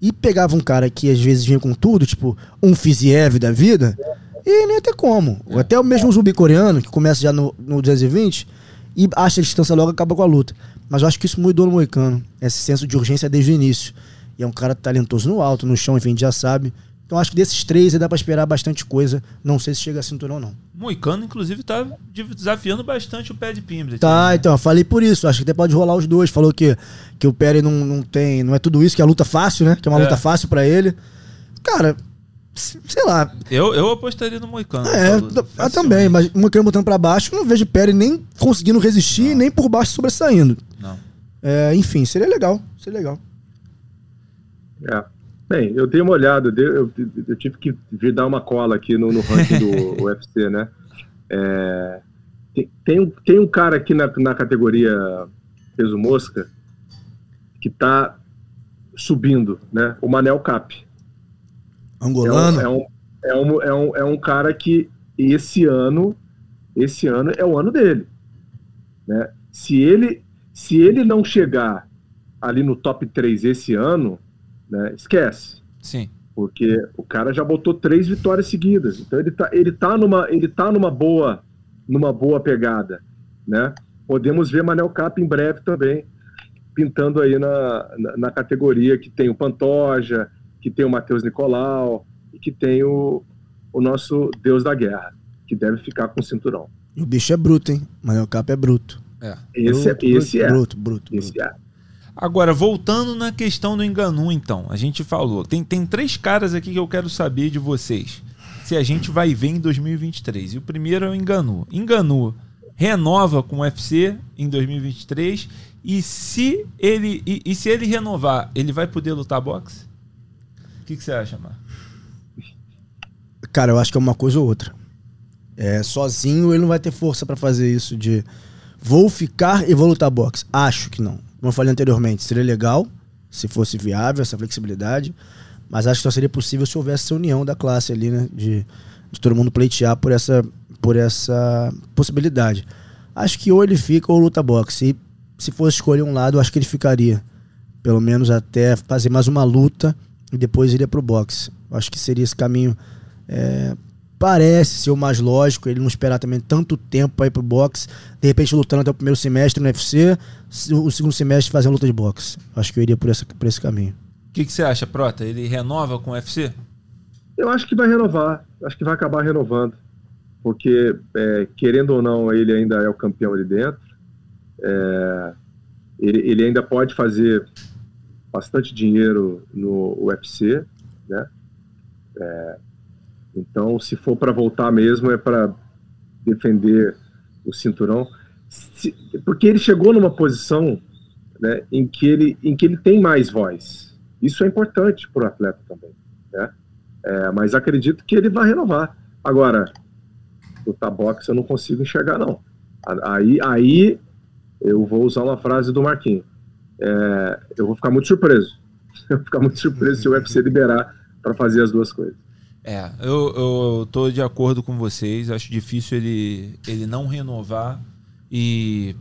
S2: E pegava um cara que às vezes vinha com tudo, tipo um Fiziev da vida, e nem até como. É. Até o mesmo zumbi coreano, que começa já no, no 220 e acha a distância logo acaba com a luta. Mas eu acho que isso mudou no Moicano. Esse senso de urgência desde o início. E é um cara talentoso no alto, no chão, enfim, já sabe. Então acho que desses três dá para esperar bastante coisa. Não sei se chega a cinturão ou não.
S1: Moicano, inclusive, tá desafiando bastante o pé de Pimblet.
S2: Tá, né? então, eu falei por isso. Acho que até pode rolar os dois. Falou que, que o Perry não, não tem. Não é tudo isso, que é a luta fácil, né? Que é uma é. luta fácil para ele. Cara, sei lá.
S1: Eu, eu apostaria no Moicano.
S2: É, eu também, mas o Moicano botando pra baixo, não vejo Pérez nem conseguindo resistir, não. nem por baixo sobressaindo. Não. É, enfim, seria legal. Seria legal.
S3: É. Bem, eu dei uma olhada, eu, eu, eu tive que vir dar uma cola aqui no, no ranking do UFC, né? É, tem, tem, um, tem um cara aqui na, na categoria peso mosca que tá subindo, né? O Manel Cap.
S2: Angolano?
S3: É um, é um, é um, é um cara que esse ano, esse ano é o ano dele. Né? Se ele se ele não chegar ali no top 3 esse ano, né, esquece.
S1: Sim.
S3: Porque o cara já botou três vitórias seguidas. Então ele tá, ele tá numa, ele tá numa boa, numa boa pegada, né? Podemos ver Manel Cap em breve também pintando aí na, na, na categoria que tem o Pantoja, que tem o Matheus Nicolau e que tem o, o nosso Deus da Guerra, que deve ficar com o cinturão.
S2: O bicho é bruto, hein? Manuel Cap é bruto.
S3: É. Esse, bruto, é, esse bruto, é.
S2: Bruto, bruto.
S3: Esse
S2: bruto.
S3: é.
S1: Agora, voltando na questão do Enganu, então. A gente falou. Tem, tem três caras aqui que eu quero saber de vocês. Se a gente vai ver em 2023. E o primeiro é o Enganu. Enganu renova com o UFC em 2023. E se ele, e, e se ele renovar, ele vai poder lutar boxe? O que, que você acha, Mar?
S2: Cara, eu acho que é uma coisa ou outra. É, sozinho ele não vai ter força para fazer isso de vou ficar e vou lutar boxe. Acho que não. Como eu falei anteriormente, seria legal se fosse viável essa flexibilidade, mas acho que só seria possível se houvesse essa união da classe ali, né? De, de todo mundo pleitear por essa, por essa possibilidade. Acho que ou ele fica ou luta boxe. E se fosse escolher um lado, acho que ele ficaria. Pelo menos até fazer mais uma luta e depois iria pro boxe. Acho que seria esse caminho. É, parece ser o mais lógico, ele não esperar também tanto tempo para ir pro boxe, de repente lutando até o primeiro semestre no UFC, o segundo semestre fazer uma luta de boxe. Acho que eu iria por esse, por esse caminho.
S1: O que, que você acha, Prota? Ele renova com o UFC?
S3: Eu acho que vai renovar, acho que vai acabar renovando, porque é, querendo ou não, ele ainda é o campeão ali dentro. É, ele, ele ainda pode fazer bastante dinheiro no UFC, né? É, então, se for para voltar mesmo, é para defender o cinturão, se, porque ele chegou numa posição né, em, que ele, em que ele tem mais voz. Isso é importante para o atleta também. Né? É, mas acredito que ele vai renovar. Agora, o tabox eu não consigo enxergar, não. Aí, aí eu vou usar uma frase do Marquinhos. É, eu vou ficar muito surpreso. Eu vou ficar muito surpreso se o UFC liberar para fazer as duas coisas.
S1: É, eu, eu tô de acordo com vocês. Acho difícil ele, ele não renovar e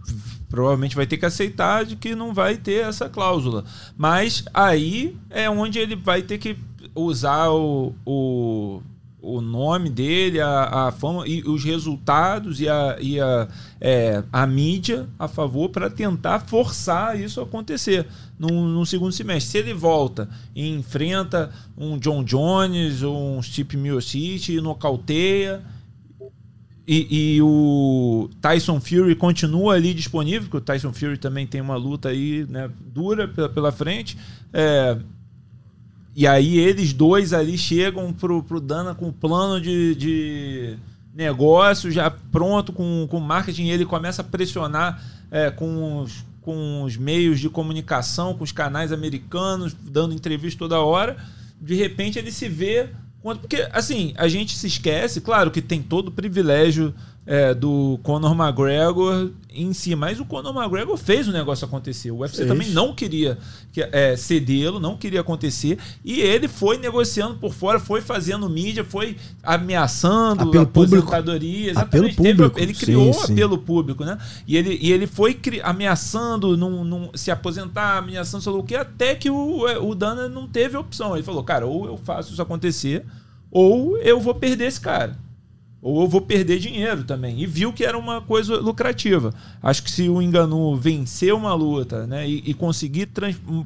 S1: provavelmente vai ter que aceitar de que não vai ter essa cláusula. Mas aí é onde ele vai ter que usar o, o o nome dele, a, a fama e os resultados e a, e a, é, a mídia a favor para tentar forçar isso acontecer no, segundo semestre. Se ele volta e enfrenta um John Jones um Steve Miocic e nocauteia e, e, o Tyson Fury continua ali disponível, porque o Tyson Fury também tem uma luta aí né, dura pela, pela frente. É, e aí eles dois ali chegam pro, pro Dana com plano de, de negócio já pronto, com, com marketing, e ele começa a pressionar é, com, os, com os meios de comunicação, com os canais americanos, dando entrevista toda hora. De repente ele se vê. Porque, assim, a gente se esquece, claro que tem todo o privilégio é, do Conor McGregor em si. Mas o Conor McGregor fez o negócio acontecer. O UFC fez. também não queria é, cedê-lo, não queria acontecer. E ele foi negociando por fora, foi fazendo mídia, foi ameaçando
S2: apelo aposentadoria.
S1: Exatamente. Apelo público. ele criou sim, sim. apelo público, né? E ele, e ele foi ameaçando num, num, se aposentar, ameaçando sei lá o que, até que o, é, o Dana não teve opção. Ele falou, cara, ou eu faço isso acontecer, ou eu vou perder esse cara ou eu vou perder dinheiro também. E viu que era uma coisa lucrativa. Acho que se o Enganu vencer uma luta né, e, e conseguir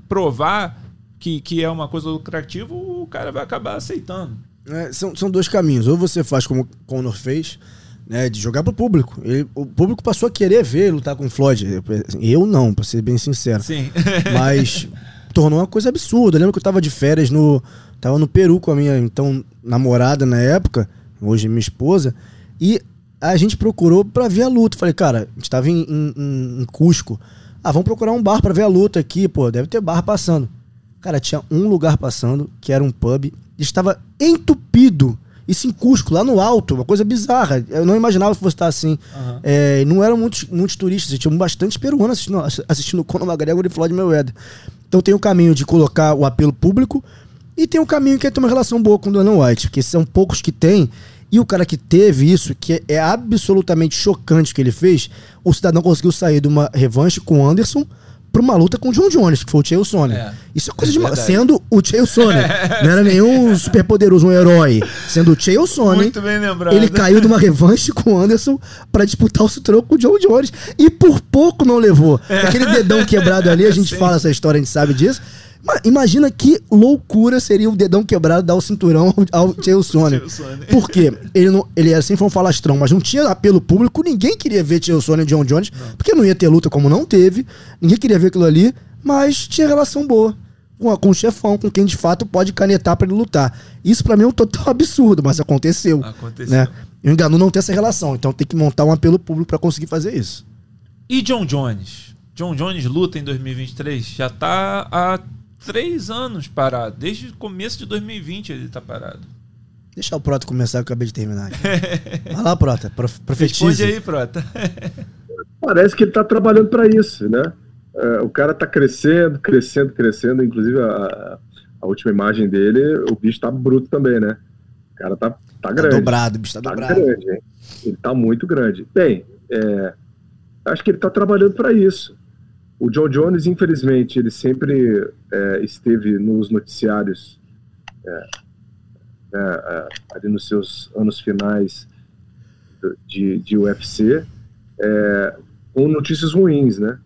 S1: provar que, que é uma coisa lucrativa, o cara vai acabar aceitando.
S2: É, são, são dois caminhos. Ou você faz como o Conor fez, né, de jogar pro público. Ele, o público passou a querer ver lutar com o Floyd. Eu não, pra ser bem sincero.
S1: Sim.
S2: Mas tornou uma coisa absurda. Eu lembro que eu tava de férias no. Tava no Peru com a minha então namorada na época hoje minha esposa, e a gente procurou para ver a luta. Falei, cara, a gente tava em, em, em Cusco. Ah, vamos procurar um bar para ver a luta aqui, pô, deve ter bar passando. Cara, tinha um lugar passando, que era um pub, estava entupido. Isso em Cusco, lá no alto, uma coisa bizarra. Eu não imaginava que fosse estar assim. Uhum. É, não eram muitos, muitos turistas, tinha bastante peruanos assistindo, assistindo Conor McGregor e Floyd Mayweather. Então tem o caminho de colocar o apelo público e tem um caminho que é ter uma relação boa com o Dana White, porque são poucos que tem. E o cara que teve isso, que é absolutamente chocante que ele fez, o cidadão conseguiu sair de uma revanche com o Anderson para uma luta com o John Jones, que foi o Chael Sonnen. É, isso é coisa é de sendo o Chael Sonnen. não era nenhum super poderoso, um herói. Sendo o Chael Sonnen.
S1: Muito bem lembrado.
S2: Ele caiu de uma revanche com o Anderson para disputar o cinturão com o John Jones. E por pouco não levou. É. Aquele dedão quebrado ali, a gente Sim. fala essa história, a gente sabe disso. Imagina que loucura seria o dedão quebrado dar o cinturão ao Chael Sonnen. Por quê? Ele, não, ele era assim, foi um falastrão, mas não tinha apelo público, ninguém queria ver Chael Sonnen e John Jones, não. porque não ia ter luta como não teve, ninguém queria ver aquilo ali, mas tinha relação boa com, com o chefão, com quem de fato pode canetar para ele lutar. Isso para mim é um total absurdo, mas aconteceu. Aconteceu. Né? Eu engano não ter essa relação, então tem que montar um apelo público para conseguir fazer isso.
S1: E John Jones? John Jones luta em 2023? Já tá a três anos parado. Desde o começo de 2020 ele tá parado.
S2: Deixa o Prota começar, eu acabei de terminar. Vai lá, Prota, profetize.
S1: Responde aí, Prota.
S3: Parece que ele tá trabalhando para isso, né? É, o cara tá crescendo, crescendo, crescendo. Inclusive, a, a, última imagem dele, o bicho tá bruto também, né? O cara tá, tá, tá grande.
S2: Tá dobrado, o bicho tá, tá dobrado.
S3: grande, hein? Ele tá muito grande. Bem, é, acho que ele tá trabalhando para isso. O John Jones, infelizmente, ele sempre é, esteve nos noticiários é, é, é ali nos seus anos finais de, de UFC é, com notícias ruins, né?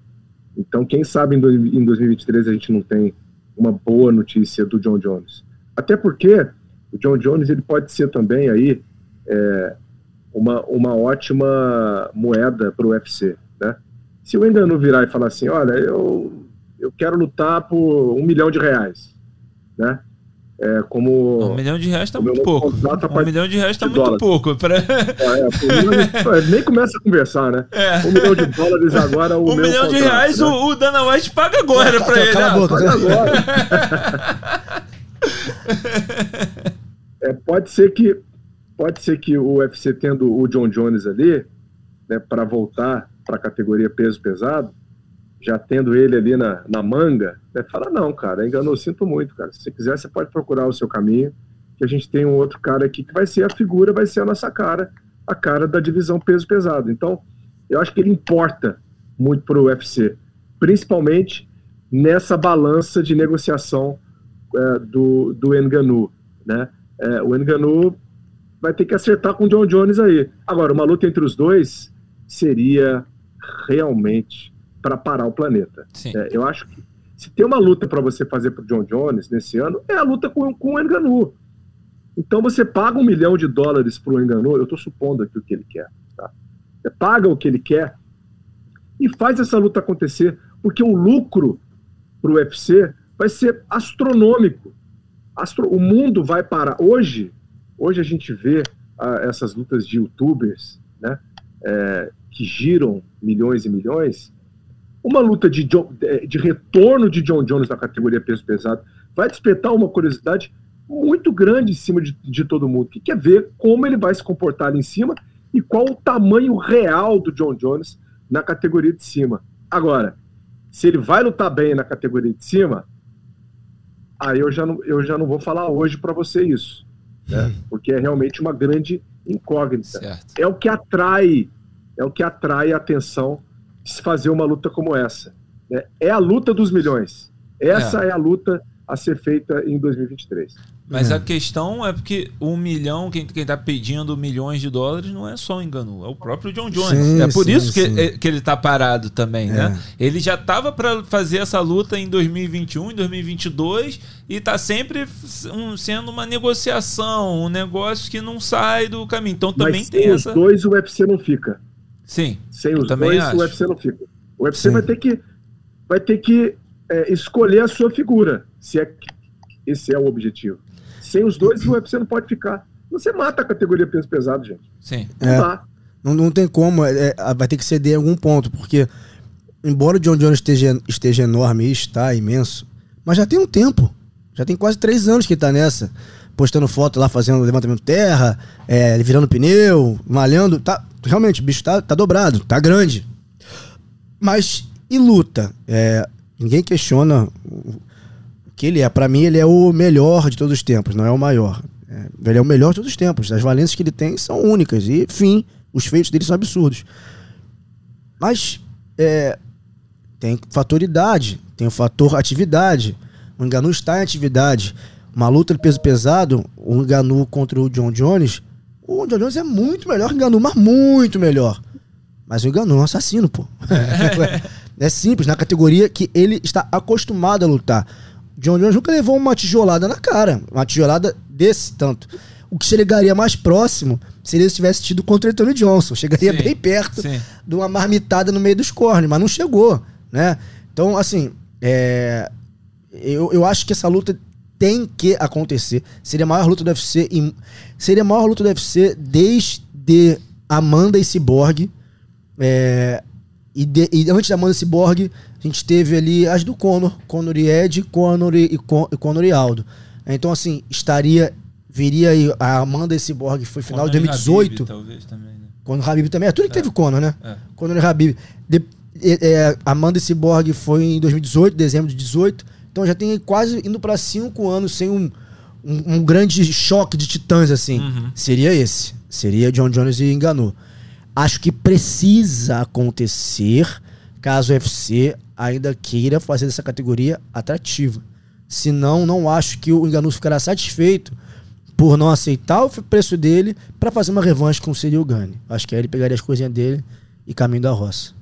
S3: Então, quem sabe em 2023 a gente não tem uma boa notícia do John Jones. Até porque o John Jones ele pode ser também aí é, uma, uma ótima moeda para o UFC, né? Se o Engano virar e falar assim, olha, eu, eu quero lutar por um milhão de reais, né? É, como
S1: um milhão de reais está muito pouco. Um milhão de reais está muito dólares. pouco. Pra...
S3: É, é, nem começa a conversar, né? É. Um milhão de dólares agora.
S1: O um milhão de reais né? o, o Dana White paga agora para ele. Cala a boca, paga agora.
S3: é, pode ser que pode ser que o UFC tendo o John Jones ali, né, para voltar para a categoria peso pesado, já tendo ele ali na, na manga, né, fala, não, cara, enganou, sinto muito, cara. Se você quiser, você pode procurar o seu caminho, que a gente tem um outro cara aqui que vai ser a figura, vai ser a nossa cara, a cara da divisão peso pesado. Então, eu acho que ele importa muito para o UFC, principalmente nessa balança de negociação é, do, do Enganu, né? É, o Enganu vai ter que acertar com o John Jones aí. Agora, uma luta entre os dois seria realmente para parar o planeta. É, eu acho que se tem uma luta para você fazer para o John Jones nesse ano, é a luta com, com o Enganu. Então você paga um milhão de dólares para o Enganu, eu estou supondo aqui o que ele quer. Tá? Você paga o que ele quer e faz essa luta acontecer, porque o lucro para o UFC vai ser astronômico. Astro... O mundo vai parar. Hoje, hoje a gente vê ah, essas lutas de youtubers, né, é, que giram milhões e milhões, uma luta de, de retorno de John Jones na categoria peso pesado vai despertar uma curiosidade muito grande em cima de, de todo mundo, que quer ver como ele vai se comportar ali em cima e qual o tamanho real do John Jones na categoria de cima. Agora, se ele vai lutar bem na categoria de cima, aí eu já não, eu já não vou falar hoje para você isso, né? Hum. porque é realmente uma grande incógnita. Certo. É o que atrai, é o que atrai a atenção se fazer uma luta como essa. Né? É a luta dos milhões. Essa é. é a luta a ser feita em 2023.
S1: Mas é. a questão é porque um milhão, quem, quem tá pedindo milhões de dólares não é só um engano, é o próprio John Jones. Sim, é por sim, isso que, é, que ele tá parado também, né? é. né? Ele já tava para fazer essa luta em 2021, em 2022 e tá sempre um, sendo uma negociação, um negócio que não sai do caminho. Então também
S3: Mas
S1: tem
S3: essa... os dois o UFC não fica.
S1: Sim.
S3: Sem os dois, acho. o UFC não fica. O UFC Sim. vai ter que, vai ter que é, escolher a sua figura, se é que esse é o objetivo. Sem os dois, o UFC não pode ficar. Você mata a categoria peso pesado, gente.
S1: Sim.
S2: Não é, dá. Não, não tem como, é, é, vai ter que ceder em algum ponto, porque embora o John Jones esteja, esteja enorme e está imenso, mas já tem um tempo. Já tem quase três anos que ele tá nessa postando foto lá, fazendo levantamento terra, é, virando pneu, malhando. Tá, realmente, o bicho tá, tá dobrado, tá grande. Mas e luta? É, ninguém questiona o que ele é. Para mim, ele é o melhor de todos os tempos, não é o maior. É, ele é o melhor de todos os tempos. As valências que ele tem são únicas. E, enfim, os feitos dele são absurdos. Mas é, tem fator idade, tem o fator atividade. O Enganu está em atividade uma luta de peso pesado, o Ngannou contra o John Jones, o John Jones é muito melhor que o Ngannou, mas muito melhor. Mas o Ngannou é um assassino, pô. é simples, na categoria que ele está acostumado a lutar. John Jones nunca levou uma tijolada na cara, uma tijolada desse tanto. O que chegaria mais próximo seria se tivesse tido contra o Anthony Johnson. Chegaria sim, bem perto sim. de uma marmitada no meio dos cornes, mas não chegou, né? Então, assim, é... eu, eu acho que essa luta tem que acontecer. Seria a maior luta do UFC. Em, seria a maior luta do UFC desde Amanda e Cyborg. É, e, de, e, antes da Amanda e Cyborg, a gente teve ali as do Conor. Conor e Ed, Conor e, Conor e Aldo. Então, assim, estaria. Viria aí a Amanda e Cyborg, foi final Conor de 2018. Habib, talvez também, né? Conor Habib também. É tudo que é. teve Conor, né? É. Conor e Habib. De, é, Amanda e Cyborg foi em 2018, dezembro de 18. Então já tem quase indo para cinco anos sem um, um, um, grande choque de titãs assim. Uhum. Seria esse. Seria John Jones e enganou. Acho que precisa acontecer caso o UFC ainda queira fazer dessa categoria atrativa. Senão, não acho que o Enganu ficará satisfeito por não aceitar o preço dele para fazer uma revanche com o Cyril Gane. Acho que aí ele pegaria as coisinhas dele e caminho da roça.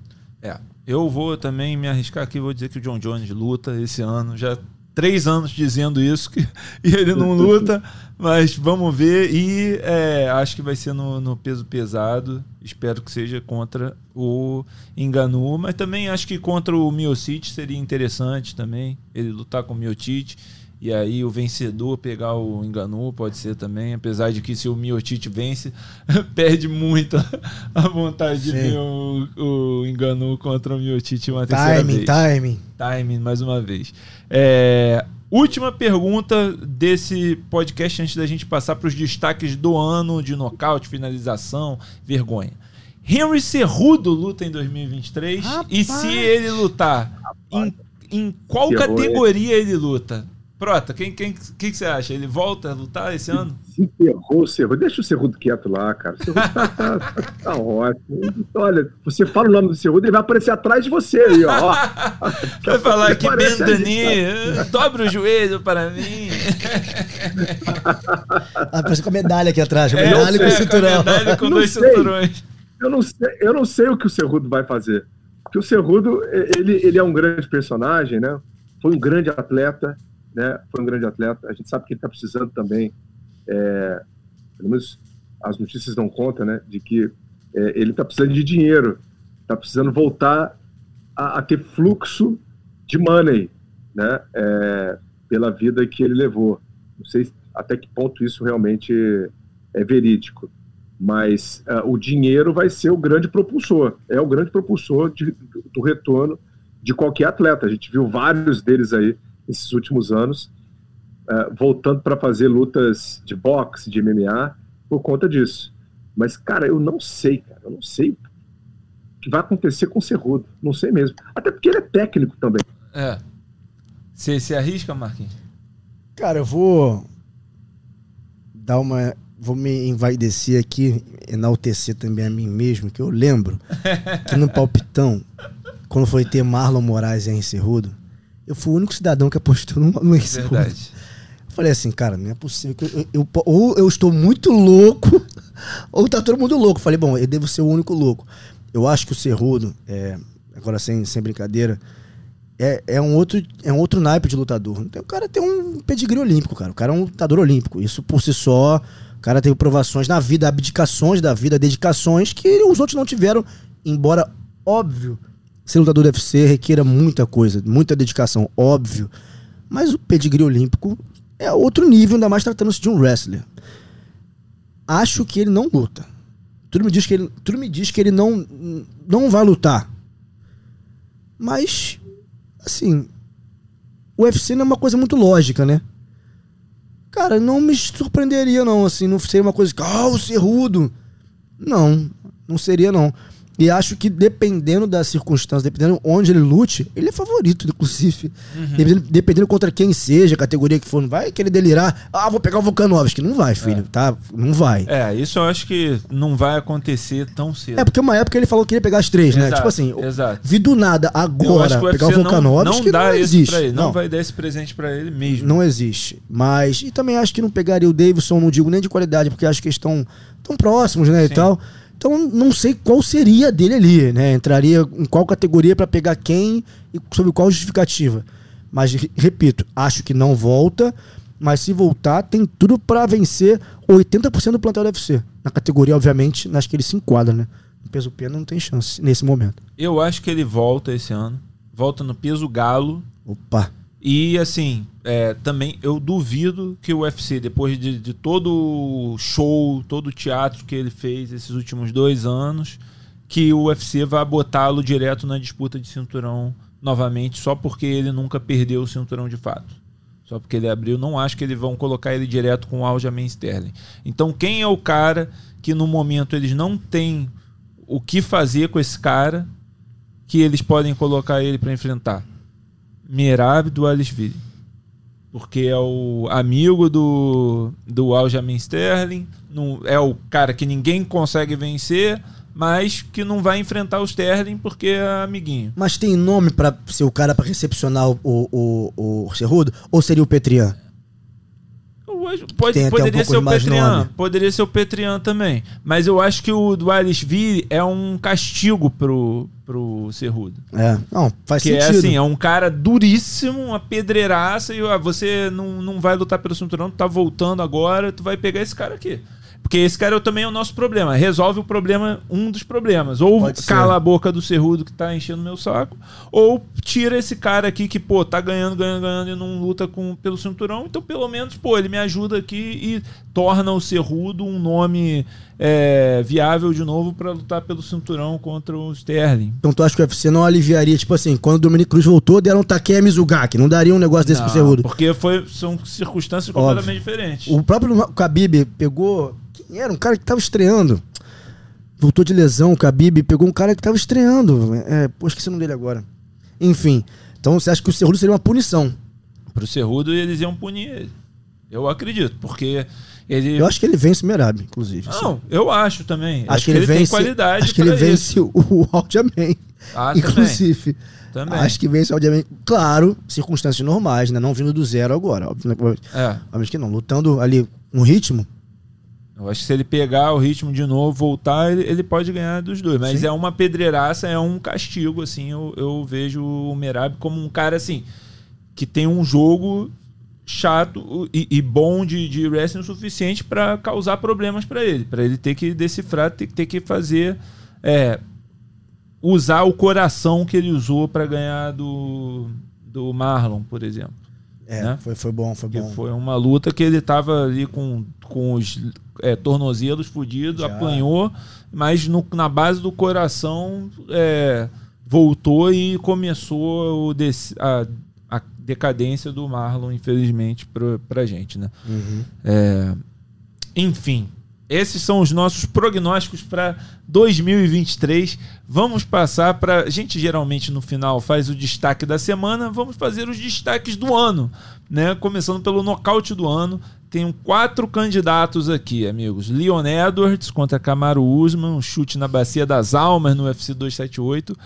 S1: É, eu vou também me arriscar aqui, vou dizer que o John Jones luta esse ano. Já três anos dizendo isso que, e ele não luta, mas vamos ver. E é, acho que vai ser no, no, peso pesado. Espero que seja contra o Enganu, mas também acho que contra o Miocic seria interessante também ele lutar com o Miocic. E aí o vencedor pegar o Enganu pode ser também, apesar de que se o Miocic vence, perde muito a vontade Sim. de ver o, o Enganu contra o Miocic uma terceira
S2: timing,
S1: vez.
S2: Timing,
S1: timing. mais uma vez. É, última pergunta desse podcast antes da gente passar para os destaques do ano de nocaute, finalização, vergonha. Henry Cerrudo luta em 2023 Rapaz. e se ele lutar, em, em qual categoria ele luta? Prota, quem, quem, quem que você acha? Ele volta a lutar esse ano?
S3: Se enterrou o Cerrudo. Deixa o Cerrudo quieto lá, cara. O Cerrudo tá, tá, tá, tá, ótimo. Olha, você fala o nome do Cerrudo, ele vai aparecer atrás de você aí, ó.
S1: vai falar que Bendani, dobra o joelho para mim.
S2: Aparece com a medalha aqui atrás, é, medalha é, com o cinturão.
S1: medalha com dois sei. cinturões.
S3: Eu não, sei, eu não sei o que o Cerrudo vai fazer. Porque o Cerrudo, ele, ele é um grande personagem, né? Foi um grande atleta né? Foi um grande atleta. A gente sabe que ele está precisando também, é, pelo menos as notícias não contam, né? De que é, ele está precisando de dinheiro, está precisando voltar a, a, ter fluxo de money, né? É, pela vida que ele levou. Não sei até que ponto isso realmente é verídico, mas uh, o dinheiro vai ser o grande propulsor, é o grande propulsor de, do, do retorno de qualquer atleta. A gente viu vários deles aí nesses últimos anos, uh, voltando para fazer lutas de boxe, de MMA, por conta disso. Mas, cara, eu não sei, cara, eu não sei o que vai acontecer com o Cerrudo. Não sei mesmo. Até porque ele é técnico também.
S1: É. Você se arrisca, Marquinhos?
S2: Cara, eu vou dar uma. Vou me envaidecer aqui, enaltecer também a mim mesmo, que eu lembro que no palpitão, quando foi ter Marlon Moraes e Henry Cerrudo, eu fui o único cidadão que apostou no, no Verdade. Eu falei assim, cara, não é possível que eu, eu, ou eu estou muito louco, ou tá todo mundo louco. Eu falei, bom, eu devo ser o único louco. Eu acho que o Cerrudo, é, agora sem, sem brincadeira, é, é, um outro, é um outro naipe de lutador. O cara tem um pedigree olímpico, cara. O cara é um lutador olímpico. Isso por si só, o cara tem provações na vida, abdicações da vida, dedicações que os outros não tiveram, embora óbvio ser lutador do UFC requer muita coisa, muita dedicação, óbvio. Mas o pedigree olímpico é outro nível, ainda mais tratando-se de um wrestler. Acho que ele não luta. Tudo me diz que ele, tudo me diz que ele não, não vai lutar. Mas, assim, o UFC não é uma coisa muito lógica, né? Cara, não me surpreenderia, não. Assim, não seria uma coisa que, ah, o Cerrudo. Não, não seria, não. E acho que dependendo das circunstâncias, dependendo onde ele lute, ele é favorito, inclusive. Uhum. Dependendo, dependendo, contra quem seja, a categoria que for, não vai querer delirar. Ah, vou pegar o Volkanovski. Não vai, filho, é. tá? Não vai.
S1: É, isso eu acho que não vai acontecer tão cedo.
S2: É, porque uma época ele falou que queria pegar as três, né? Tipo assim, exato. vi do nada agora pegar o Volkanovski,
S1: não, não,
S2: não existe.
S1: Pra ele, não, não vai dar esse presente para ele mesmo.
S2: Não existe. Mas, e também acho que não pegaria o Davidson, não digo nem de qualidade, porque acho que eles estão tão próximos, né, Sim. e tal. Então não sei qual seria dele ali, né? Entraria em qual categoria para pegar quem e sobre qual justificativa. Mas repito, acho que não volta, mas se voltar tem tudo para vencer 80% do plantel do UFC. Na categoria, obviamente, nas que ele se enquadra, né? No peso pena não tem chance nesse momento.
S1: Eu acho que ele volta esse ano. Volta no peso galo.
S2: Opa.
S1: E assim, é, também eu duvido que o UFC, depois de, de todo o show, todo o teatro que ele fez esses últimos dois anos, que o UFC vai botá-lo direto na disputa de cinturão novamente, só porque ele nunca perdeu o cinturão de fato. Só porque ele abriu, não acho que eles vão colocar ele direto com o Aljamain Sterling. Então, quem é o cara que no momento eles não têm o que fazer com esse cara que eles podem colocar ele para enfrentar? Merab do Alishvili. Porque é o amigo do, do Aljamain Sterling, não, é o cara que ninguém consegue vencer, mas que não vai enfrentar o Sterling porque é amiguinho.
S2: Mas tem nome para ser o cara para recepcionar o, o, o, o Cerrudo? Ou seria o Petrian?
S1: Pode, poderia um ser o Petrian. Poderia ser o Petrian também. Mas eu acho que o Dualishvili é um castigo pro, pro Cerrudo.
S2: É, não, faz
S1: que
S2: sentido.
S1: Que é assim, é um cara duríssimo, uma pedreiraça, e ó, você não, não vai lutar pelo cinturão, tu tá voltando agora, tu vai pegar esse cara aqui. Porque esse cara também é o nosso problema. Resolve o problema, um dos problemas. Ou Pode cala ser. a boca do Cerrudo que tá enchendo meu saco, ou tira esse cara aqui que, pô, tá ganhando, ganhando, ganhando e não luta com, pelo cinturão. Então, pelo menos, pô, ele me ajuda aqui e torna o Cerrudo um nome é, viável de novo para lutar pelo cinturão contra o Sterling.
S2: Então tu acha que o UFC não aliviaria, tipo assim, quando o Dominic Cruz voltou, deram um Takea Mizugaki, não daria um negócio desse não, pro Cerrudo?
S1: Porque foi, são circunstâncias completamente diferentes.
S2: O próprio Khabib pegou era um cara que tava estreando. Voltou de lesão, o Khabib pegou um cara que tava estreando. É, pô, esqueci o nome dele agora. Enfim. Então você acha que o Cerrudo seria uma punição?
S1: Pro Cerrudo eles iam punir ele. Eu acredito, porque ele...
S2: Eu acho que ele vence o Merab, inclusive.
S1: Não, assim. eu acho também.
S2: Acho, acho que, ele, vence, tem qualidade Acho que ele vence isso. o, o Aldiaman. Ah, inclusive. Também. Acho que vence o Aldiaman. Claro, circunstâncias normais, né? Não vindo do zero agora. Óbvio, né? é. Óbvio que não. Lutando ali um ritmo,
S1: eu acho que se ele pegar o ritmo de novo, voltar, ele, ele pode ganhar dos dois. Mas Sim. é uma pedreiraça, é um castigo, assim. Eu, eu vejo o Merab como um cara, assim, que tem um jogo chato e, e bom de, de wrestling o suficiente para causar problemas para ele. para ele ter que decifrar, ter, ter que fazer. É, usar o coração que ele usou para ganhar do, do Marlon, por exemplo.
S2: É, né? foi, foi bom, foi bom.
S1: Foi uma luta que ele estava ali com, com os é, tornozelos fudidos, apanhou, mas no, na base do coração é, voltou e começou o a, decadência do Marlon, infelizmente, pra, pra gente, né? Uhum. É, enfim, esses são os nossos prognósticos para 2023. Vamos passar para. A gente geralmente no final faz o destaque da semana, vamos fazer os destaques do ano, né? Começando pelo nocaute do ano. Tenho quatro candidatos aqui, amigos. Leon Edwards contra Camaro Usman, um chute na bacia das almas no UFC 278.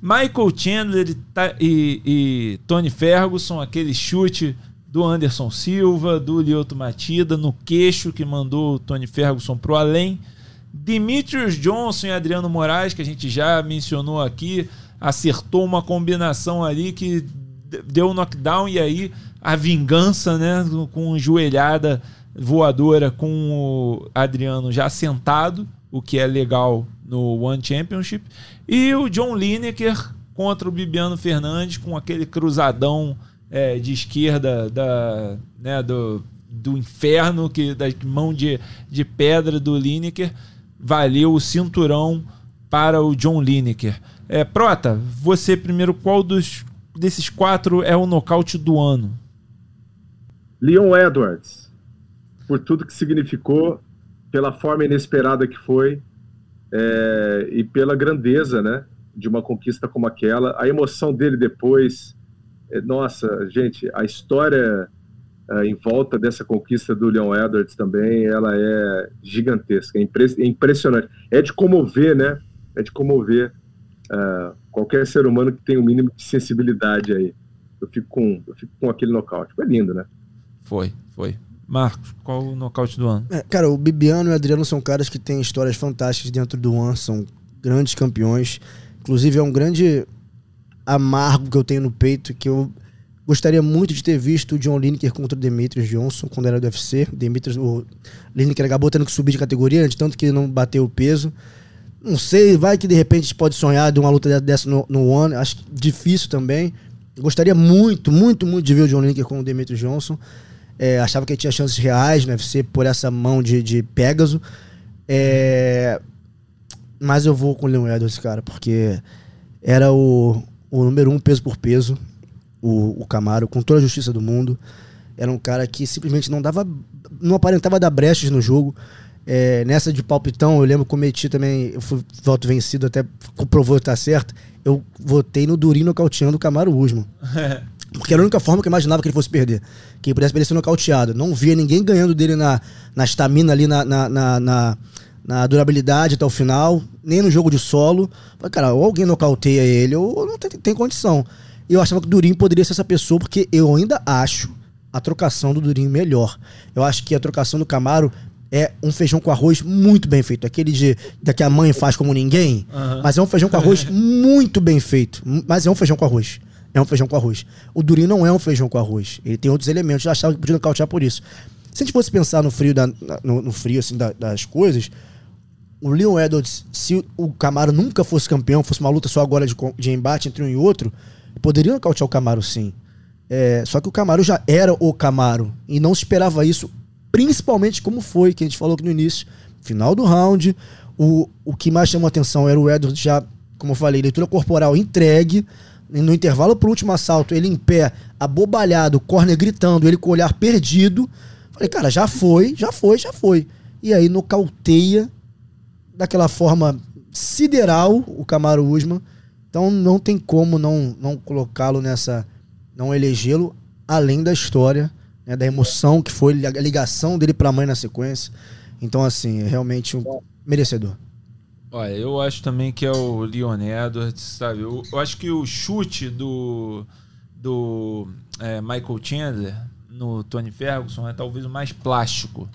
S1: Michael Chandler e, e Tony Ferguson, aquele chute do Anderson Silva, do Lioto Matida, no queixo que mandou o Tony Ferguson pro além. Demetrius Johnson e Adriano Moraes, que a gente já mencionou aqui, acertou uma combinação ali que deu um knockdown e aí a vingança, né, com joelhada voadora com o Adriano já sentado, o que é legal no One Championship, e o John Lineker contra o Bibiano Fernandes com aquele cruzadão é, de esquerda da, né, do, do inferno, que da mão de, de pedra do Lineker, valeu o cinturão para o John Lineker. É, Prota, você primeiro, qual dos desses quatro é o nocaute do ano?
S3: Leon Edwards, por tudo que significou, pela forma inesperada que foi é, e pela grandeza, né, de uma conquista como aquela, a emoção dele depois, é, nossa, gente, a história é, em volta dessa conquista do Leon Edwards também, ela é gigantesca, é, impre é impressionante. É de comover, né? É de comover uh, qualquer ser humano que tenha o um mínimo de sensibilidade aí. Eu fico com, eu fico com aquele nocaute. Foi lindo, né?
S1: Foi, foi. Marcos, qual o nocaute do ano?
S2: É, cara, o Bibiano e o Adriano são caras que têm histórias fantásticas dentro do One, são grandes campeões. Inclusive, é um grande amargo que eu tenho no peito, que eu gostaria muito de ter visto o John Lineker contra o Demetrius Johnson quando era do UFC. Demetrius, o Lineker acabou tendo que subir de categoria, de tanto que não bateu o peso. Não sei, vai que de repente a gente pode sonhar de uma luta dessa no, no One. Acho difícil também. Gostaria muito, muito, muito de ver o John Lineker com o Demetrius Johnson. É, achava que ele tinha chances reais no UFC por essa mão de, de Pégaso. É, mas eu vou com o Leon Edwards, cara, porque era o, o número um peso por peso, o, o Camaro, com toda a justiça do mundo. Era um cara que simplesmente não dava. não aparentava dar brechas no jogo. É, nessa de palpitão, eu lembro que cometi também, eu fui voto vencido, até comprovou estar certo. Eu votei no Durinho nocauteando o Camaro Usman. Porque era a única forma que eu imaginava que ele fosse perder. Que ele pudesse perder ser nocauteado. Não via ninguém ganhando dele na, na estamina ali, na, na, na, na na durabilidade até o final, nem no jogo de solo. Mas, cara, ou alguém nocauteia ele, ou não tem, tem condição. E eu achava que o Durinho poderia ser essa pessoa, porque eu ainda acho, a trocação do Durinho melhor. Eu acho que a trocação do Camaro é um feijão com arroz muito bem feito. Aquele de da que a mãe faz como ninguém.
S1: Aham.
S2: Mas é um feijão com arroz muito bem feito. Mas é um feijão com arroz. É um feijão com arroz. O Durinho não é um feijão com arroz. Ele tem outros elementos. Eu achava que podia nocautear por isso. Se a gente fosse pensar no frio, da, no, no frio assim, da- das coisas, o Leon Edwards, se o Camaro nunca fosse campeão, fosse uma luta só agora de, de embate entre um e outro, poderia nocautear o Camaro sim. É, só que o Camaro já era o Camaro. E não se esperava isso, principalmente como foi, que a gente falou aqui no início. Final do round. O, o que mais chamou atenção era o Edwards já, como eu falei, leitura corporal entregue. No intervalo pro último assalto, ele em pé, abobalhado, o corner gritando, ele com o olhar perdido. Falei, cara, já foi, já foi, já foi. E aí nocauteia daquela forma sideral o Camaro Usman. Então não tem como não, não colocá-lo nessa. não elegê-lo, além da história, né, da emoção que foi a ligação dele pra mãe na sequência. Então, assim, é realmente um merecedor.
S1: Olha, eu acho também que é o Leon Edwards, sabe? Eu, eu acho que o chute do, do é, Michael Chandler no Tony Ferguson é talvez o mais plástico.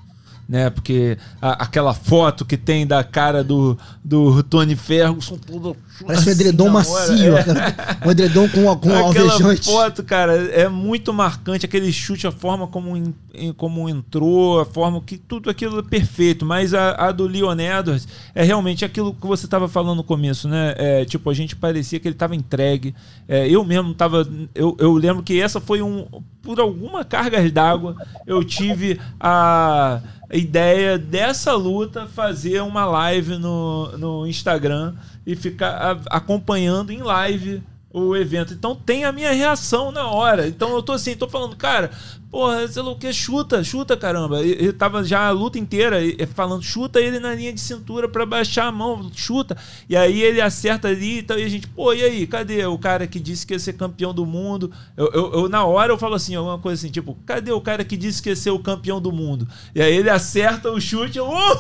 S1: Né? Porque a- aquela foto que tem da cara do, do Tony Ferguson tudo
S2: Parece um edredom macio.
S1: é.
S2: Um edredom com, com
S1: Aquela
S2: alvejante.
S1: foto, cara, é muito marcante. Aquele chute, a forma como, como entrou, a forma que tudo aquilo é perfeito. Mas a, a do Leon Edwards é realmente aquilo que você estava falando no começo, né? É, tipo, a gente parecia que ele estava entregue. É, eu mesmo estava. Eu, eu lembro que essa foi um. Por alguma carga d'água, eu tive a ideia dessa luta fazer uma live no, no Instagram e ficar acompanhando em live o evento. Então tem a minha reação na hora. Então eu tô assim, tô falando, cara, porra, sei lá o que, chuta, chuta, caramba. E- Ele tava já a luta inteira falando, chuta ele na linha de cintura pra baixar a mão, chuta. E aí ele acerta ali e tal, e a gente, pô, e aí, cadê o cara que disse que ia ser campeão do mundo? Eu, eu- eu, na hora eu falo assim, alguma coisa assim, tipo, cadê o cara que disse que ia ser o campeão do mundo? E aí ele acerta o chute, eu, oh,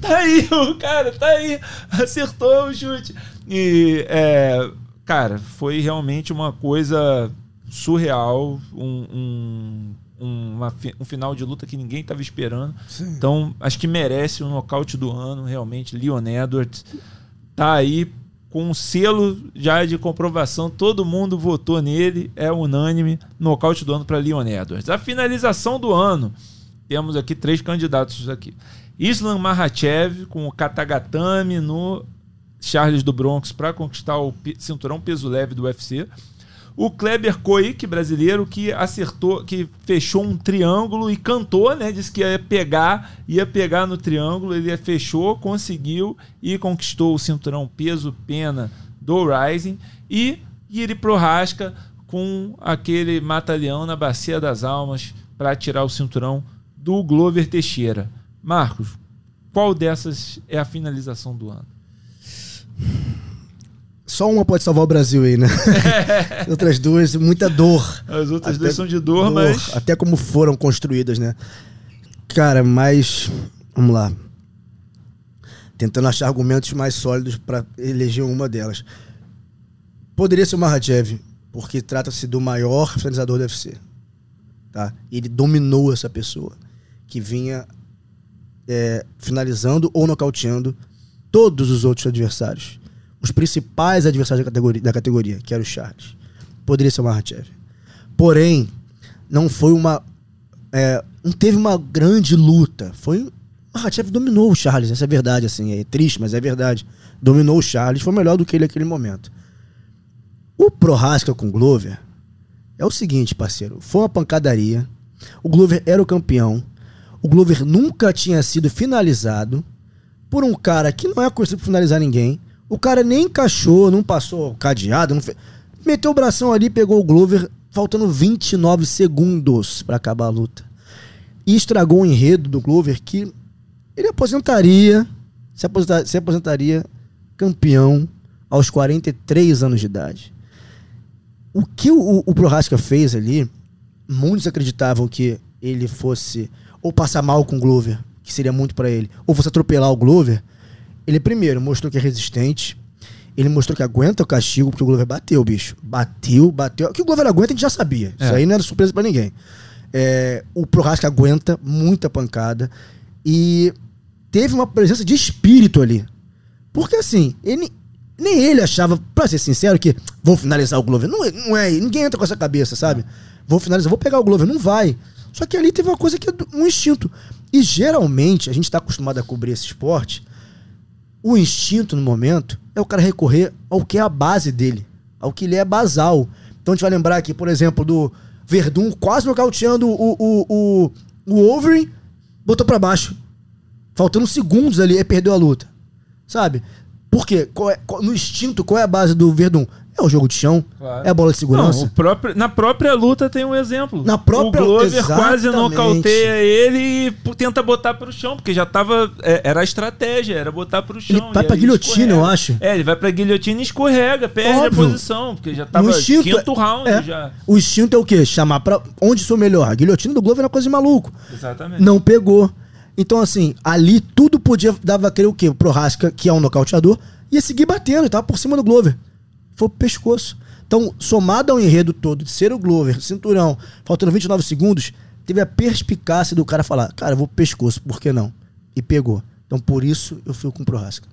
S1: tá aí, o cara, tá aí, acertou o chute. E, é, cara, foi realmente uma coisa surreal, um, um, uma um final de luta que ninguém estava esperando. Então, acho que merece o nocaute do ano, realmente. Leon Edwards tá aí com um selo já de comprovação. Todo mundo votou nele, é unânime. Nocaute do ano para Leon Edwards. A finalização do ano. Temos aqui três candidatos aqui. Islam Makhachev com o Katagatame no Charles do Bronx para conquistar o cinturão peso leve do UFC. O Kleber Koik, brasileiro, que acertou, que fechou um triângulo e cantou, né? Disse que ia pegar, ia pegar no triângulo, ele fechou, conseguiu e conquistou o cinturão peso pena do Rising. E Yuri Prohaska com aquele mata-leão na Bacia das Almas para tirar o cinturão do Glover Teixeira. Marcos, qual dessas é a finalização do ano?
S2: Só uma pode salvar o Brasil aí, né? Outras duas, muita dor.
S1: As outras
S2: Até
S1: duas são de dor, mas.
S2: Até como foram construídas, né? Cara, mas. Vamos lá. Tentando achar argumentos mais sólidos para eleger uma delas. Poderia ser o Mahachev, porque trata-se do maior finalizador do UFC. Tá? Ele dominou essa pessoa, que vinha é, finalizando ou nocauteando todos os outros adversários. Os principais adversários da categoria, da categoria que era o Charles. Poderia ser o Mahachev. Porém, não foi uma. é, não teve uma grande luta. Foi. Mahachev dominou o Charles, essa é verdade, assim. É triste, mas é verdade. Dominou o Charles, foi melhor do que ele naquele momento. O Prohaska com o Glover é o seguinte, parceiro. Foi uma pancadaria. O Glover era o campeão. O Glover nunca tinha sido finalizado por um cara que não é conhecido por finalizar ninguém. O cara nem encaixou, não passou cadeado, não fez. Meteu o bração ali, pegou o Glover, faltando 29 segundos para acabar a luta. E estragou o enredo do Glover que ele aposentaria, se, aposenta- se aposentaria campeão aos 43 anos de idade. O que o, o Prohaska fez ali, muitos acreditavam que ele fosse ou passar mal com o Glover, que seria muito pra ele, ou fosse atropelar o Glover. Ele primeiro mostrou que é resistente, ele mostrou que aguenta o castigo, porque o Glover bateu, bicho. Bateu, bateu. Que o Glover aguenta, a gente já sabia. Isso
S1: É.
S2: aí não era surpresa pra ninguém. É, o Prohaska aguenta muita pancada e teve uma presença de espírito ali. Porque assim, ele, nem ele achava, pra ser sincero, que vou finalizar o Glover. Não, é, não é, ninguém entra com essa cabeça, sabe? Vou finalizar, vou pegar o Glover. Não vai. Só que ali teve uma coisa que é um instinto. E geralmente, a gente está acostumado a cobrir esse esporte, o instinto no momento é o cara recorrer ao que é a base dele, ao que ele é basal. Então a gente vai lembrar aqui, por exemplo, do Verdun quase nocauteando o, o, o, o Overeem, botou para baixo. Faltando segundos ali, e perdeu a luta. Sabe? Por quê? É, qual, no instinto, qual é a base do Verdun? É o jogo de chão, claro. é a bola de segurança. Não,
S1: próprio, na própria luta tem um exemplo.
S2: Na própria
S1: O Glover exatamente. quase nocauteia ele e tenta botar pro chão, porque já tava. É, era a estratégia, era botar pro chão.
S2: Ele vai pra guilhotina, eu acho.
S1: É, ele vai pra guilhotina e escorrega, perde Óbvio. a posição, porque já tava instinto, quinto round
S2: é,
S1: já.
S2: O instinto é o quê? Chamar pra. Onde sou melhor? A guilhotina do Glover é uma coisa de maluco.
S1: Exatamente.
S2: Não pegou. Então, assim, ali tudo podia. Dava a crer o quê? O Prohaska, que é um nocauteador, ia seguir batendo, tava por cima do Glover. Foi pro pescoço. Então, somado ao enredo todo de ser o Glover, cinturão, faltando 29 segundos, teve a perspicácia do cara falar: Cara, eu vou pro pescoço, por que não? E pegou. Então, por isso, eu fui com o Prohaska.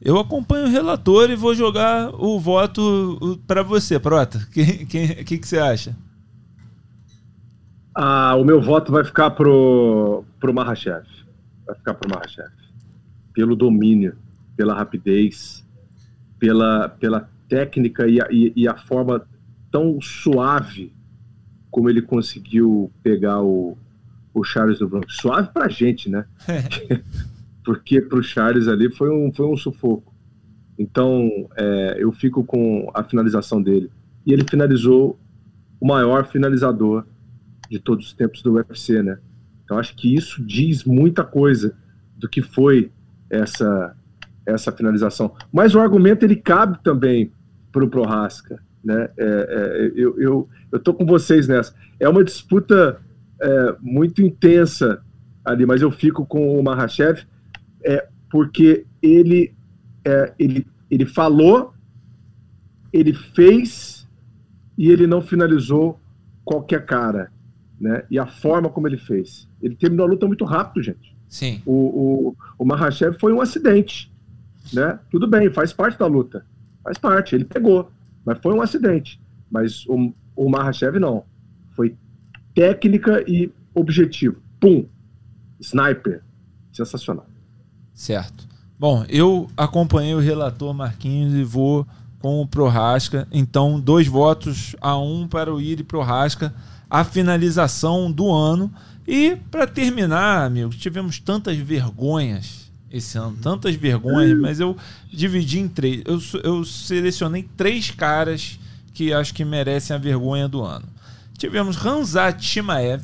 S1: Eu acompanho o relator e vou jogar o voto para você, Prota. O que, que, que, que, você acha?
S3: Ah, o meu voto vai ficar pro, pro Mahashev. Vai ficar pro Mahashev. Pelo domínio, pela rapidez, pela, pela técnica e a, e, e a forma tão suave como ele conseguiu pegar o, o Charles do Bronx. Suave pra gente, né? Porque pro Charles ali foi um, foi um sufoco. Então, é, eu fico com a finalização dele. E ele finalizou o maior finalizador de todos os tempos do UFC, né? Então, acho que isso diz muita coisa do que foi essa, essa finalização. Mas o argumento ele cabe também para o Prohaska. Né? É, é, eu, eu, eu tô com vocês nessa. É uma disputa é, muito intensa ali, mas eu fico com o Mahashev é, porque ele, é, ele, ele falou, ele fez e ele não finalizou qualquer cara. Né? E a forma como ele fez. Ele terminou a luta muito rápido, gente.
S1: Sim.
S3: O, o, o Mahashev foi um acidente. Né? Tudo bem, faz parte da luta. Faz parte, ele pegou. Mas foi um acidente. Mas o, o Mahashev não. Foi técnica e objetivo. Pum! Sniper. Sensacional.
S1: Certo. Bom, eu acompanhei o relator Marquinhos e vou com o Prorasca. Então, dois votos a um para o Iri Prorasca. A finalização do ano. E, para terminar, amigos, tivemos tantas vergonhas esse ano, tantas vergonhas, mas eu dividi em três. Eu, eu selecionei três caras que acho que merecem a vergonha do ano. Tivemos Ranzat Shimaev,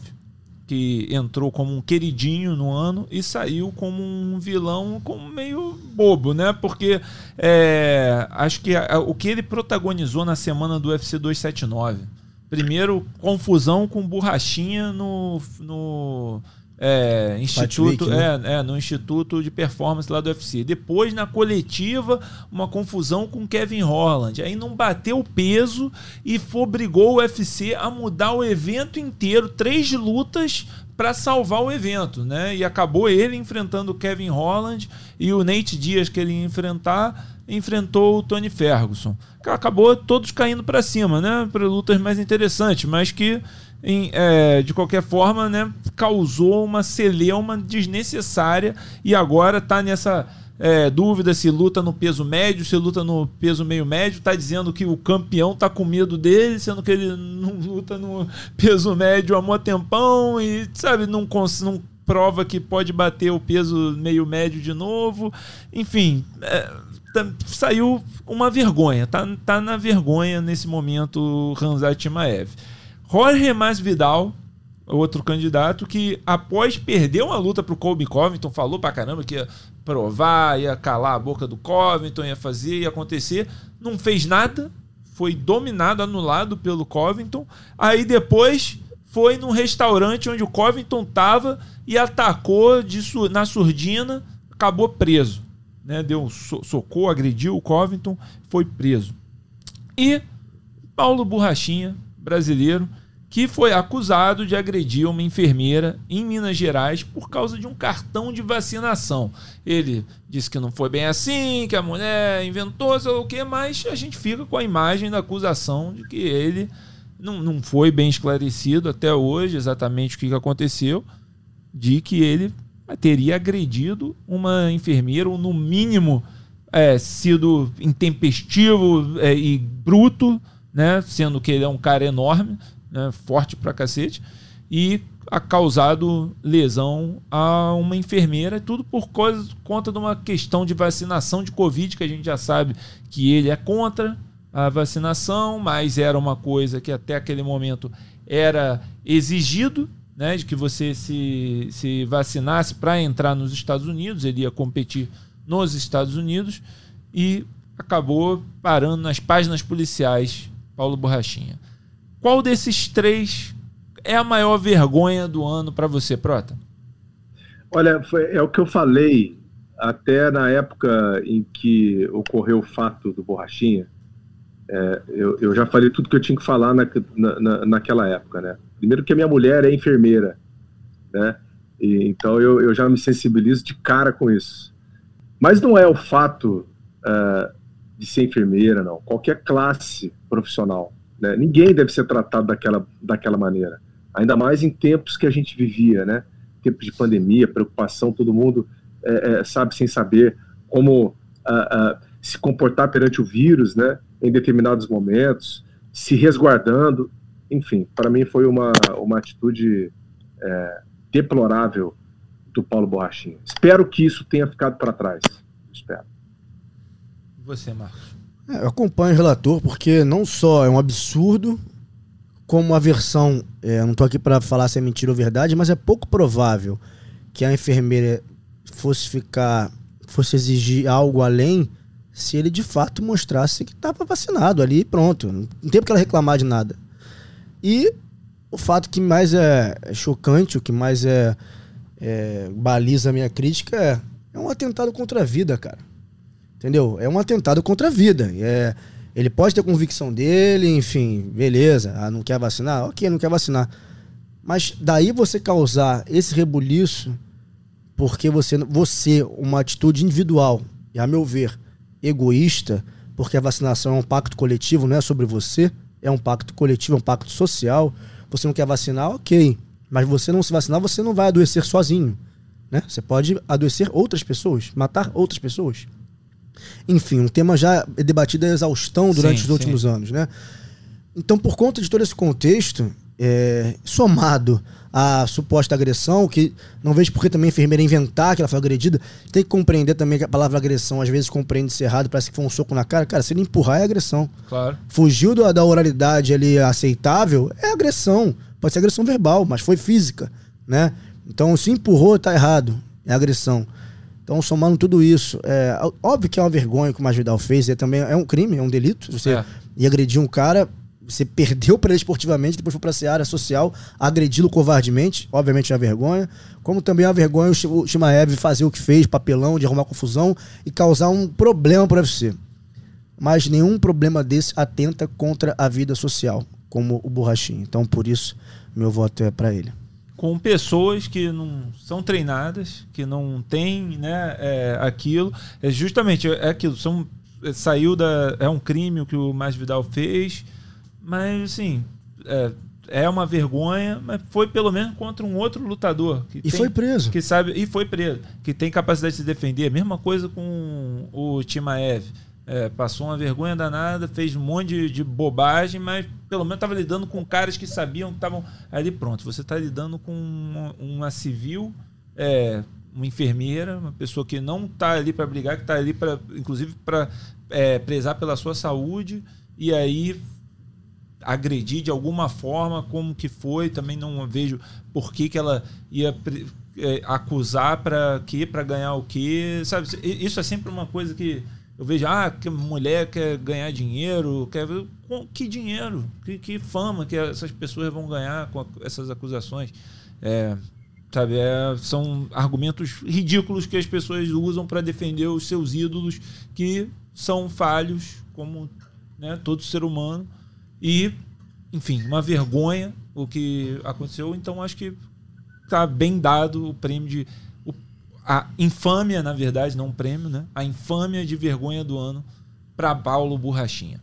S1: que entrou como um queridinho no ano e saiu como um vilão como meio bobo, né? Porque é, acho que a, o que ele protagonizou na semana do UFC 279. Primeiro, confusão com borrachinha no, no é, instituto, né? é, é, no Instituto de Performance lá do UFC. Depois, na coletiva, uma confusão com Kevin Holland. Aí não bateu o peso e obrigou o UFC a mudar o evento inteiro, três lutas para salvar o evento, né? E acabou ele enfrentando o Kevin Holland e o Nate Dias que ele ia enfrentar enfrentou o Tony Ferguson. Acabou todos caindo para cima, né? Para lutas mais interessantes, mas que em, é, de qualquer forma, né, causou uma celeuma desnecessária e agora está nessa é, dúvida se luta no peso médio, se luta no peso meio médio, está dizendo que o campeão está com medo dele, sendo que ele não luta no peso médio há muito tempão e, sabe, não, não prova que pode bater o peso meio médio de novo. Enfim, é, saiu uma vergonha, tá, tá na vergonha nesse momento Ranzat Timaev. Jorge Masvidal, outro candidato que após perder uma luta para o Colby Covington, falou para caramba que ia provar, ia calar a boca do Covington, ia fazer, ia acontecer, não fez nada, foi dominado, anulado pelo Covington. Aí depois foi num restaurante onde o Covington estava e atacou de, na surdina, acabou preso. Né? Deu um socorro, agrediu o Covington, foi preso. E Paulo Borrachinha, brasileiro, que foi acusado de agredir uma enfermeira em Minas Gerais por causa de um cartão de vacinação. Ele disse que não foi bem assim, que a mulher inventou, sei lá o que, mas a gente fica com a imagem da acusação de que ele não, não foi bem esclarecido até hoje exatamente o que aconteceu, de que ele teria agredido uma enfermeira, ou no mínimo é, sido intempestivo é, e bruto, né, sendo que ele é um cara enorme, né, forte pra cacete, e a causado lesão a uma enfermeira, tudo por coisa, conta de uma questão de vacinação de Covid, que a gente já sabe que ele é contra a vacinação, mas era uma coisa que até aquele momento era exigido, né, de que você se, se vacinasse para entrar nos Estados Unidos, ele ia competir nos Estados Unidos e acabou parando nas páginas policiais Paulo Borrachinha. Qual desses três é a maior vergonha do ano para você, Prota?
S3: Olha, foi, é o que eu falei até na época em que ocorreu o fato do Borrachinha. É, eu, eu, já falei tudo que eu tinha que falar na, na, naquela época, né? Primeiro que a minha mulher é enfermeira, né? E, então eu, eu já me sensibilizo de cara com isso. Mas não é o fato uh, de ser enfermeira, não. Qualquer classe profissional. Né? Ninguém deve ser tratado daquela, daquela maneira. Ainda mais em tempos que a gente vivia, né? Tempos de pandemia, preocupação, todo mundo é, é, sabe sem saber como uh, uh, se comportar perante o vírus, né? Em determinados momentos, se resguardando. Enfim, para mim foi uma, uma atitude é, deplorável do Paulo Borrachinha. Espero que isso tenha ficado para trás. Espero.
S1: Você, Marcos?
S2: É, eu acompanho o relator porque não só é um absurdo, como a versão, é, não estou aqui para falar se é mentira ou verdade, mas é pouco provável que a enfermeira fosse ficar, fosse exigir algo além se ele de fato mostrasse que estava vacinado ali pronto. Não tem porque ela reclamar de nada. E o fato que mais é, é chocante, o que mais é, é, baliza a minha crítica é, é um atentado contra a vida, cara. Entendeu? É um atentado contra a vida. É, ele pode ter convicção dele, enfim, beleza. Ah, não quer vacinar? Ok, não quer vacinar. Mas daí você causar esse rebuliço porque você, você uma atitude individual, e a meu ver, egoísta, porque a vacinação é um pacto coletivo, não é sobre você, é um pacto coletivo, é um pacto social. Você não quer vacinar, ok. Mas você não se vacinar, você não vai adoecer sozinho. Né? Você pode adoecer outras pessoas, matar outras pessoas. Enfim, um tema já debatido a exaustão durante sim, os últimos sim. anos, né? Então, por conta de todo esse contexto, é, somado à suposta agressão, que não vejo por que também a enfermeira inventar que ela foi agredida, tem que compreender também que a palavra agressão às vezes compreende-se errado, parece que foi um soco na cara. Cara, se ele empurrar é agressão.
S1: Claro.
S2: Fugiu da, da oralidade ali aceitável, é agressão. Pode ser agressão verbal, mas foi física, né? Então, se empurrou, tá errado. É agressão. Então, somando tudo isso, é óbvio que é uma vergonha que o Masvidal fez, é também é um crime, é um delito. Você é. ir agredir um cara, você perdeu para ele esportivamente, depois foi para a área social, agredi-lo covardemente, obviamente é uma vergonha. Como também é uma vergonha o Shimaev fazer o que fez, papelão, de arrumar confusão e causar um problema para o UFC. Mas nenhum problema desse atenta contra a vida social, como o Borrachinho. Então, por isso, meu voto é para ele
S1: com pessoas que não são treinadas, que não têm né, é, aquilo. É justamente é aquilo. São, é, saiu da. É um crime o que o Mais Vidal fez, mas assim. É, é uma vergonha, mas foi pelo menos contra um outro lutador.
S2: Que e tem, foi preso.
S1: Que sabe, e foi preso. Que tem capacidade de se defender. Mesma coisa com o Timaev. É, passou uma vergonha danada, fez um monte de, de bobagem, mas pelo menos estava lidando com caras que sabiam que estavam ali pronto. Você está lidando com uma, uma civil, é, uma enfermeira, uma pessoa que não está ali para brigar, que está ali para, inclusive, para é, prezar pela sua saúde e aí agredir de alguma forma, como que foi, também não vejo por que, que ela ia é, acusar para que para ganhar o quê, sabe? Isso é sempre uma coisa que eu vejo, ah, que mulher quer ganhar dinheiro, quer com que dinheiro, que, que fama que essas pessoas vão ganhar com essas acusações. É, sabe, é, são argumentos ridículos que as pessoas usam para defender os seus ídolos que são falhos, como né, todo ser humano. E, enfim, uma vergonha o que aconteceu, então acho que tá bem dado o prêmio de a infâmia, na verdade, não um prêmio, né? A infâmia de vergonha do ano para Paulo Borrachinha.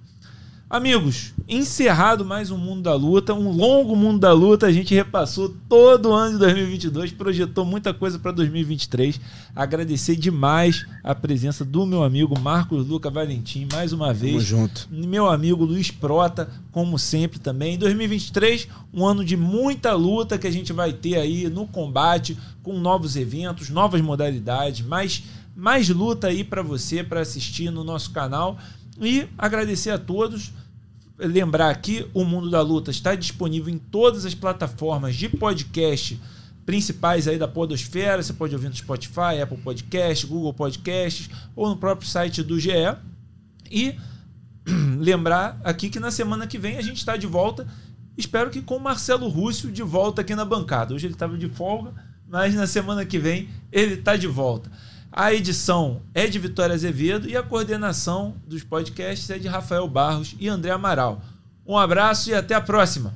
S1: Amigos, encerrado mais um Mundo da Luta, um longo Mundo da Luta. A gente repassou todo o ano de 2022, projetou muita coisa para 2023. Agradecer demais a presença do meu amigo Marcos Luca Valentim, mais uma vez. Tamo
S2: junto.
S1: Meu amigo Luiz Prota, como sempre também. 2023, um ano de muita luta que a gente vai ter aí no combate, com novos eventos, novas modalidades, mais, mais luta aí para você, para assistir no nosso canal. E agradecer a todos. Lembrar aqui, o Mundo da Luta está disponível em todas as plataformas de podcast principais aí da Podosfera. Você pode ouvir no Spotify, Apple Podcast, Google Podcasts ou no próprio site do GE. E lembrar aqui que na semana que vem a gente está de volta. Espero que com o Marcelo Rússio de volta aqui na bancada. Hoje ele estava de folga, mas na semana que vem ele está de volta. A edição é de Vitória Azevedo e a coordenação dos podcasts é de Rafael Barros e André Amaral. Um abraço e até a próxima!